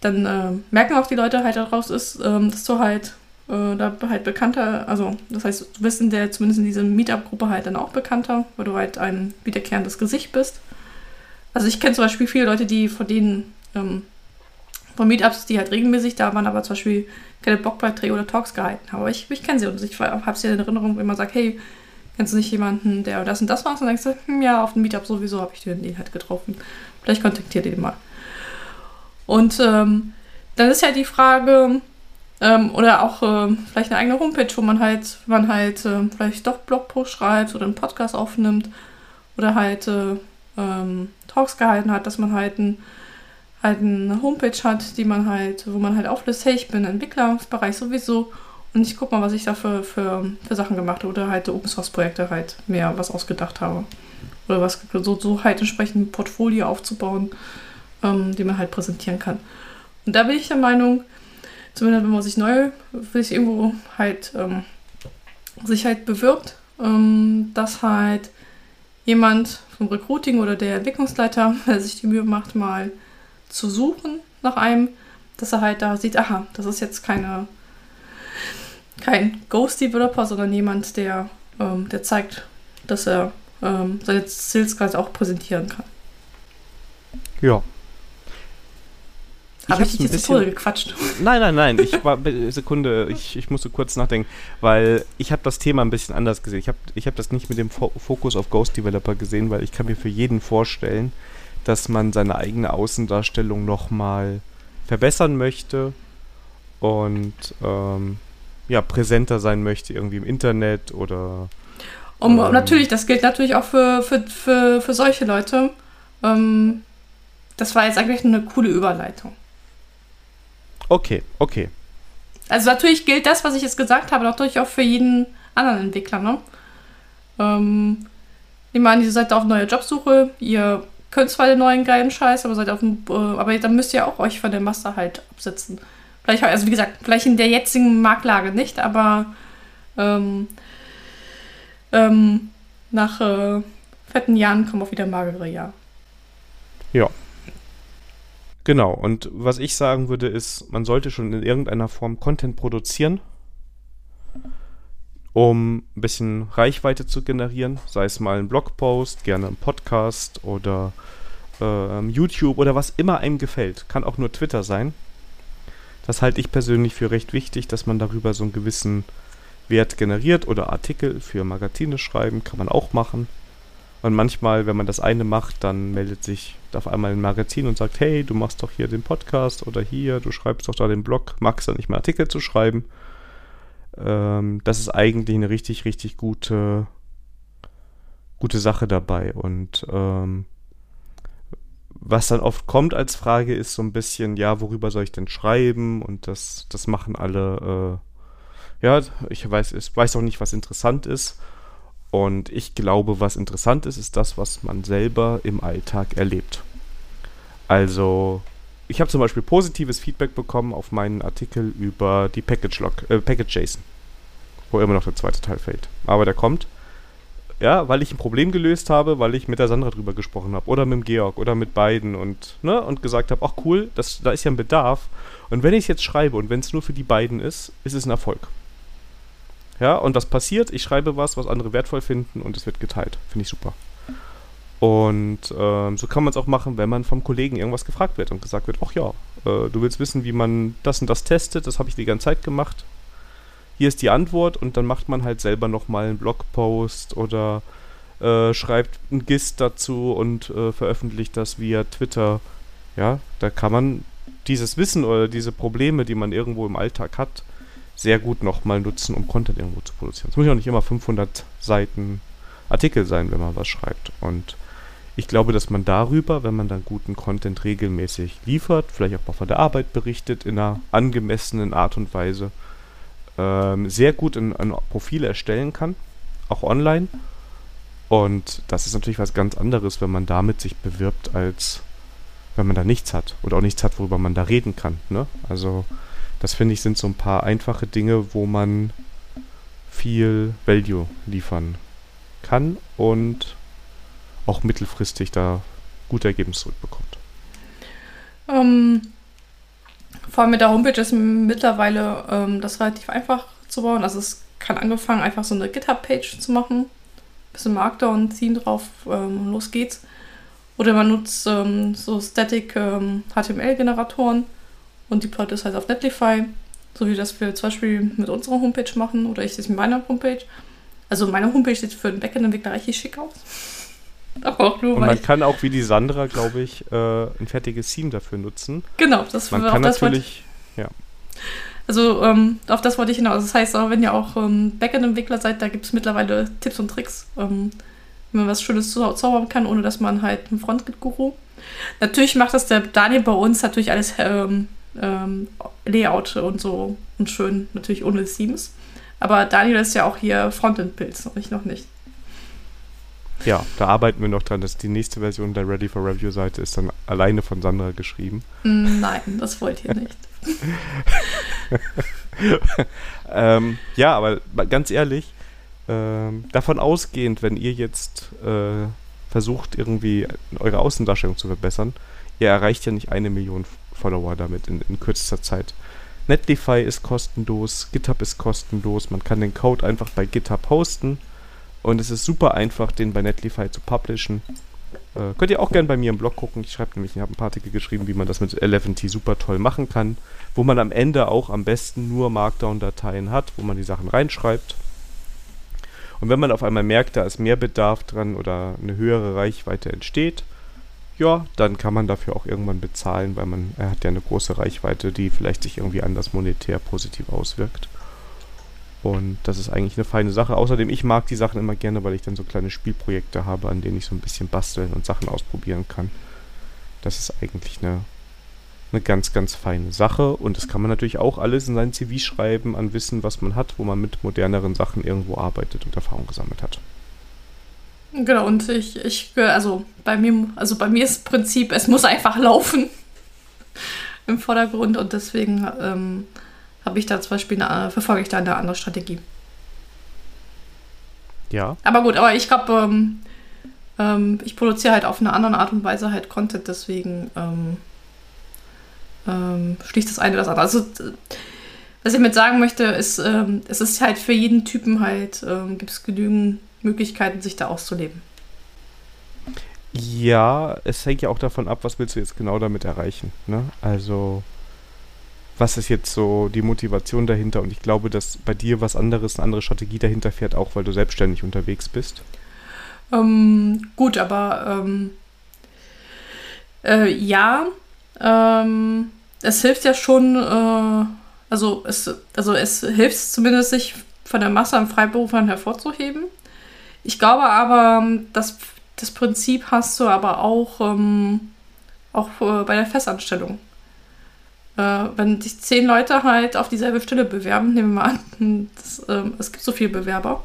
dann äh, merken auch die Leute halt daraus ist, ähm, dass du halt äh, da halt bekannter, also das heißt, du bist in der, zumindest in dieser Meetup-Gruppe halt dann auch bekannter, weil du halt ein wiederkehrendes Gesicht bist. Also ich kenne zum Beispiel viele Leute, die von denen ähm, von Meetups, die halt regelmäßig da waren, aber zum Beispiel keine Blogbeiträge oder Talks gehalten haben. Aber ich, ich kenne sie und ich habe sie in Erinnerung, wenn man sagt, hey, kennst du nicht jemanden, der das und das macht? Und dann denkst du, hm, ja, auf dem Meetup sowieso habe ich den halt getroffen. Vielleicht kontaktiert ihr den mal. Und ähm, dann ist ja die Frage, ähm, oder auch äh, vielleicht eine eigene Homepage, wo man halt, man halt äh, vielleicht doch Blogpost schreibt oder einen Podcast aufnimmt oder halt äh, ähm, Talks gehalten hat, dass man halt, ein, halt eine Homepage hat, die man halt, wo man halt auflistet, hey, ich bin Entwicklerbereich sowieso und ich guck mal, was ich da für, für, für Sachen gemacht habe oder halt Open Source Projekte halt mehr was ausgedacht habe. Oder was so, so halt entsprechend ein Portfolio aufzubauen, ähm, die man halt präsentieren kann. Und da bin ich der Meinung, zumindest wenn man sich neu, sich irgendwo halt ähm, sich halt bewirbt, ähm, dass halt jemand vom Recruiting oder der Entwicklungsleiter, der sich die Mühe macht, mal zu suchen nach einem, dass er halt da sieht, aha, das ist jetzt keine, kein Ghost-Developer, sondern jemand, der, ähm, der zeigt, dass er ähm, seine Skills auch präsentieren kann. Ja. Habe ich, ich dich jetzt bisschen... gequatscht? Nein, nein, nein. Ich war Sekunde, ich, ich musste kurz nachdenken, weil ich habe das Thema ein bisschen anders gesehen. Ich habe ich hab das nicht mit dem Fokus auf Ghost Developer gesehen, weil ich kann mir für jeden vorstellen, dass man seine eigene Außendarstellung nochmal verbessern möchte und ähm, ja, präsenter sein möchte, irgendwie im Internet oder. Um, ähm, natürlich, das gilt natürlich auch für, für, für, für solche Leute. Ähm, das war jetzt eigentlich eine coole Überleitung. Okay, okay. Also natürlich gilt das, was ich jetzt gesagt habe, natürlich auch für jeden anderen Entwickler. Ne? Ähm, nehmen wir an, ihr seid auf neuer Jobsuche, ihr könnt zwar den neuen geilen Scheiß, aber seid auf dem, äh, aber dann müsst ihr auch euch von der Master halt absetzen. Vielleicht, also wie gesagt, vielleicht in der jetzigen Marktlage nicht, aber ähm, ähm, nach äh, fetten Jahren kommen auch wieder magere Jahre. Ja, Genau, und was ich sagen würde, ist, man sollte schon in irgendeiner Form Content produzieren, um ein bisschen Reichweite zu generieren, sei es mal ein Blogpost, gerne ein Podcast oder äh, YouTube oder was immer einem gefällt. Kann auch nur Twitter sein. Das halte ich persönlich für recht wichtig, dass man darüber so einen gewissen Wert generiert oder Artikel für Magazine schreiben, kann man auch machen. Und manchmal, wenn man das eine macht, dann meldet sich auf einmal ein Magazin und sagt, hey, du machst doch hier den Podcast oder hier, du schreibst doch da den Blog, magst du nicht mehr Artikel zu schreiben. Ähm, das ist eigentlich eine richtig, richtig gute, gute Sache dabei. Und ähm, was dann oft kommt als Frage ist so ein bisschen, ja, worüber soll ich denn schreiben? Und das, das machen alle, äh, ja, ich weiß, ich weiß auch nicht, was interessant ist. Und ich glaube, was interessant ist, ist das, was man selber im Alltag erlebt. Also ich habe zum Beispiel positives Feedback bekommen auf meinen Artikel über die Package Lock, äh, Package JSON, wo immer noch der zweite Teil fehlt. Aber der kommt. Ja, weil ich ein Problem gelöst habe, weil ich mit der Sandra drüber gesprochen habe oder mit dem Georg oder mit beiden und ne und gesagt habe, ach cool, das, da ist ja ein Bedarf. Und wenn ich es jetzt schreibe und wenn es nur für die beiden ist, ist es ein Erfolg. Ja, und was passiert? Ich schreibe was, was andere wertvoll finden und es wird geteilt. Finde ich super. Und ähm, so kann man es auch machen, wenn man vom Kollegen irgendwas gefragt wird und gesagt wird, ach ja, äh, du willst wissen, wie man das und das testet, das habe ich die ganze Zeit gemacht. Hier ist die Antwort und dann macht man halt selber nochmal einen Blogpost oder äh, schreibt ein GIST dazu und äh, veröffentlicht das via Twitter. Ja, da kann man dieses Wissen oder diese Probleme, die man irgendwo im Alltag hat, sehr gut nochmal nutzen, um Content irgendwo zu produzieren. Es muss ja auch nicht immer 500 Seiten Artikel sein, wenn man was schreibt. Und ich glaube, dass man darüber, wenn man dann guten Content regelmäßig liefert, vielleicht auch mal von der Arbeit berichtet, in einer angemessenen Art und Weise, ähm, sehr gut ein, ein Profil erstellen kann, auch online. Und das ist natürlich was ganz anderes, wenn man damit sich bewirbt, als wenn man da nichts hat oder auch nichts hat, worüber man da reden kann. Ne? Also das finde ich sind so ein paar einfache Dinge, wo man viel Value liefern kann und auch mittelfristig da gute Ergebnisse zurückbekommt. Ähm, vor allem mit der Homepage ist mittlerweile ähm, das relativ einfach zu bauen. Also es kann angefangen, einfach so eine GitHub-Page zu machen. Bisschen Markdown-Theme drauf, ähm, los geht's. Oder man nutzt ähm, so Static HTML-Generatoren ähm, und die Plot ist halt auf Netlify, so wie das wir zum Beispiel mit unserer Homepage machen oder ich das mit meiner Homepage. Also meine Homepage sieht für den Backend-Entwickler richtig schick aus. Aber auch nur, Und man kann auch wie die Sandra, glaube ich, äh, ein fertiges Theme dafür nutzen. Genau, das Man kann natürlich, ja. Also ähm, auf das wollte ich hinaus. Das heißt, auch wenn ihr auch ähm, Backend-Entwickler seid, da gibt es mittlerweile Tipps und Tricks, ähm, wie man was Schönes zaubern kann, ohne dass man halt ein Frontend-Guru. Natürlich macht das der Daniel bei uns natürlich alles ähm, ähm, Layout und so und schön, natürlich ohne Themes. Aber Daniel ist ja auch hier Frontend-Pilz, ich noch nicht. Ja, da arbeiten wir noch dran, dass die nächste Version der Ready for Review Seite ist dann alleine von Sandra geschrieben. Mm, nein, das wollt ihr nicht. ähm, ja, aber ganz ehrlich, ähm, davon ausgehend, wenn ihr jetzt äh, versucht, irgendwie eure Außendarstellung zu verbessern, ihr erreicht ja nicht eine Million Follower damit in, in kürzester Zeit. Netlify ist kostenlos, GitHub ist kostenlos, man kann den Code einfach bei GitHub hosten und es ist super einfach, den bei Netlify zu publishen. Äh, könnt ihr auch gerne bei mir im Blog gucken. Ich schreibe nämlich, ich habe ein paar Artikel geschrieben, wie man das mit 11T super toll machen kann, wo man am Ende auch am besten nur Markdown-Dateien hat, wo man die Sachen reinschreibt. Und wenn man auf einmal merkt, da ist mehr Bedarf dran oder eine höhere Reichweite entsteht, ja, dann kann man dafür auch irgendwann bezahlen, weil man er hat ja eine große Reichweite, die vielleicht sich irgendwie anders monetär positiv auswirkt. Und das ist eigentlich eine feine Sache. Außerdem, ich mag die Sachen immer gerne, weil ich dann so kleine Spielprojekte habe, an denen ich so ein bisschen basteln und Sachen ausprobieren kann. Das ist eigentlich eine, eine ganz, ganz feine Sache. Und das kann man natürlich auch alles in sein CV schreiben an Wissen, was man hat, wo man mit moderneren Sachen irgendwo arbeitet und Erfahrung gesammelt hat. Genau, und ich, ich, also bei mir, also bei mir ist Prinzip, es muss einfach laufen im Vordergrund und deswegen ähm, habe ich da zum Beispiel eine, verfolge ich da eine andere Strategie. Ja. Aber gut, aber ich glaube, ähm, ähm, ich produziere halt auf eine andere Art und Weise halt Content, deswegen ähm, ähm schließt das eine das andere. Also, was ich mit sagen möchte, ist, ähm, es ist halt für jeden Typen halt, ähm, gibt es genügend Möglichkeiten, sich da auszuleben. Ja, es hängt ja auch davon ab, was willst du jetzt genau damit erreichen. Ne? Also was ist jetzt so die Motivation dahinter? Und ich glaube, dass bei dir was anderes, eine andere Strategie dahinter fährt, auch weil du selbstständig unterwegs bist. Ähm, gut, aber ähm, äh, ja, ähm, es hilft ja schon, äh, also, es, also es hilft zumindest, sich von der Masse an Freiberuflern hervorzuheben. Ich glaube aber, dass das Prinzip hast du aber auch, ähm, auch äh, bei der Festanstellung wenn sich zehn Leute halt auf dieselbe Stelle bewerben, nehmen wir mal an, das, ähm, es gibt so viele Bewerber,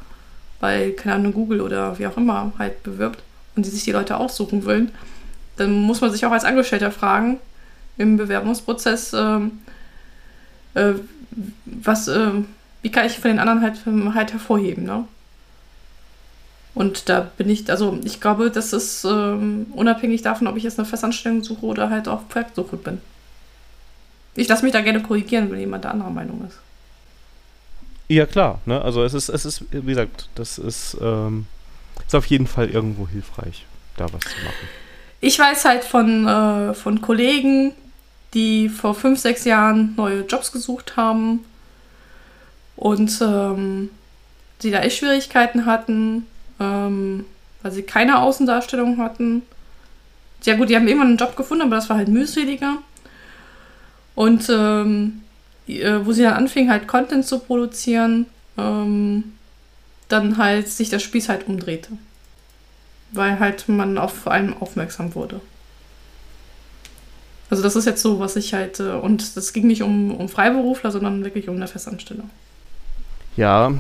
weil, keine Ahnung, Google oder wie auch immer halt bewirbt und die sich die Leute aussuchen wollen, dann muss man sich auch als Angestellter fragen, im Bewerbungsprozess, ähm, äh, was, äh, wie kann ich von den anderen halt, halt hervorheben, ne? Und da bin ich, also ich glaube, das ist ähm, unabhängig davon, ob ich jetzt eine Festanstellung suche oder halt auf Projektsuche bin. Ich lasse mich da gerne korrigieren, wenn jemand der anderer Meinung ist. Ja, klar. Ne? Also es ist, es ist, wie gesagt, das ist, ähm, ist auf jeden Fall irgendwo hilfreich, da was zu machen. Ich weiß halt von, äh, von Kollegen, die vor fünf, sechs Jahren neue Jobs gesucht haben und ähm, die da echt Schwierigkeiten hatten, ähm, weil sie keine Außendarstellung hatten. Ja gut, die haben irgendwann einen Job gefunden, aber das war halt mühseliger. Und ähm, äh, wo sie dann anfingen, halt Content zu produzieren, ähm, dann halt sich der Spieß halt umdrehte. Weil halt man auf einen aufmerksam wurde. Also das ist jetzt so, was ich halt, äh, und das ging nicht um, um Freiberufler, sondern wirklich um eine Festanstellung. Ja.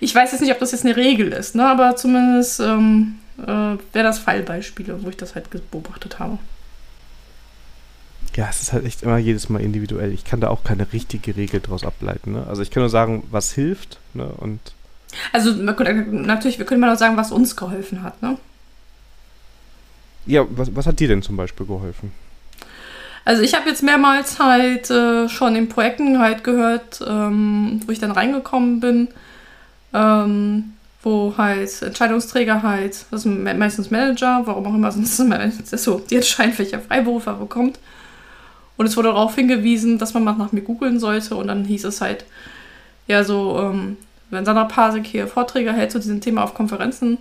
Ich weiß jetzt nicht, ob das jetzt eine Regel ist, ne? aber zumindest ähm, äh, wäre das Fallbeispiele, wo ich das halt beobachtet habe. Ja, es ist halt echt immer jedes Mal individuell. Ich kann da auch keine richtige Regel draus ableiten. Ne? Also ich kann nur sagen, was hilft. Ne? Und also natürlich, wir können mal auch sagen, was uns geholfen hat. Ne? Ja, was, was hat dir denn zum Beispiel geholfen? Also ich habe jetzt mehrmals halt äh, schon in Projekten halt gehört, ähm, wo ich dann reingekommen bin, ähm, wo halt Entscheidungsträger halt, das sind meistens Manager, warum auch immer, sonst so, die entscheiden, welcher Freiberufer bekommt. Und es wurde darauf hingewiesen, dass man mal nach mir googeln sollte. Und dann hieß es halt, ja, so, ähm, wenn Sandra Pasek hier Vorträge hält zu diesem Thema auf Konferenzen,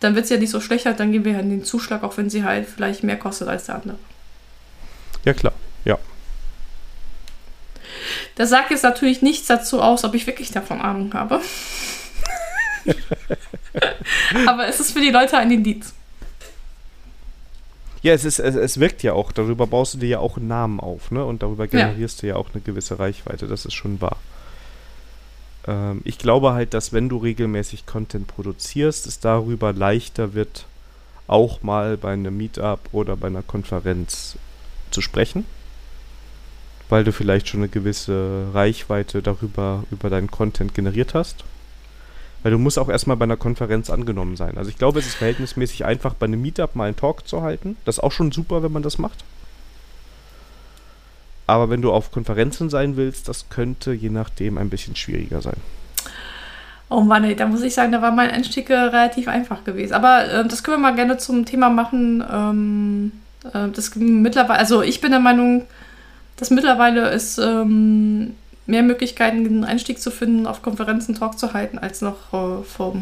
dann wird sie ja nicht so schlecht halt, dann geben wir halt den Zuschlag, auch wenn sie halt vielleicht mehr kostet als der andere. Ja, klar, ja. Das sagt jetzt natürlich nichts dazu aus, ob ich wirklich davon Ahnung habe. Aber es ist für die Leute ein Indiz. Ja, es, ist, es, es wirkt ja auch, darüber baust du dir ja auch einen Namen auf, ne? Und darüber generierst ja. du ja auch eine gewisse Reichweite, das ist schon wahr. Ähm, ich glaube halt, dass wenn du regelmäßig Content produzierst, es darüber leichter wird, auch mal bei einem Meetup oder bei einer Konferenz zu sprechen. Weil du vielleicht schon eine gewisse Reichweite darüber, über deinen Content generiert hast. Weil du musst auch erstmal bei einer Konferenz angenommen sein. Also ich glaube, es ist verhältnismäßig einfach, bei einem Meetup mal einen Talk zu halten. Das ist auch schon super, wenn man das macht. Aber wenn du auf Konferenzen sein willst, das könnte je nachdem ein bisschen schwieriger sein. Oh Mann, ey, da muss ich sagen, da war mein Einstieg relativ einfach gewesen. Aber äh, das können wir mal gerne zum Thema machen. Ähm, äh, das mittlerweile, also ich bin der Meinung, dass mittlerweile ist ähm, mehr Möglichkeiten, einen Einstieg zu finden, auf Konferenzen Talk zu halten, als noch äh, vor,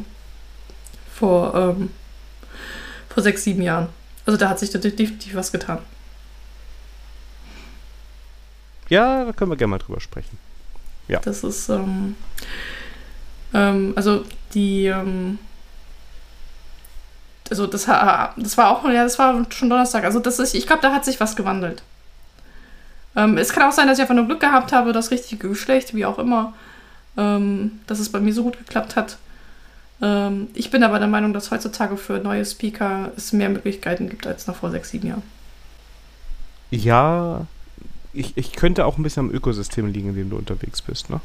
vor, ähm, vor sechs, sieben Jahren. Also da hat sich definitiv was getan. Ja, da können wir gerne mal drüber sprechen. Ja. Das ist, ähm, ähm, also die, ähm, also das, das war auch, ja, das war schon Donnerstag. Also das ist, ich glaube, da hat sich was gewandelt. Ähm, es kann auch sein, dass ich einfach nur Glück gehabt habe, das richtige Geschlecht, wie auch immer, ähm, dass es bei mir so gut geklappt hat. Ähm, ich bin aber der Meinung, dass heutzutage für neue Speaker es mehr Möglichkeiten gibt als noch vor sechs, sieben Jahren. Ja, ich, ich könnte auch ein bisschen am Ökosystem liegen, in dem du unterwegs bist, ne?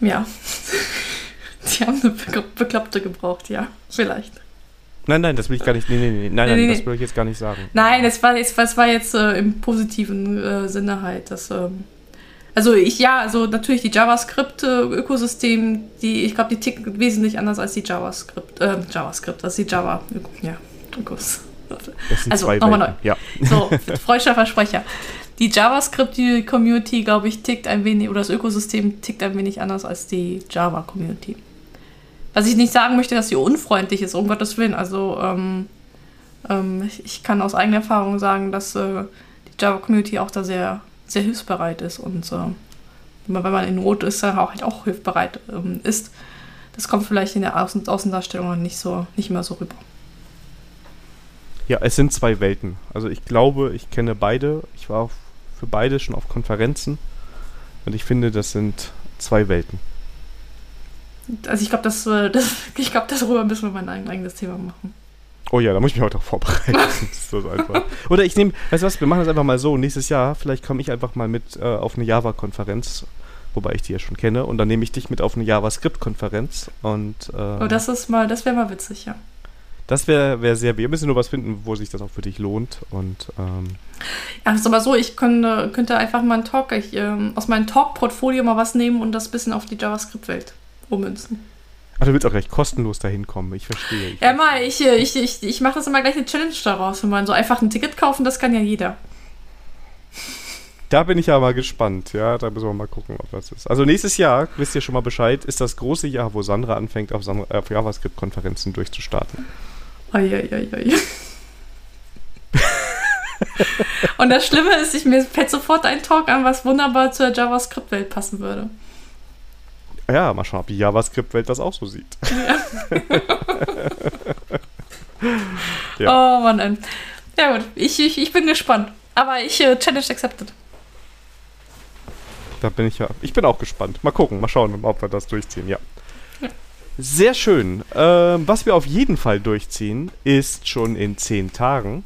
Ja. Die haben eine Bekloppte gebraucht, ja, vielleicht. Nein, nein, das will ich gar nicht. Nee, nee, nee, nein, nein, nee, das will ich jetzt gar nicht sagen. Nein, das war jetzt, das war jetzt äh, im positiven äh, Sinne halt. Dass, ähm, also ich, ja, also natürlich die JavaScript-Ökosystem, die, ich glaube, die tickt wesentlich anders als die JavaScript, äh, JavaScript, als die Java, ja, Ökos. Also, nochmal neu. Ja. So, freudscher Versprecher. Die JavaScript-Community, glaube ich, tickt ein wenig, oder das Ökosystem tickt ein wenig anders als die Java-Community. Was ich nicht sagen möchte, dass sie unfreundlich ist, um Gottes Willen. Also ähm, ähm, ich, ich, kann aus eigener Erfahrung sagen, dass äh, die Java-Community auch da sehr, sehr hilfsbereit ist und äh, wenn man in Not ist, dann auch halt auch hilfsbereit ähm, ist. Das kommt vielleicht in der Außen Außendarstellung nicht so, nicht mehr so rüber. Ja, es sind zwei Welten. Also ich glaube, ich kenne beide. Ich war für beide schon auf Konferenzen und ich finde, das sind zwei Welten. Also ich glaube, das, äh, das, ich glaube, darüber müssen wir mal ein eigenes Thema machen. Oh ja, da muss ich mich heute auch vorbereiten. so. Oder ich nehme, weißt du was, wir machen das einfach mal so. Nächstes Jahr, vielleicht komme ich einfach mal mit äh, auf eine Java-Konferenz, wobei ich die ja schon kenne, und dann nehme ich dich mit auf eine JavaScript-Konferenz und. Äh, oh, das ist mal, das wäre mal witzig, ja. Das wäre wär sehr, wir müssen nur was finden, wo sich das auch für dich lohnt und. Ähm, ja, ist aber so, ich könnte, könnte einfach mal einen Talk, ich, ähm, aus meinem Talk-Portfolio mal was nehmen und das ein bisschen auf die JavaScript-Welt ummünzen. Ach, du willst auch gleich kostenlos dahin kommen, ich verstehe. Ich ja, mal, ich, äh, ich, ich, ich mache das immer gleich eine Challenge daraus. Wenn man so einfach ein Ticket kaufen, das kann ja jeder. Da bin ich ja mal gespannt, ja, da müssen wir mal gucken, ob das ist. Also nächstes Jahr, wisst ihr schon mal Bescheid, ist das große Jahr, wo Sandra anfängt, auf, auf JavaScript-Konferenzen durchzustarten. Eieiei. Und das Schlimme ist, ich mir fällt sofort ein Talk an, was wunderbar zur JavaScript-Welt passen würde. Ja, mal schauen, ob die JavaScript-Welt das auch so sieht. Ja. ja. Oh Mann. Ja gut, ich, ich, ich bin gespannt. Aber ich äh, Challenge accepted. Da bin ich ja. Ich bin auch gespannt. Mal gucken, mal schauen, ob wir das durchziehen, ja. ja. Sehr schön. Ähm, was wir auf jeden Fall durchziehen, ist schon in zehn Tagen.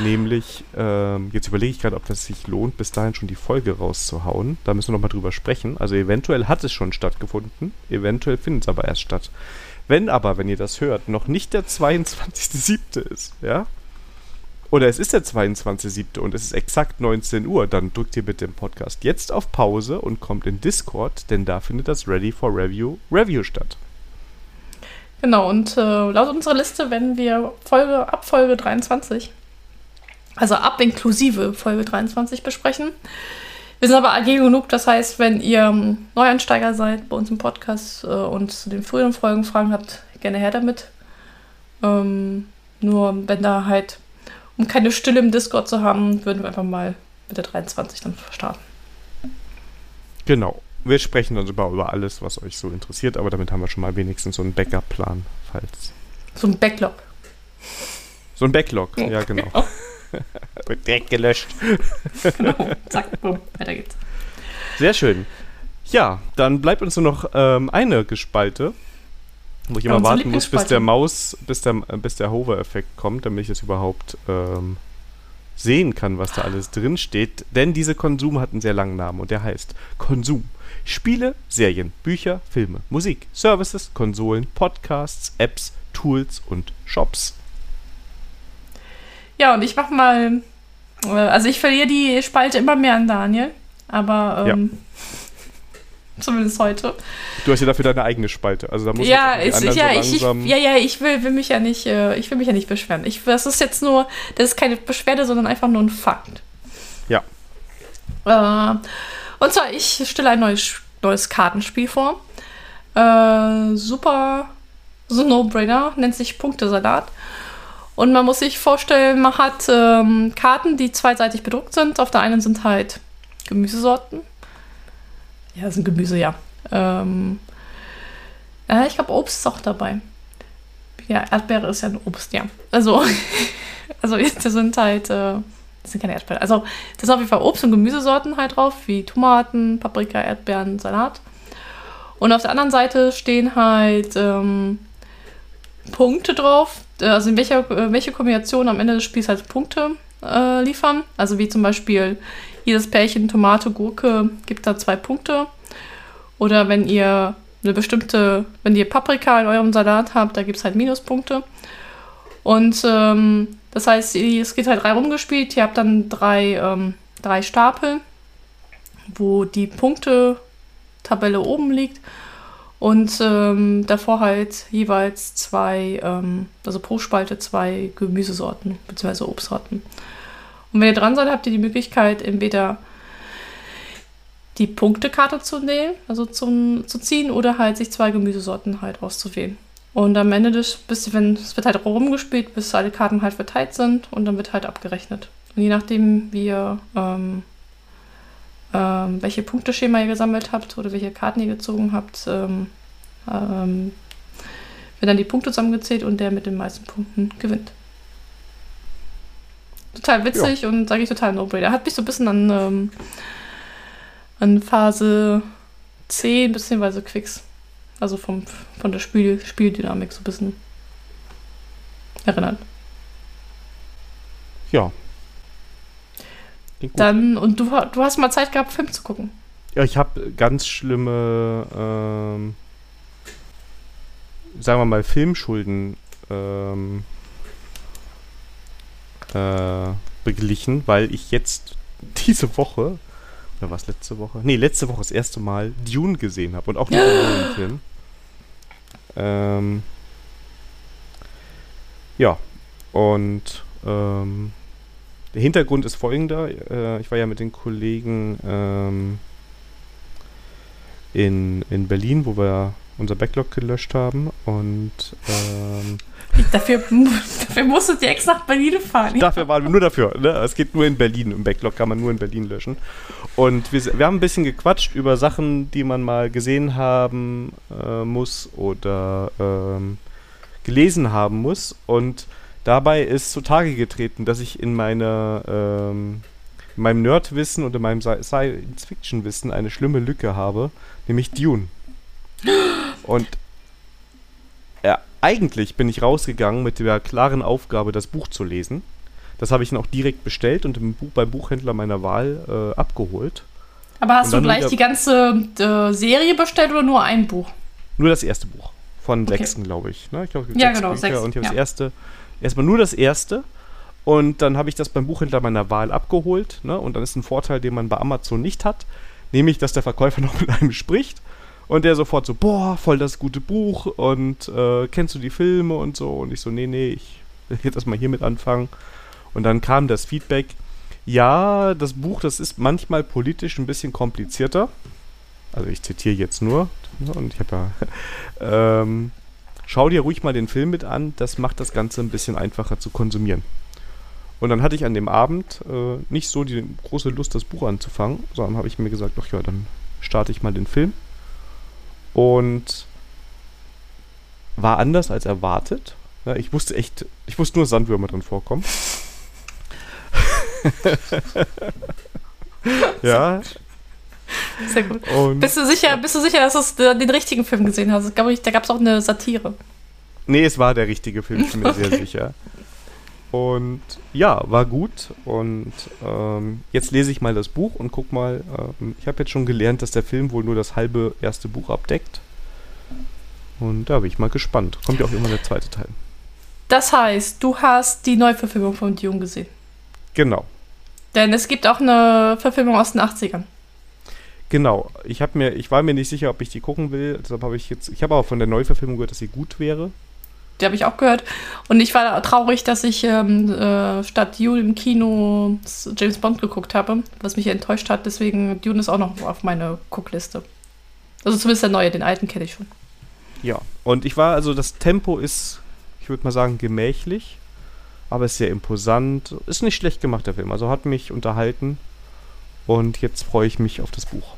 Nämlich, ähm, jetzt überlege ich gerade, ob das sich lohnt, bis dahin schon die Folge rauszuhauen. Da müssen wir nochmal drüber sprechen. Also eventuell hat es schon stattgefunden, eventuell findet es aber erst statt. Wenn aber, wenn ihr das hört, noch nicht der 22.07. ist, ja, oder es ist der 22.07. und es ist exakt 19 Uhr, dann drückt ihr bitte im Podcast jetzt auf Pause und kommt in Discord, denn da findet das Ready for Review Review statt. Genau, und äh, laut unserer Liste werden wir Folge ab Folge 23 also ab inklusive Folge 23 besprechen. Wir sind aber agil genug, das heißt, wenn ihr ähm, Neuansteiger seid bei uns im Podcast äh, und zu den früheren Folgen Fragen habt, gerne her damit. Ähm, nur wenn da halt, um keine Stille im Discord zu haben, würden wir einfach mal mit der 23 dann starten. Genau. Wir sprechen dann über, über alles, was euch so interessiert, aber damit haben wir schon mal wenigstens so einen Backup-Plan, falls. So ein Backlog. So ein Backlog, ja, genau. Wird direkt gelöscht. genau, zack, bumm, weiter geht's. Sehr schön. Ja, dann bleibt uns nur noch ähm, eine Gespalte, wo ich immer ja, warten muss, bis der Maus, bis der, äh, bis der Hover-Effekt kommt, damit ich es überhaupt ähm, sehen kann, was da alles drin steht. Denn diese Konsum hat einen sehr langen Namen und der heißt Konsum. Spiele, Serien, Bücher, Filme, Musik, Services, Konsolen, Podcasts, Apps, Tools und Shops. Ja, und ich mach mal. Äh, also ich verliere die Spalte immer mehr an Daniel. Aber ähm, ja. zumindest heute. Du hast ja dafür deine eigene Spalte. Also da muss ja, ist, ja, so ich, ich, ja, ja, ich will, will mich ja nicht, äh, ich will mich ja nicht beschweren. Ich, das ist jetzt nur, das ist keine Beschwerde, sondern einfach nur ein Fakt. Ja. Äh, und zwar, ich stelle ein neues, neues Kartenspiel vor. Äh, super, so No-Brainer, nennt sich Punktesalat. Und man muss sich vorstellen, man hat ähm, Karten, die zweiseitig bedruckt sind. Auf der einen sind halt Gemüsesorten. Ja, sind Gemüse, ja. Ähm, äh, ich glaube, Obst ist auch dabei. Ja, Erdbeere ist ja ein Obst, ja. Also, also das sind halt, äh, das sind keine Erdbeeren. Also, das sind auf jeden Fall Obst- und Gemüsesorten halt drauf, wie Tomaten, Paprika, Erdbeeren, Salat. Und auf der anderen Seite stehen halt ähm, Punkte drauf, also in welcher, äh, welche Kombination am Ende des Spiels halt Punkte äh, liefern. Also wie zum Beispiel jedes Pärchen Tomate, Gurke gibt da zwei Punkte. Oder wenn ihr eine bestimmte, wenn ihr Paprika in eurem Salat habt, da gibt es halt Minuspunkte. Und ähm, das heißt, es geht halt drei rumgespielt. Ihr habt dann drei, ähm, drei Stapel, wo die Punkte-Tabelle oben liegt. Und ähm, davor halt jeweils zwei, ähm, also pro Spalte zwei Gemüsesorten bzw. Obstsorten. Und wenn ihr dran seid, habt ihr die Möglichkeit, entweder die Punktekarte zu nehmen, also zum, zu ziehen, oder halt sich zwei Gemüsesorten halt auszuwählen. Und am Ende des, bis wenn es wird halt rumgespielt, bis alle Karten halt verteilt sind und dann wird halt abgerechnet. Und je nachdem, wie ihr ähm, ähm, welche Punkteschema ihr gesammelt habt oder welche Karten ihr gezogen habt, ähm, ähm, werden dann die Punkte zusammengezählt und der mit den meisten Punkten gewinnt. Total witzig ja. und sage ich total no-brainer. Hat mich so ein bisschen an, ähm, an Phase 10 bzw. Quicks, also vom, von der Spiel, Spieldynamik so ein bisschen erinnert. ja. Dann, und du, du hast mal Zeit gehabt, Film zu gucken. Ja, ich habe ganz schlimme, ähm, sagen wir mal, Filmschulden ähm, äh, beglichen, weil ich jetzt diese Woche, oder was letzte Woche? Nee, letzte Woche das erste Mal Dune gesehen habe und auch nicht einen Film. Ähm, ja, und ähm, der Hintergrund ist folgender. Äh, ich war ja mit den Kollegen ähm, in, in Berlin, wo wir unser Backlog gelöscht haben und ähm, dafür, dafür musstet ihr extra nach Berlin fahren. Dafür waren wir nur dafür. Ne? Es geht nur in Berlin. Im Backlog kann man nur in Berlin löschen. Und wir, wir haben ein bisschen gequatscht über Sachen, die man mal gesehen haben äh, muss oder ähm, gelesen haben muss. Und dabei ist zutage getreten, dass ich in meiner ähm, in meinem Nerdwissen und in meinem Science-Fiction-Wissen eine schlimme Lücke habe, nämlich Dune. Und ja, eigentlich bin ich rausgegangen mit der klaren Aufgabe, das Buch zu lesen. Das habe ich dann auch direkt bestellt und Buch, beim Buchhändler meiner Wahl äh, abgeholt. Aber hast du gleich die ganze äh, Serie bestellt oder nur ein Buch? Nur das erste Buch. Von okay. sechsten, glaube ich. Ne? ich glaub, ja, genau, Bücher sechs. Und ich habe ja. das erste, erstmal nur das erste. Und dann habe ich das beim Buchhändler meiner Wahl abgeholt. Ne? Und dann ist ein Vorteil, den man bei Amazon nicht hat, nämlich, dass der Verkäufer noch mit einem spricht und der sofort so, boah, voll das gute Buch und äh, kennst du die Filme und so. Und ich so, nee, nee, ich will jetzt erstmal hiermit anfangen. Und dann kam das Feedback, ja, das Buch, das ist manchmal politisch ein bisschen komplizierter. Also ich zitiere jetzt nur, und ich habe ja, ähm, schau dir ruhig mal den Film mit an, das macht das Ganze ein bisschen einfacher zu konsumieren. Und dann hatte ich an dem Abend äh, nicht so die große Lust, das Buch anzufangen, sondern habe ich mir gesagt, ach ja, dann starte ich mal den Film und war anders als erwartet. Ja, ich wusste echt, ich wusste nur Sandwürmer drin vorkommen. ja. Sehr gut. Und bist du sicher, bist du sicher, dass du den richtigen Film gesehen hast? Ich glaube, da gab es auch eine Satire. Nee, es war der richtige Film, ich bin mir okay. sehr sicher. Und ja, war gut. Und ähm, jetzt lese ich mal das Buch und guck mal. Ähm, ich habe jetzt schon gelernt, dass der Film wohl nur das halbe erste Buch abdeckt. Und da bin ich mal gespannt. Kommt ja auch immer der zweite Teil. Das heißt, du hast die Neuverfilmung von Dune gesehen. Genau. Denn es gibt auch eine Verfilmung aus den 80ern. Genau. Ich habe mir, ich war mir nicht sicher, ob ich die gucken will. Deshalb habe ich jetzt, ich habe aber von der Neuverfilmung gehört, dass sie gut wäre. Die habe ich auch gehört. Und ich war traurig, dass ich ähm, äh, statt Dune im Kino James Bond geguckt habe, was mich enttäuscht hat. Deswegen Dune ist auch noch auf meiner Guckliste. Also zumindest der neue, den alten kenne ich schon. Ja, und ich war, also das Tempo ist, ich würde mal sagen, gemächlich, aber ist sehr imposant. Ist nicht schlecht gemacht, der Film. Also hat mich unterhalten. Und jetzt freue ich mich auf das Buch.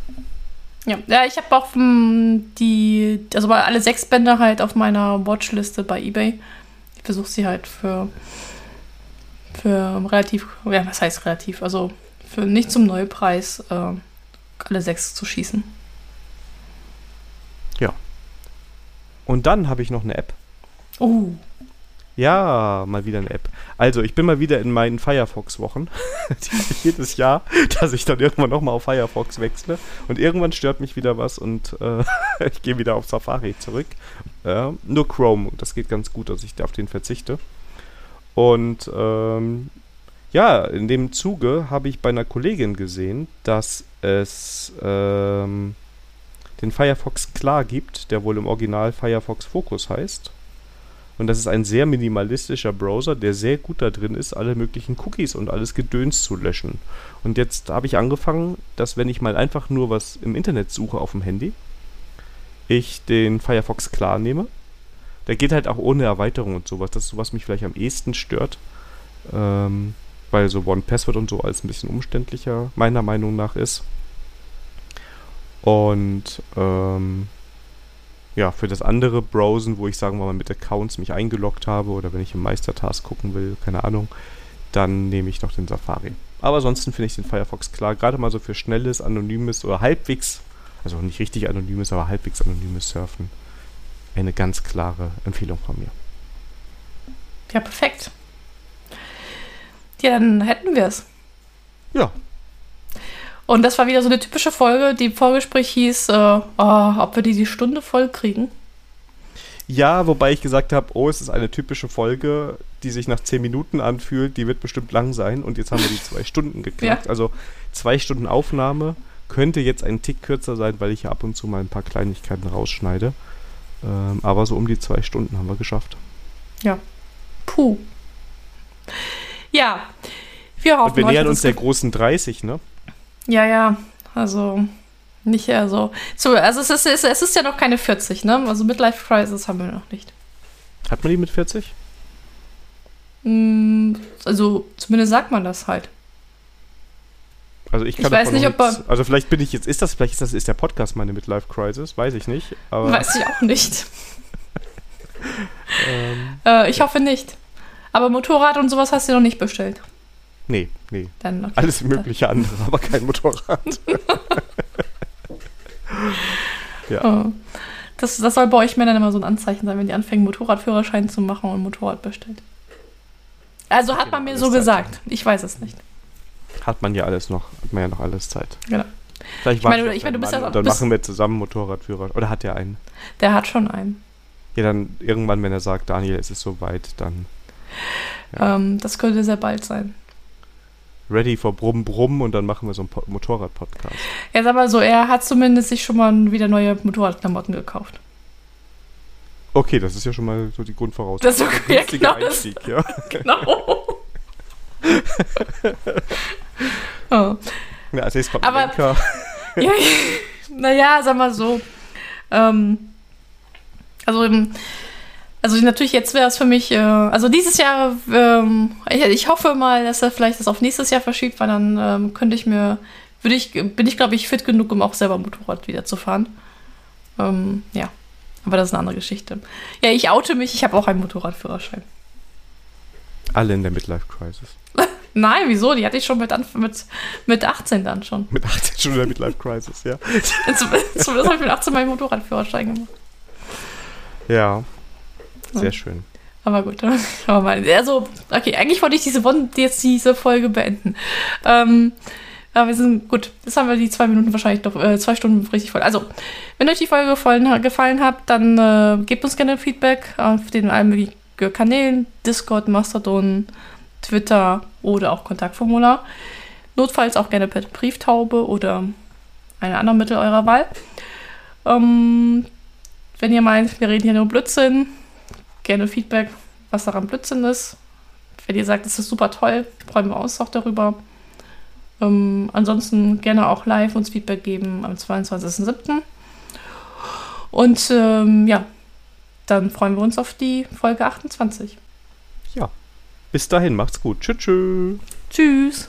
Ja, ja ich habe auch m, die, also alle sechs Bände halt auf meiner Watchliste bei eBay. Ich versuche sie halt für, für relativ, ja, was heißt relativ, also für nicht zum Neupreis äh, alle sechs zu schießen. Ja. Und dann habe ich noch eine App. Oh. Ja, mal wieder eine App. Also, ich bin mal wieder in meinen Firefox-Wochen. Jedes Jahr, dass ich dann irgendwann nochmal auf Firefox wechsle. Und irgendwann stört mich wieder was und äh, ich gehe wieder auf Safari zurück. Äh, nur Chrome, das geht ganz gut, dass ich auf den verzichte. Und ähm, ja, in dem Zuge habe ich bei einer Kollegin gesehen, dass es ähm, den Firefox klar gibt, der wohl im Original Firefox Focus heißt. Und das ist ein sehr minimalistischer Browser, der sehr gut da drin ist, alle möglichen Cookies und alles Gedöns zu löschen. Und jetzt habe ich angefangen, dass wenn ich mal einfach nur was im Internet suche auf dem Handy, ich den Firefox klar nehme. Der geht halt auch ohne Erweiterung und sowas. Das ist so, was mich vielleicht am ehesten stört. Ähm, weil so One Password und so alles ein bisschen umständlicher, meiner Meinung nach ist. Und ähm, ja, für das andere Browsen, wo ich sagen wir mal mit Accounts mich eingeloggt habe oder wenn ich im Meistertask gucken will, keine Ahnung, dann nehme ich noch den Safari. Aber ansonsten finde ich den Firefox klar, gerade mal so für schnelles, anonymes oder halbwegs, also nicht richtig anonymes, aber halbwegs anonymes Surfen. Eine ganz klare Empfehlung von mir. Ja, perfekt. Ja, dann hätten wir es. Ja. Und das war wieder so eine typische Folge. Die Vorgespräch hieß, äh, oh, ob wir die, die Stunde voll kriegen. Ja, wobei ich gesagt habe, oh, es ist eine typische Folge, die sich nach zehn Minuten anfühlt, die wird bestimmt lang sein und jetzt haben wir die zwei Stunden geknackt. Ja. Also zwei Stunden Aufnahme könnte jetzt ein Tick kürzer sein, weil ich ja ab und zu mal ein paar Kleinigkeiten rausschneide. Ähm, aber so um die zwei Stunden haben wir geschafft. Ja. Puh. Ja. Wir hoffen, Und wir nähern uns der großen 30, ne? Ja, ja. Also nicht eher so. so also es ist, es, ist ja noch keine 40, ne? Also Midlife Crisis haben wir noch nicht. Hat man die mit 40? Mm, Also zumindest sagt man das halt. Also ich kann Ich weiß nicht, ob nichts- Also vielleicht bin ich jetzt, ist das, vielleicht ist das, ist der Podcast meine Midlife Crisis, weiß ich nicht. Weiß ich auch nicht. ähm, Äh, ich hoffe nicht. Aber Motorrad und sowas hast du noch nicht bestellt. Nee, nee. Dann okay. Alles mögliche andere, aber kein Motorrad. ja. Oh. Das, das soll bei euch Männern immer so ein Anzeichen sein, wenn die anfangen, Motorradführerschein zu machen und Motorrad bestellt. Also hat man Genau, mir so alles gesagt. Ich weiß es nicht. Hat man ja alles noch, hat man ja noch alles Zeit. Genau. Vielleicht meine, warte ich auf meine, du bist ja- und dann machen wir zusammen Motorradführer. Oder hat er einen? Der hat schon einen. Ja, dann irgendwann, wenn er sagt, Daniel, es ist soweit, dann Ja. Ähm, das könnte sehr bald sein. Ready for Brumm Brumm und dann machen wir so einen Po- Motorrad-Podcast. Jetzt aber so, er hat zumindest sich schon mal wieder neue Motorradklamotten gekauft. Okay, das ist ja schon mal so die Grundvoraussetzung. Das ist günstige genau das- Einstieg, ja. Genau. oh. ja als nächstes kommt Aber- Lenker. ja, naja, sag mal so. Ähm, also, also natürlich jetzt wäre es für mich, äh, also dieses Jahr, ähm, ich, ich hoffe mal, dass er vielleicht das auf nächstes Jahr verschiebt, weil dann ähm, könnte ich mir, würde ich, bin ich glaube ich fit genug, um auch selber Motorrad wieder zu fahren. Ähm, ja, aber das ist eine andere Geschichte. Ja, ich oute mich, ich habe auch einen Motorradführerschein. Alle in der Midlife Crisis. Nein, wieso? Die hatte ich schon mit, mit, mit 18 dann schon. Mit 18 schon in der Midlife Crisis, ja. Zumindest habe ich mit 18 meinen Motorradführerschein gemacht. Ja. Sehr schön. Aber gut, dann schauen wir mal. Also, okay, eigentlich wollte ich diese jetzt diese Folge beenden. Ähm, aber wir sind gut. Jetzt haben wir die zwei Minuten wahrscheinlich doch, äh, zwei Stunden richtig voll. Also, wenn euch die Folge gefallen, gefallen hat, dann äh, gebt uns gerne Feedback auf den allen möglichen Kanälen: Discord, Mastodon, Twitter oder auch Kontaktformular. Notfalls auch gerne per Brieftaube oder eine andere Mittel eurer Wahl. Ähm, wenn ihr meint, wir reden hier nur Blödsinn, gerne Feedback, was daran Blödsinn ist. Wenn ihr sagt, es ist super toll, freuen wir uns auch darüber. Ähm, ansonsten gerne auch live uns Feedback geben am 22.07. Und ähm, ja, dann freuen wir uns auf die Folge 28. Ja. Bis dahin, macht's gut. Tschüss. tschüss. Tschüss!